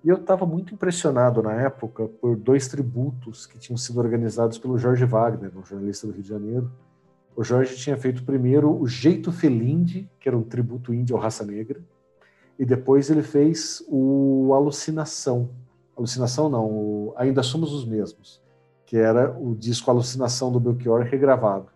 E eu estava muito impressionado na época por dois tributos que tinham sido organizados pelo Jorge Wagner, um jornalista do Rio de Janeiro. O Jorge tinha feito primeiro o Jeito Felinde, que era um tributo índio à raça negra, e depois ele fez o Alucinação. Alucinação não, o Ainda Somos os Mesmos, que era o disco Alucinação do Belchior regravado.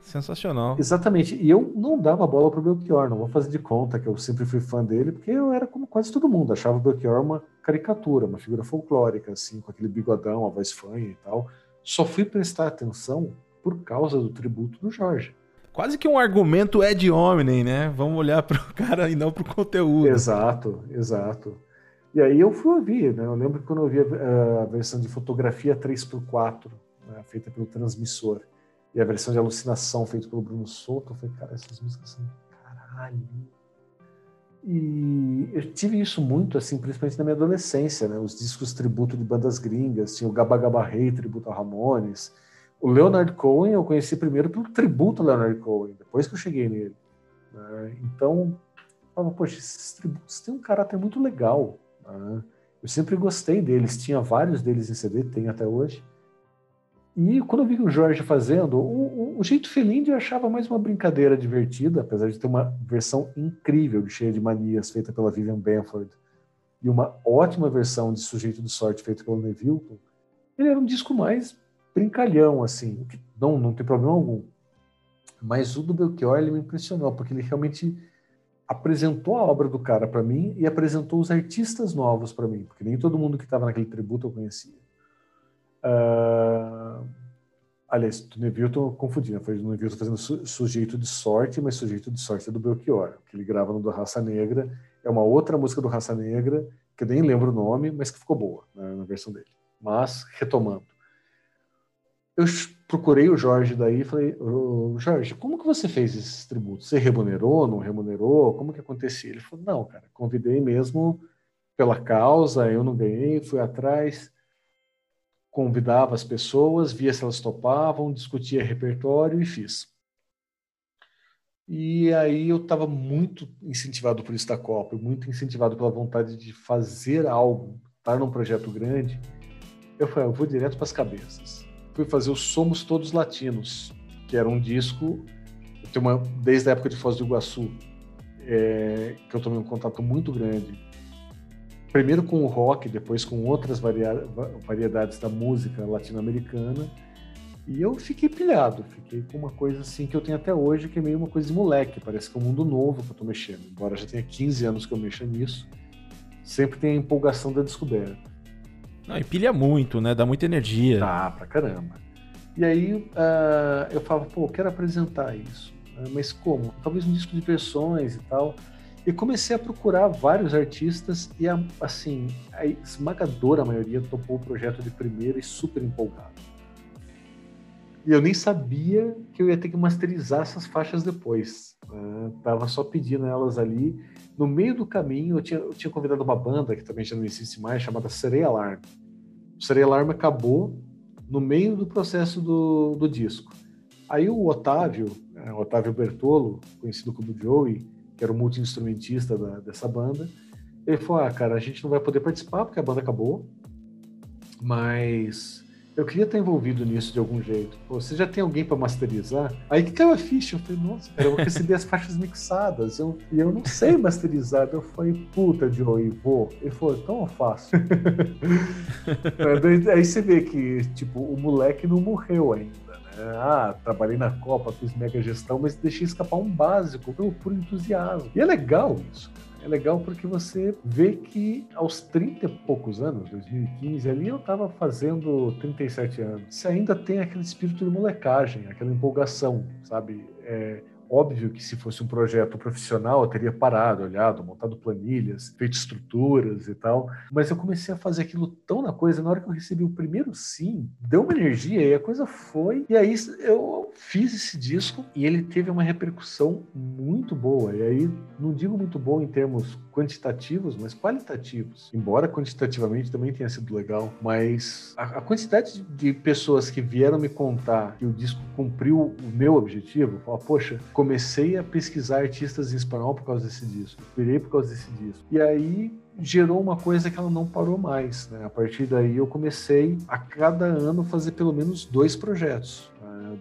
Sensacional. Exatamente. E eu não dava bola pro Belchior, não vou fazer de conta que eu sempre fui fã dele, porque eu era como quase todo mundo, achava o Belchior uma caricatura, uma figura folclórica, assim, com aquele bigodão, a voz fanha e tal. Só fui prestar atenção por causa do tributo do Jorge. Quase que um argumento é de homem, né? Vamos olhar para o cara e não para o conteúdo. Exato, exato. E aí eu fui ouvir, né? Eu lembro quando eu vi a, versão de fotografia 3x4, né? feita pelo transmissor, e a versão de alucinação feita pelo Bruno Souto, eu falei, cara, essas músicas são caralho. E eu tive isso muito, assim, principalmente na minha adolescência, né? Os discos tributo de bandas gringas, tinha o Gaba Gaba Rei, tributo a Ramones, o Leonard Cohen eu conheci primeiro pelo tributo ao Leonard Cohen, depois que eu cheguei nele. Né? Então, eu falava, poxa, esses tributos têm um caráter muito legal. Né? Eu sempre gostei deles, tinha vários deles em CD, tem até hoje. E quando eu vi o Jorge fazendo, o, o, o jeito Felinde eu achava mais uma brincadeira divertida, apesar de ter uma versão incrível, cheia de manias, feita pela Vivian Benford, e uma ótima versão de Sujeito de Sorte, feita pelo Neville. Ele era um disco mais brincalhão, assim, não, não tem problema algum. Mas o do Belchior, ele me impressionou, porque ele realmente apresentou a obra do cara para mim e apresentou os artistas novos para mim, porque nem todo mundo que estava naquele tributo eu conhecia. Uh... Aliás, do Neville eu tô confundindo, foi do Neville fazendo su Sujeito de Sorte, mas Sujeito de Sorte é do Belchior, que ele grava no do Raça Negra, é uma outra música do Raça Negra, que eu nem lembro o nome, mas que ficou boa né, na versão dele. Mas, retomando, eu procurei o Jorge daí e falei, Jorge, como que você fez esses tributos? Você remunerou, não remunerou? Como que acontecia? Ele falou, não, cara, convidei mesmo pela causa, eu não ganhei, fui atrás, convidava as pessoas, via se elas topavam, discutia repertório e fiz. E aí eu estava muito incentivado por isso da Copa, muito incentivado pela vontade de fazer algo, estar num projeto grande. Eu falei, eu vou direto para as cabeças fui fazer o Somos Todos Latinos, que era um disco tem uma, desde a época de Foz do Iguaçu, é, que eu tomei um contato muito grande. Primeiro com o rock, depois com outras variedades da música latino-americana. E eu fiquei pilhado, fiquei com uma coisa assim que eu tenho até hoje, que é meio uma coisa de moleque, parece que é um mundo novo que eu tô mexendo. Embora já tenha 15 anos que eu mexo nisso, sempre tem a empolgação da descoberta. Não, e pilha muito, né? Dá muita energia. Dá pra caramba. E aí uh, eu falava, pô, quero apresentar isso. Uh, mas como? Talvez um disco de versões e tal. E comecei a procurar vários artistas e, assim, a esmagadora maioria topou o projeto de primeira e super empolgado. E eu nem sabia que eu ia ter que masterizar essas faixas depois. Né? Tava só pedindo elas ali. No meio do caminho, eu tinha, eu tinha convidado uma banda que também já não existe mais, chamada Sereia Alarm. O Sereia Alarm acabou no meio do processo do, do disco. Aí o Otávio, né, o Otávio Bertolo, conhecido como Joey, que era o multi-instrumentista dessa banda, ele falou: Ah, cara, a gente não vai poder participar porque a banda acabou, mas eu queria estar envolvido nisso de algum jeito. Pô, você já tem alguém para masterizar? Aí que caiu a ficha. Eu falei, nossa, cara, eu vou receber as faixas mixadas. Eu, e eu não sei masterizar. Eu falei, puta, Joey, vou. Ele falou, então eu faço. Aí você vê que, tipo, o moleque não morreu ainda. Né? Ah, trabalhei na Copa, fiz mega gestão, mas deixei escapar um básico por, por entusiasmo. E é legal isso, cara. É legal porque você vê que aos 30 e poucos anos, 2015, ali eu estava fazendo 37 anos. Você ainda tem aquele espírito de molecagem, aquela empolgação, sabe? É, Óbvio que se fosse um projeto profissional, eu teria parado, olhado, montado planilhas, feito estruturas e tal. Mas eu comecei a fazer aquilo tão na coisa, na hora que eu recebi o primeiro sim, deu uma energia e a coisa foi. E aí eu fiz esse disco e ele teve uma repercussão muito boa. E aí, não digo muito boa em termos quantitativos, mas qualitativos. Embora quantitativamente também tenha sido legal, mas a, a quantidade de pessoas que vieram me contar que o disco cumpriu o meu objetivo, falar, poxa, comecei a pesquisar artistas em espanhol por causa desse disco, virei por causa desse disco. E aí gerou uma coisa que ela não parou mais. Né? A partir daí eu comecei a cada ano fazer pelo menos dois projetos.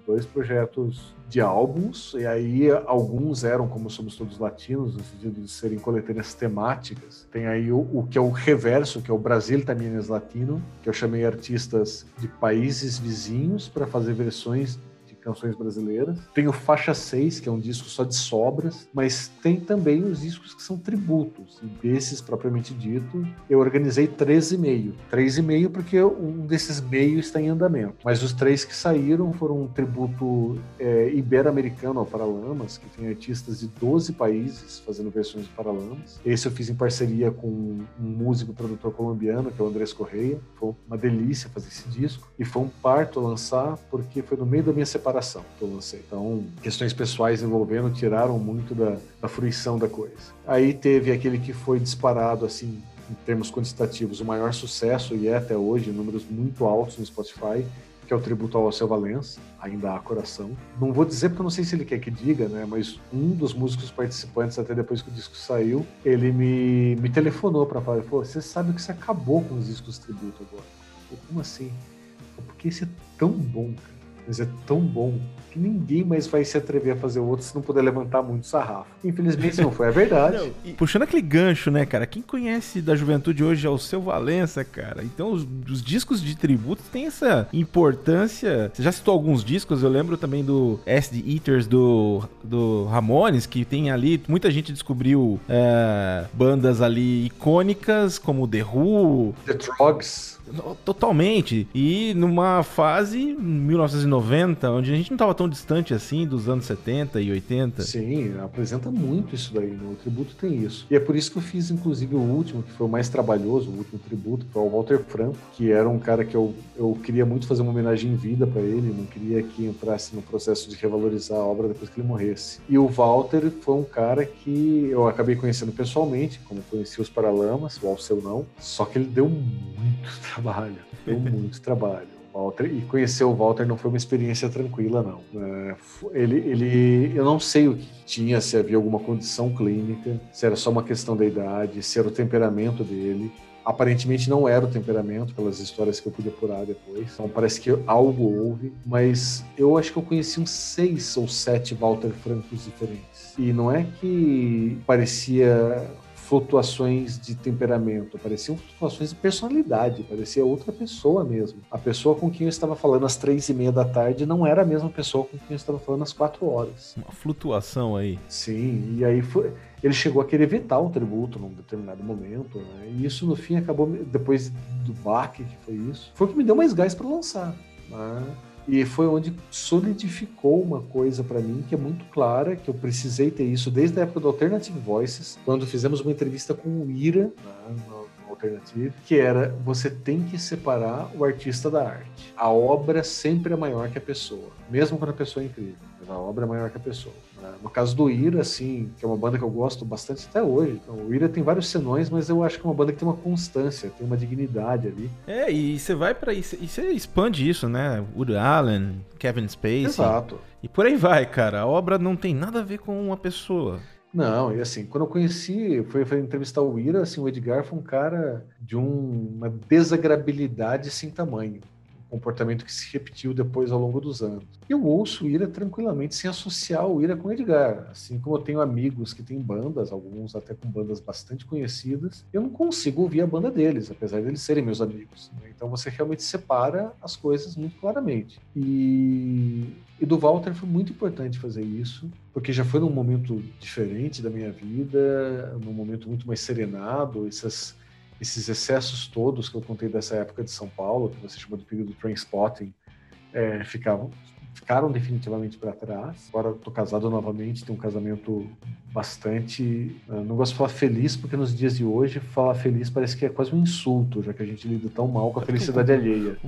Dois projetos de álbuns, e aí alguns eram como Somos Todos Latinos, no sentido de serem coletâneas temáticas. Tem aí o, o que é o reverso, que é o Brasil Tamienes Latino, que eu chamei artistas de países vizinhos para fazer versões canções brasileiras. Tem o Faixa 6, que é um disco só de sobras, mas tem também os discos que são tributos. E desses, propriamente dito, eu organizei 13,5. 3,5 porque um desses meios está em andamento. Mas os três que saíram foram um tributo é, ibero-americano ao Paralamas, que tem artistas de 12 países fazendo versões de Paralamas. Esse eu fiz em parceria com um músico produtor colombiano, que é o Andrés Correia. Foi uma delícia fazer esse disco. E foi um parto lançar, porque foi no meio da minha separação separação eu lancei. Então, questões pessoais envolvendo tiraram muito da, da fruição da coisa. Aí teve aquele que foi disparado, assim, em termos quantitativos, o maior sucesso, e é até hoje, números muito altos no Spotify, que é o tributo ao Alceu Valença, ainda há coração. Não vou dizer porque eu não sei se ele quer que diga, né? Mas um dos músicos participantes, até depois que o disco saiu, ele me, me telefonou para falar, falou, você sabe que você acabou com os discos tributo agora. Falei, Como assim? Porque esse é tão bom, cara mas é tão bom que ninguém mais vai se atrever a fazer outro se não puder levantar muito sarrafo. Infelizmente não foi, é verdade. Não, e... Puxando aquele gancho, né, cara? Quem conhece da juventude hoje é o seu Valença, cara. Então os, os discos de tributo têm essa importância. Você já citou alguns discos, eu lembro também do SD Eaters do, do Ramones, que tem ali, muita gente descobriu é, bandas ali icônicas como The Who, The Trogs. Totalmente. E numa fase 1990, onde a gente não estava tão distante assim dos anos 70 e 80. Sim, apresenta muito isso daí. No tributo tem isso. E é por isso que eu fiz, inclusive, o último, que foi o mais trabalhoso, o último tributo, que foi o Walter Franco, que era um cara que eu, eu queria muito fazer uma homenagem em vida para ele, não queria que entrasse no processo de revalorizar a obra depois que ele morresse. E o Walter foi um cara que eu acabei conhecendo pessoalmente, como conheci os Paralamas, o Alceu não, só que ele deu muito trabalho trabalho, deu muito trabalho. Walter, e conhecer o Walter não foi uma experiência tranquila, não. É, ele, ele, eu não sei o que tinha, se havia alguma condição clínica, se era só uma questão da idade, se era o temperamento dele. Aparentemente não era o temperamento, pelas histórias que eu pude apurar depois. Então parece que algo houve, mas eu acho que eu conheci uns seis ou sete Walter Francos diferentes. E não é que parecia flutuações de temperamento, pareciam flutuações de personalidade, parecia outra pessoa mesmo. A pessoa com quem eu estava falando às três e meia da tarde não era a mesma pessoa com quem eu estava falando às quatro horas. Uma flutuação aí. Sim, e aí foi, ele chegou a querer vetar o tributo num determinado momento, né? e isso no fim acabou, depois do baque que foi isso, foi o que me deu mais gás para lançar. Né? E foi onde solidificou uma coisa para mim que é muito clara, que eu precisei ter isso desde a época do Alternative Voices, quando fizemos uma entrevista com o Ira, né, no, Alternative, que era você tem que separar o artista da arte. A obra sempre é maior que a pessoa, mesmo quando a pessoa é incrível. A obra é maior que a pessoa. Né? No caso do Ira, assim, que é uma banda que eu gosto bastante até hoje. Então, o Ira tem vários senões, mas eu acho que é uma banda que tem uma constância, tem uma dignidade ali. É, e você vai para isso, e você expande isso, né? Woody Allen, Kevin Spacey. Exato. E por aí vai, cara. A obra não tem nada a ver com uma pessoa. Não, e assim, quando eu conheci, foi, entrevistar o Ira, assim, o Edgar foi um cara de um, uma desagrabilidade sem tamanho comportamento que se repetiu depois ao longo dos anos. Eu ouço o Ira tranquilamente sem associar o Ira com o Edgar. Assim como eu tenho amigos que têm bandas, alguns até com bandas bastante conhecidas, eu não consigo ouvir a banda deles, apesar deles serem meus amigos. Né? Então você realmente separa as coisas muito claramente. E, e do Walter foi muito importante fazer isso, porque já foi num momento diferente da minha vida, num momento muito mais serenado, essas esses excessos todos que eu contei dessa época de São Paulo, que você chamou de período transpotting, é, ficavam, ficaram definitivamente para trás. Agora estou casado novamente, tenho um casamento bastante. Né, não gosto de falar feliz, porque nos dias de hoje, falar feliz parece que é quase um insulto, já que a gente lida tão mal com a felicidade alheia.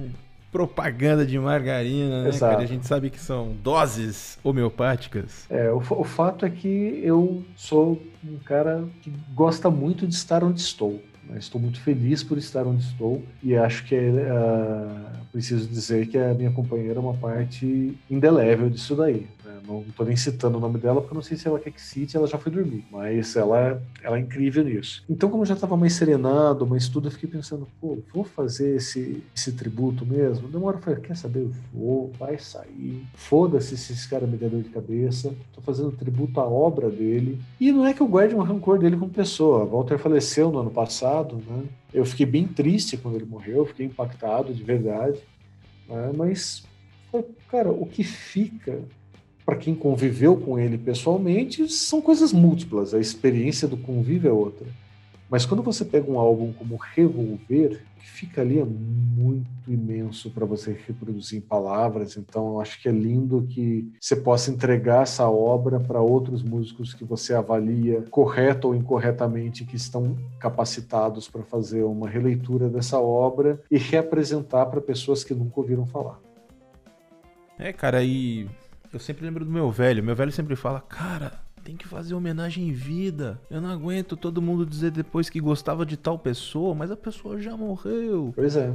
Propaganda de margarina, né, Exato. cara? A gente sabe que são doses homeopáticas. É, o, o fato é que eu sou um cara que gosta muito de estar onde estou. Estou muito feliz por estar onde estou e acho que uh, preciso dizer que a minha companheira é uma parte indelével disso daí. Né? Não estou nem citando o nome dela porque eu não sei se ela quer que cite, ela já foi dormir, mas ela, ela é incrível nisso. Então, como eu já estava mais serenado, mais tudo, eu fiquei pensando, pô, vou fazer esse, esse tributo mesmo? Demora, eu falei, quer saber? Eu vou, vai sair. Foda-se se esse cara me der dor de cabeça. Estou fazendo tributo à obra dele. E não é que eu guarde um rancor dele como pessoa. Walter faleceu no ano passado, né? Eu fiquei bem triste quando ele morreu, fiquei impactado de verdade. Né? Mas, cara, o que fica para quem conviveu com ele pessoalmente, são coisas múltiplas. A experiência do convívio é outra. Mas quando você pega um álbum como Revolver, que fica ali é muito imenso para você reproduzir em palavras, então acho que é lindo que você possa entregar essa obra para outros músicos que você avalia correto ou incorretamente que estão capacitados para fazer uma releitura dessa obra e reapresentar para pessoas que nunca ouviram falar. É, cara, e eu sempre lembro do meu velho. Meu velho sempre fala, cara, tem que fazer homenagem em vida. Eu não aguento todo mundo dizer depois que gostava de tal pessoa, mas a pessoa já morreu. Pois é.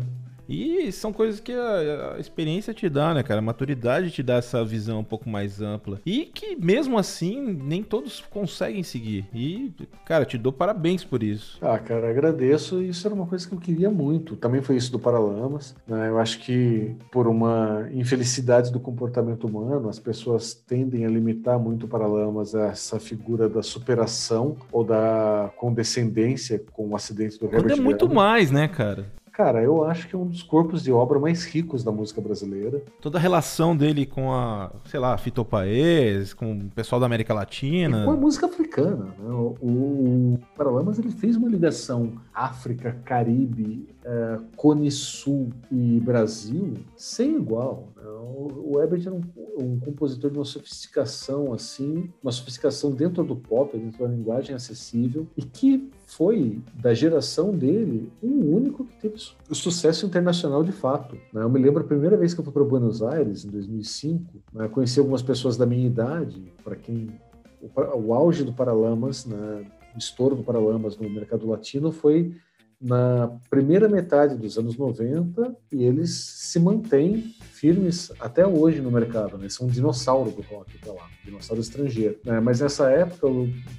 E são coisas que a, a, experiência te dá, né, cara? A maturidade te dá essa visão um pouco mais ampla. E que mesmo assim, nem todos conseguem seguir. E, cara, te dou parabéns por isso. Ah, cara, agradeço. Isso era uma coisa que eu queria muito. Também foi isso do Paralamas. Né? Eu acho que por uma infelicidade do comportamento humano, as pessoas tendem a limitar muito o Paralamas a essa figura da superação ou da condescendência com o acidente do Quando Herbert é muito mais, né, cara? Cara, eu acho que é um dos corpos de obra mais ricos da música brasileira. Toda a relação dele com a, sei lá, Fito Paes, com o pessoal da América Latina. E com a música africana. Né? O, o Paralamas ele fez uma ligação África, Caribe, uh, Cone Sul e Brasil sem igual. Né? O, o Ebert era um, um, compositor de uma sofisticação assim, uma sofisticação dentro do pop, dentro da linguagem acessível, e que foi, da geração dele, o um único que teve sucesso internacional de fato. Né? Eu me lembro a primeira vez que eu fui para Buenos Aires, em 2005, né? conheci algumas pessoas da minha idade, para quem o, o, auge do Paralamas, né? o estouro do Paralamas no mercado latino foi na primeira metade dos anos 90 e eles se mantêm firmes até hoje no mercado, né? São um dinossauro do rock para lá, dinossauro estrangeiro. É, mas nessa época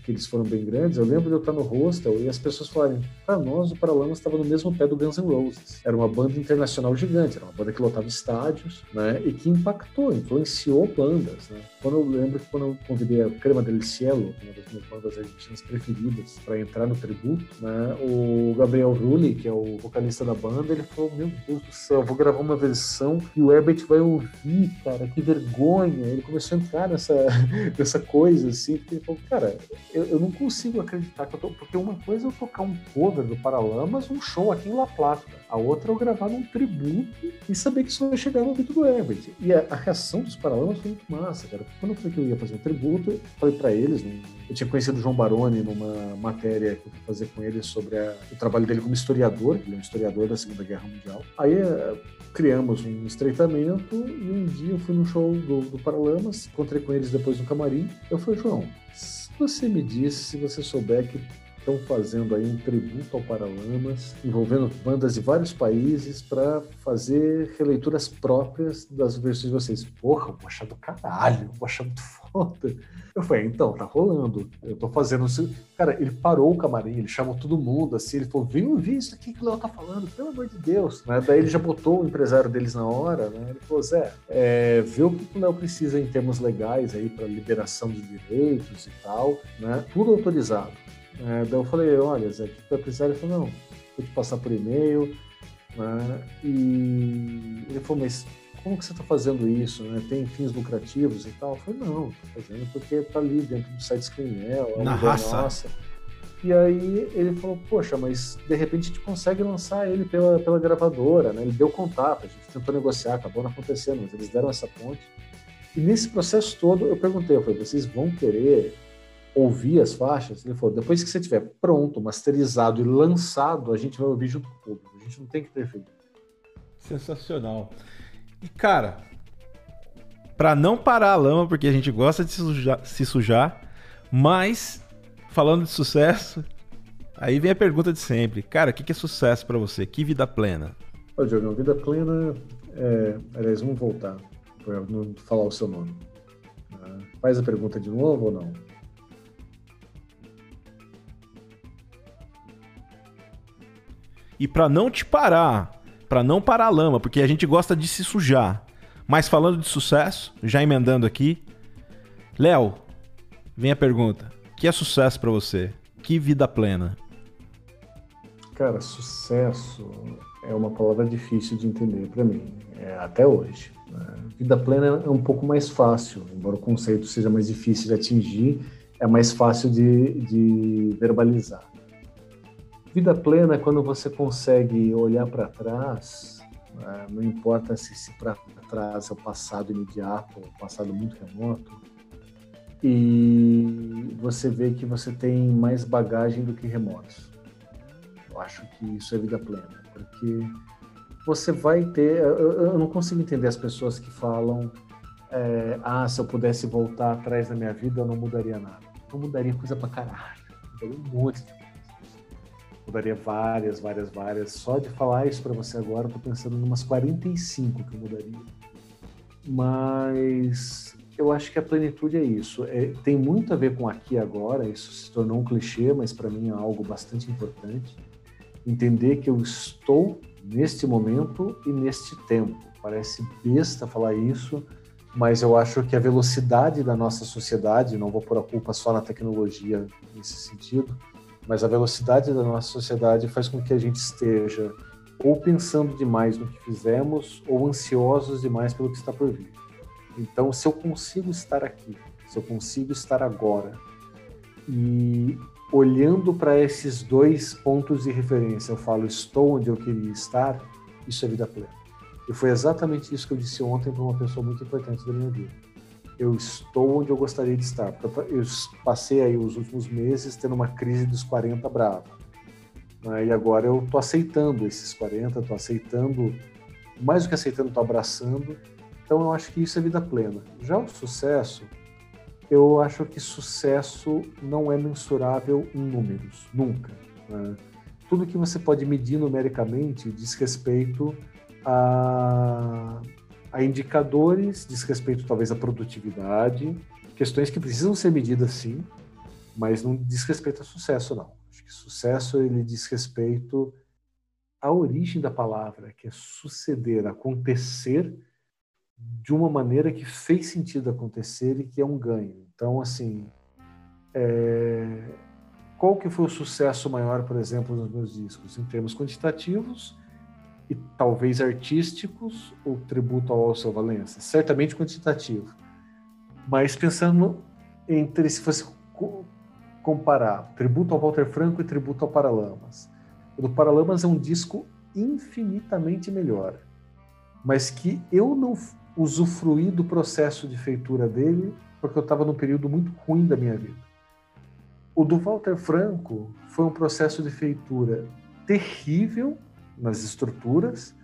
que eles foram bem grandes, eu lembro de eu estar no hostel e as pessoas falarem, para nós o Paralamas estava no mesmo pé do Guns N' Roses. Era uma banda internacional gigante, era uma banda que lotava estádios, né? E que impactou, influenciou bandas, né? Quando eu lembro que quando eu convidei a Crema del Cielo, uma das minhas bandas argentinas preferidas, para entrar no tributo, né? O Gabriel Rulli, que é o vocalista da banda, ele falou: Meu Deus do céu, vou gravar uma versão e o Herbert Herbert vai ouvir, cara, que vergonha. Ele começou a entrar nessa, nessa coisa, assim, porque ele falou, cara, eu, eu não consigo acreditar que eu tô. Porque uma coisa é eu tocar um cover do Paralamas, um show aqui em La Plata. A outra é eu gravar num tributo e saber que isso vai chegar no ouvido do Herbert. E a, a, reação dos Paralamas foi muito massa, cara. Quando eu falei que eu ia fazer um tributo, eu falei para eles, eu tinha conhecido o João Baroni numa matéria que eu fui fazer com ele sobre a, o trabalho dele como historiador, ele é um historiador da Segunda Guerra Mundial. Aí eh, criamos um estreitamento e um dia eu fui no show do, do Paralamas, encontrei com eles depois no camarim. Eu falei, João, se você me disse, se você souber que estão fazendo aí um tributo ao Paralamas, envolvendo bandas de vários países para fazer releituras próprias das versões de vocês. Porra, eu vou achar do caralho, vou achar muito foda. Eu falei, então, tá rolando. Eu tô fazendo isso. Cara, ele parou o camarim, ele chamou todo mundo, assim, ele falou, vem ouvir isso aqui que o Léo tá falando, pelo amor de Deus. Né? Daí ele já botou o empresário deles na hora, né? Ele falou, Zé, é, vê o que o Léo precisa em termos legais aí para liberação de direitos e tal, né? Tudo autorizado. É, daí eu falei, olha, Zé, o que vai precisar? Ele falou, não, vou te passar por e-mail. Né? E ele falou, mas como que você está fazendo isso? Né? Tem fins lucrativos e tal? Eu falei, não, estou fazendo porque está ali dentro do site Screenel, é uma raça. nossa. E aí ele falou, poxa, mas de repente a gente consegue lançar ele pela, pela gravadora, né? Ele deu contato, a gente tentou negociar, acabou não acontecendo, mas eles deram essa ponte. E nesse processo todo eu perguntei, eu falei, vocês vão querer ouvir as faixas? Ele falou, depois que você estiver pronto, masterizado e lançado, a gente vai ouvir junto com o público. A gente não tem que ter feito. Sensacional. E, cara, para não parar a lama, porque a gente gosta de se sujar, se sujar, mas falando de sucesso, aí vem a pergunta de sempre. Cara, o que, que é sucesso para você? Que vida plena? Ô, Diogão, vida plena é... Aliás, vamos voltar para não falar o seu nome. Ah, faz a pergunta de novo ou não? E para não te parar, para não parar a lama, porque a gente gosta de se sujar. Mas falando de sucesso, já emendando aqui, Léo, vem a pergunta: que é sucesso para você? Que vida plena? Cara, sucesso é uma palavra difícil de entender para mim, é, até hoje. Né? Vida plena é um pouco mais fácil, embora o conceito seja mais difícil de atingir, é mais fácil de, de verbalizar. Vida plena é quando você consegue olhar para trás, né? não importa se, se para trás é o passado imediato ou o passado muito remoto, e você vê que você tem mais bagagem do que remorso. Eu acho que isso é vida plena, porque você vai ter. Eu, eu não consigo entender as pessoas que falam: é, ah, se eu pudesse voltar atrás na minha vida, eu não mudaria nada. Eu mudaria coisa pra caralho. Mudaria um monte de Mudaria várias, várias, várias. Só de falar isso para você agora, eu tô pensando em umas 45 que eu mudaria. Mas eu acho que a plenitude é isso. É, tem muito a ver com aqui e agora, isso se tornou um clichê, mas para mim é algo bastante importante. Entender que eu estou neste momento e neste tempo. Parece besta falar isso, mas eu acho que a velocidade da nossa sociedade, não vou pôr a culpa só na tecnologia nesse sentido, mas a velocidade da nossa sociedade faz com que a gente esteja ou pensando demais no que fizemos ou ansiosos demais pelo que está por vir. Então, se eu consigo estar aqui, se eu consigo estar agora e olhando para esses dois pontos de referência, eu falo estou onde eu queria estar, isso é vida plena. E foi exatamente isso que eu disse ontem para uma pessoa muito importante da minha vida eu estou onde eu gostaria de estar. Eu passei aí os últimos meses tendo uma crise dos 40 brava. Né? E agora eu estou aceitando esses 40, estou aceitando, mais do que aceitando, estou abraçando. Então eu acho que isso é vida plena. Já o sucesso, eu acho que sucesso não é mensurável em números, nunca. Né? Tudo que você pode medir numericamente diz respeito a a indicadores, diz respeito talvez à produtividade, questões que precisam ser medidas sim, mas não diz respeito a sucesso não. Acho que sucesso ele diz respeito à origem da palavra, que é suceder, acontecer de uma maneira que fez sentido acontecer e que é um ganho. Então, assim, é... qual que foi o sucesso maior, por exemplo, nos meus discos? Em termos quantitativos, e talvez artísticos ou tributo ao Alceu Valença? Certamente quantitativo. Mas pensando entre se fosse comparar tributo ao Walter Franco e tributo ao Paralamas. O do Paralamas é um disco infinitamente melhor, mas que eu não usufruí do processo de feitura dele porque eu estava num período muito ruim da minha vida. O do Walter Franco foi um processo de feitura terrível nas estruturas,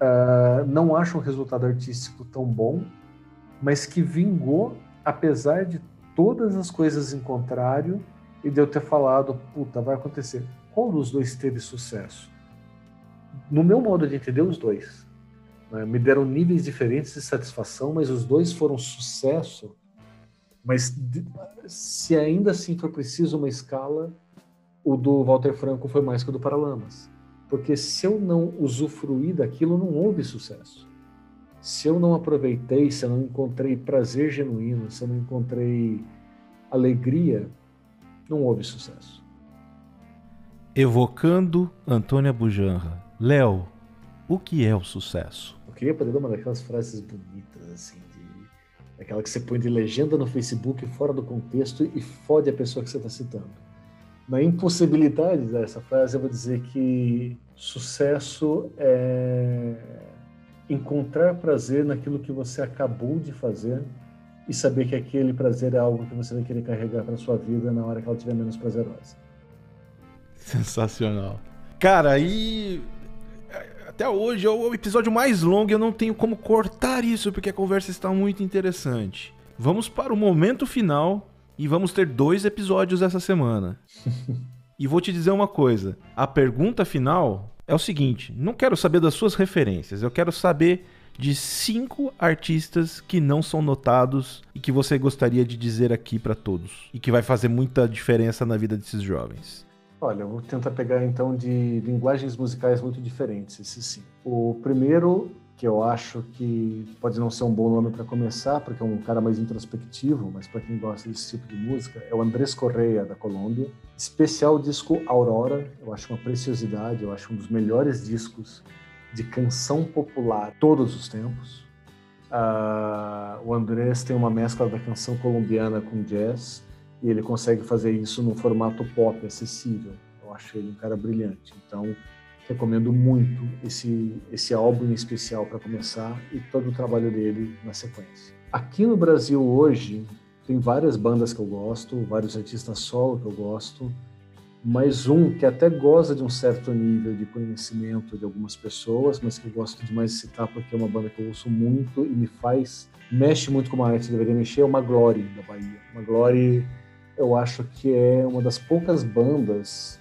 uh, não acho um resultado artístico tão bom, mas que vingou apesar de todas as coisas em contrário e de eu ter falado, puta, vai acontecer. Qual dos dois teve sucesso? No meu modo de entender, os dois. Né? Me deram níveis diferentes de satisfação, mas os dois foram sucesso. Mas se ainda assim for preciso uma escala, o do Walter Franco foi mais que o do Paralamas. Porque se eu não usufruir daquilo, não houve sucesso. Se eu não aproveitei, se eu não encontrei prazer genuíno, se eu não encontrei alegria, não houve sucesso. Evocando Antônia Bujanra. Léo, o que é o sucesso? Eu queria poder dar uma daquelas frases bonitas, assim, de, aquela que você põe de legenda no Facebook fora do contexto e fode a pessoa que você está citando. Na impossibilidade dessa frase, eu vou dizer que sucesso é encontrar prazer naquilo que você acabou de fazer e saber que aquele prazer é algo que você vai querer carregar para sua vida na hora que ela estiver menos prazerosa. Sensacional. Cara, e até hoje é o episódio mais longo, eu não tenho como cortar isso porque a conversa está muito interessante. Vamos para o momento final e vamos ter dois episódios essa semana. e vou te dizer uma coisa: a pergunta final é o seguinte: não quero saber das suas referências, eu quero saber de cinco artistas que não são notados e que você gostaria de dizer aqui para todos e que vai fazer muita diferença na vida desses jovens. Olha, eu vou tentar pegar então de linguagens musicais muito diferentes, esse sim. O primeiro que eu acho que pode não ser um bom nome para começar, porque é um cara mais introspectivo, mas para quem gosta desse tipo de música, é o Andrés Correia, da Colômbia. Especial disco Aurora, eu acho uma preciosidade, eu acho um dos melhores discos de canção popular todos os tempos. Uh, o Andrés tem uma mescla da canção colombiana com jazz e ele consegue fazer isso num formato pop acessível. Eu acho ele um cara brilhante. Então, recomendo muito esse, esse álbum em especial para começar e todo o trabalho dele na sequência. Aqui no Brasil hoje tem várias bandas que eu gosto, vários artistas solo que eu gosto, mas um que até goza de um certo nível de conhecimento de algumas pessoas, mas que eu gosto demais de citar porque é uma banda que eu ouço muito e me faz, mexe muito com a arte, deveria mexer, é uma Glory da Bahia. Uma Glory, eu acho que é uma das poucas bandas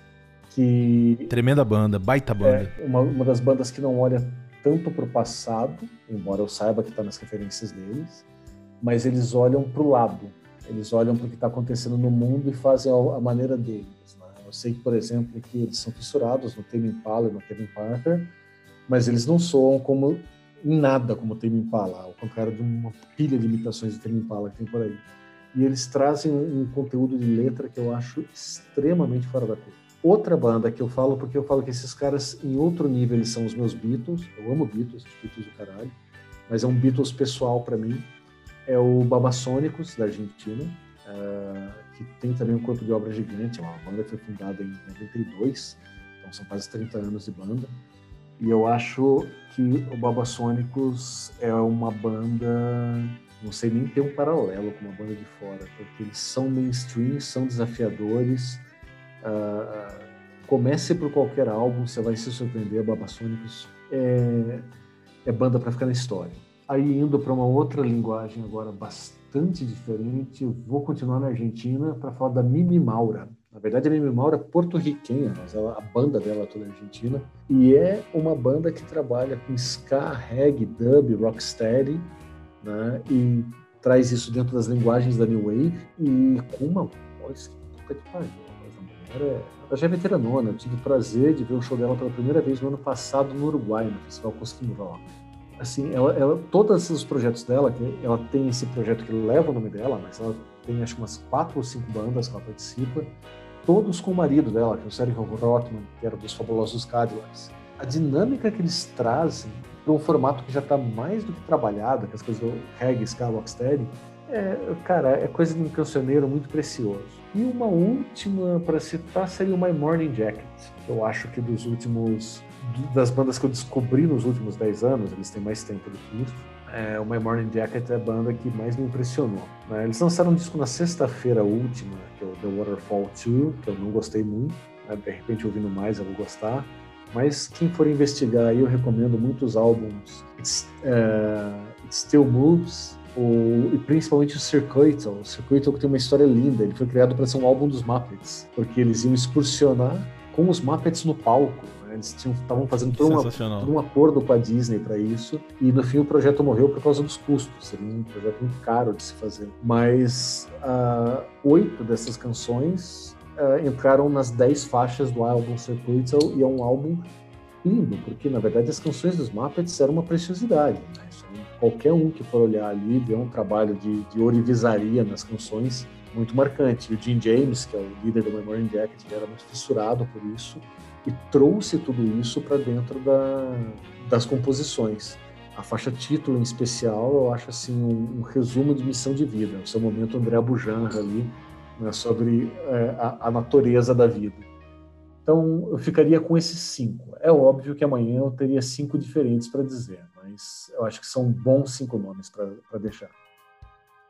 que. Tremenda banda, baita banda. É uma, uma das bandas que não olha tanto para o passado, embora eu saiba que está nas referências deles, mas eles olham para o lado, eles olham para o que está acontecendo no mundo e fazem a, maneira deles. Né? Eu sei, por exemplo, que eles são fissurados no Tame Impala e no Kevin Parker, mas eles não soam como em nada como o Tame Impala, ao contrário de uma pilha de imitações de Tame Impala que tem por aí. E eles trazem um, um conteúdo de letra que eu acho extremamente fora da curva. Outra banda que eu falo, porque eu falo que esses caras, em outro nível, eles são os meus Beatles. Eu amo Beatles, Beatles do caralho. Mas é um Beatles pessoal para mim. É o Babasônicos, da Argentina, uh, que tem também um corpo de obra gigante. É uma banda que foi fundada em 92, então são quase 30 anos de banda. E eu acho que o Babasônicos é uma banda não sei nem ter um paralelo com uma banda de fora, porque eles são mainstream, são desafiadores, Uh, comece por qualquer álbum, você vai se surpreender. Babasônicos é, é banda para ficar na história. Aí indo para uma outra linguagem agora bastante diferente, vou continuar na Argentina para falar da Mimi Maura. Na verdade, a Mimi Maura é porto-riquenha, mas ela, a banda dela é toda argentina. E é uma banda que trabalha com ska, reggae, dub, rocksteady, né? E traz isso dentro das linguagens da New Wave e com uma voz que puta que pariu era, ela já é veteranona, eu tive o prazer de ver o show dela pela primeira vez no ano passado no Uruguai, no Festival Cosquim Rock. Assim, ela, ela, todos os projetos dela, ela tem esse projeto que leva o nome dela, mas ela tem acho umas quatro ou cinco bandas que ela participa, todos com o marido dela, que é o Sérgio Rothman, que era dos Fabulosos Cadillacs. a dinâmica que eles trazem para um formato que já está mais do que trabalhado, que as coisas do reggae, ska, rocksteady, é, cara, é coisa de um cancioneiro muito precioso. E uma última para citar seria o My Morning Jacket, que eu acho que dos últimos das bandas que eu descobri nos últimos 10 anos, eles têm mais tempo do que isso, é, o My Morning Jacket é a banda que mais me impressionou. Né? Eles lançaram um disco na sexta-feira última, que é o The Waterfall 2, que eu não gostei muito. Né? De repente, ouvindo mais, eu vou gostar. Mas quem for investigar aí, eu recomendo muitos álbuns. It's, uh, It Still Moves, o, e principalmente o Circuital. O Circuital que tem uma história linda. Ele foi criado para ser um álbum dos Muppets, porque eles iam excursionar com os Muppets no palco. Né? Eles estavam fazendo todo, uma, todo, um acordo com a Disney para isso. E no fim o projeto morreu por causa dos custos. Seria um projeto muito caro de se fazer. Mas uh, oito dessas canções uh, entraram nas 10 faixas do álbum Circuital e é um álbum lindo, porque na verdade as canções dos Muppets eram uma preciosidade. Né? Qualquer um que for olhar ali vê um trabalho de, de nas canções muito marcante. E o Jim James, que é o líder do Memorial Jacket, ele era muito fissurado por isso e trouxe tudo isso para dentro da, das composições. A faixa título em especial, eu acho assim um, um resumo de missão de vida. O seu momento André Bujanra ali né, sobre é, a, a, natureza da vida. Então, eu ficaria com esses cinco. É óbvio que amanhã eu teria cinco diferentes para dizer, mas eu acho que são bons cinco nomes para deixar.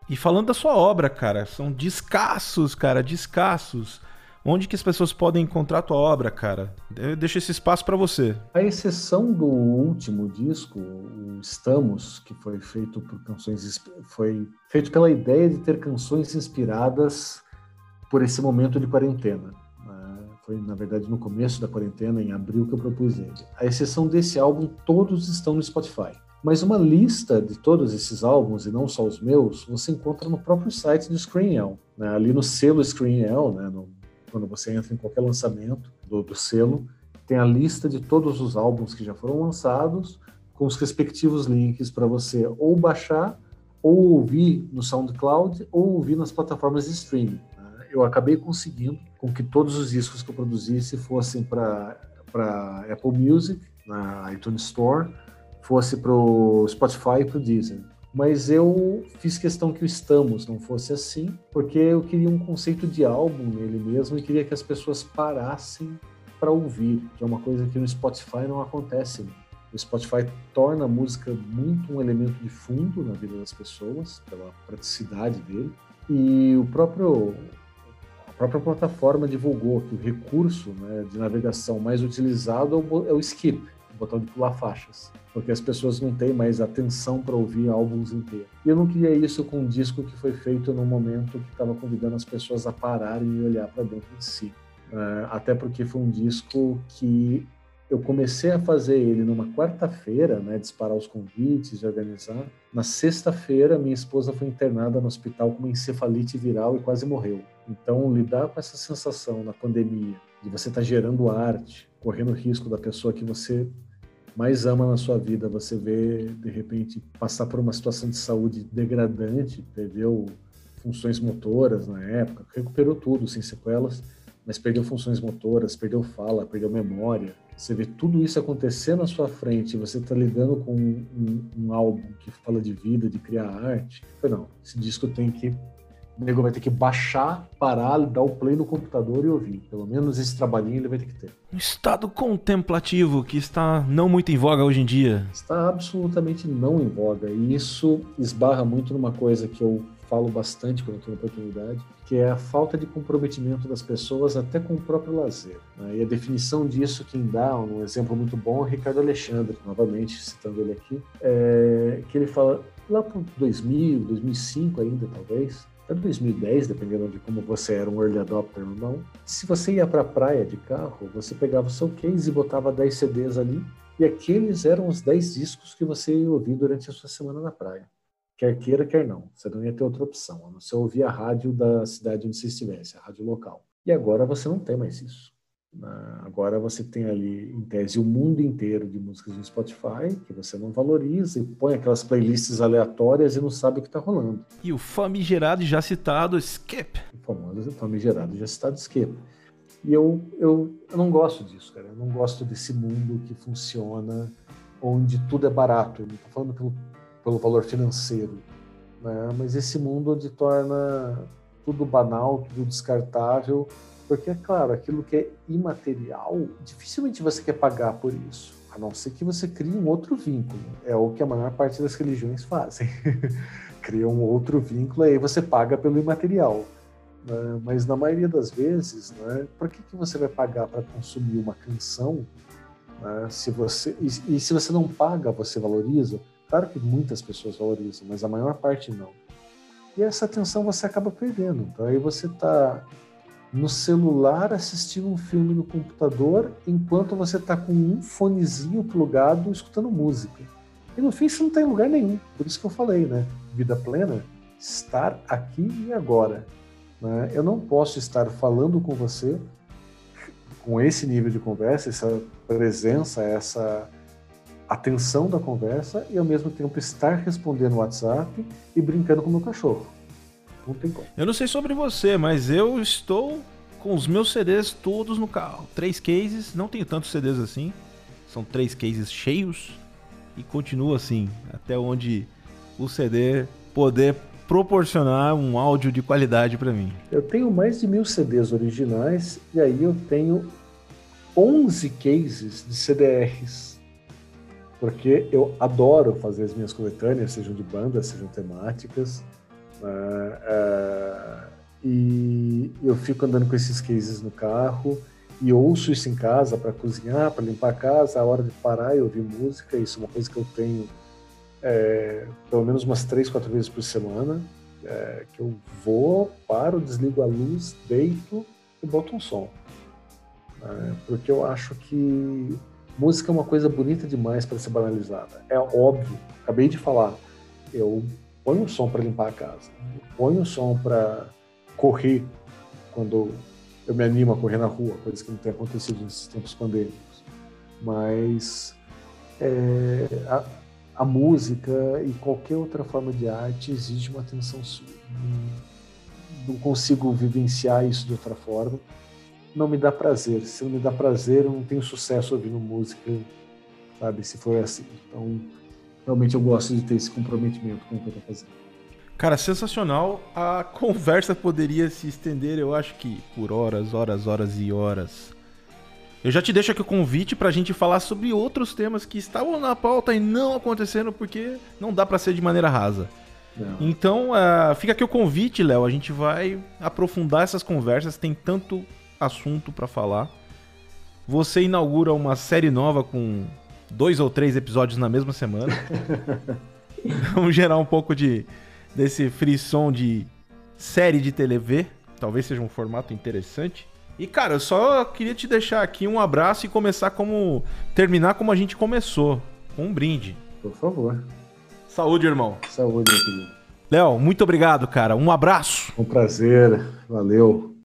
E falando da sua obra, cara, são descassos, cara, descassos. Onde que as pessoas podem encontrar a tua obra, cara? Eu deixo esse espaço para você. A exceção do último disco, o Estamos, que foi feito por canções foi feito pela ideia de ter canções inspiradas por esse momento de quarentena. Né? Foi, na verdade, no começo da quarentena, em abril, que eu propus ele. A exceção desse álbum, todos estão no Spotify. Mas uma lista de todos esses álbuns, e não só os meus, você encontra no próprio site do Screen né? ali no selo Screen né? no, quando você entra em qualquer lançamento do, do selo, tem a lista de todos os álbuns que já foram lançados, com os respectivos links para você ou baixar, ou ouvir no SoundCloud, ou ouvir nas plataformas de streaming eu acabei conseguindo com que todos os discos que eu produzisse fossem para Apple Music, na iTunes Store, fosse para o Spotify e para o Deezer. Mas eu fiz questão que o Estamos não fosse assim, porque eu queria um conceito de álbum nele mesmo e queria que as pessoas parassem para ouvir, que é uma coisa que no Spotify não acontece. O Spotify torna a música muito um elemento de fundo na vida das pessoas, pela praticidade dele. E o próprio própria plataforma divulgou que o recurso né, de navegação mais utilizado é o é skip, o botão de pular faixas, porque as pessoas não têm mais atenção para ouvir álbuns inteiros. E eu não queria isso com um disco que foi feito num momento que estava convidando as pessoas a pararem e olhar para dentro de si. Uh, até porque foi um disco que eu comecei a fazer ele numa quarta-feira, né, disparar os convites, organizar. Na sexta-feira, minha esposa foi internada no hospital com uma encefalite viral e quase morreu. Então, lidar com essa sensação na pandemia de você estar tá gerando arte, correndo risco da pessoa que você mais ama na sua vida, você vê de repente passar por uma situação de saúde degradante, perdeu funções motoras na época, recuperou tudo sem sequelas, mas perdeu funções motoras, perdeu fala, perdeu memória, você vê tudo isso acontecer na sua frente, você está lidando com um, um, um, álbum que fala de vida, de criar arte. Não, esse disco tem que. O nego vai ter que baixar, parar, dar o play no computador e ouvir. Pelo menos esse trabalhinho ele vai ter que ter. Um estado contemplativo que está não muito em voga hoje em dia. Está absolutamente não em voga. E isso esbarra muito numa coisa que eu falo bastante quando tenho oportunidade, que é a falta de comprometimento das pessoas até com o próprio lazer. Né? E a definição disso, quem dá um exemplo muito bom é Ricardo Alexandre, novamente citando ele aqui, é, que ele fala lá para 2000, 2005 ainda talvez, até 2010, dependendo de como você era um early adopter ou não, se você ia para a praia de carro, você pegava o seu case e botava 10 CDs ali, e aqueles eram os 10 discos que você ia ouvir durante a sua semana na praia quer queira, quer não. Você não ia ter outra opção, a não ser ouvir a rádio da cidade onde você estivesse, a rádio local. E agora você não tem mais isso. Agora você tem ali, em tese, o mundo inteiro de músicas no Spotify, que você não valoriza e põe aquelas playlists aleatórias e não sabe o que está rolando. E o famigerado já citado Skip. O famoso famigerado já citado Skip. E eu, eu, eu não gosto disso, cara. Eu não gosto desse mundo que funciona onde tudo é barato. Eu não estou falando pelo, pelo valor financeiro, né? mas esse mundo onde torna tudo banal, tudo descartável, porque, é claro, aquilo que é imaterial, dificilmente você quer pagar por isso, a não ser que você crie um outro vínculo. É o que a maior parte das religiões fazem. Cria um outro vínculo e aí você paga pelo imaterial. Né? Mas na maioria das vezes, né, por que, que você vai pagar para consumir uma canção? Né? Se você, e, e se você não paga, você valoriza? Claro que muitas pessoas valorizam, mas a maior parte não. E essa atenção você acaba perdendo. Então aí você está no celular assistindo um filme no computador enquanto você está com um fonezinho plugado escutando música. E no fim você não está em lugar nenhum. Por isso que eu falei, né? Vida plena, estar aqui e agora. Né? Eu não posso estar falando com você com esse nível de conversa, essa presença, essa atenção da conversa e ao mesmo tempo estar respondendo o WhatsApp e brincando com o meu cachorro. Não tem como. Eu não sei sobre você, mas eu estou com os meus CDs todos no carro. Três cases, não tenho tantos CDs assim. São três cases cheios e continua assim, até onde o CD poder proporcionar um áudio de qualidade para mim. Eu tenho mais de mil CDs originais e aí eu tenho 11 cases de CDRs. Porque eu adoro fazer as minhas coletâneas, sejam de bandas, sejam temáticas. Né? É, e eu fico andando com esses cases no carro e ouço isso em casa para cozinhar, para limpar a casa, a hora de parar e ouvir música. Isso é uma coisa que eu tenho é, pelo menos umas três, quatro vezes por semana. É, que eu vou, paro, desligo a luz, deito e boto um som. É, porque eu acho que música é uma coisa bonita demais para ser banalizada. É óbvio, acabei de falar, eu ponho um som para limpar a casa, ponho um som para correr quando eu me animo a correr na rua, coisa que não tem acontecido nesses tempos pandêmicos. Mas é, a, a, música e qualquer outra forma de arte exige uma atenção sua. Não, não consigo vivenciar isso de outra forma. Não me dá prazer. Se não me dá prazer, eu não tenho sucesso ouvindo música, sabe? Se for assim. Então, realmente eu gosto de ter esse comprometimento com o que eu estou fazendo. Cara, sensacional. A conversa poderia se estender, eu acho que por horas, horas, horas e horas. Eu já te deixo aqui o convite pra gente falar sobre outros temas que estavam na pauta e não aconteceram porque não dá para ser de maneira rasa. Não. Então, uh, fica aqui o convite, Léo. A gente vai aprofundar essas conversas. Tem tanto assunto para falar. Você inaugura uma série nova com dois ou três episódios na mesma semana. Vamos gerar um pouco de desse frisson de série de TV. Talvez seja um formato interessante. E cara, eu só queria te deixar aqui um abraço e começar como terminar como a gente começou, com um brinde. Por favor. Saúde, irmão. Saúde, meu querido. Léo, muito obrigado, cara. Um abraço. Um prazer. Valeu.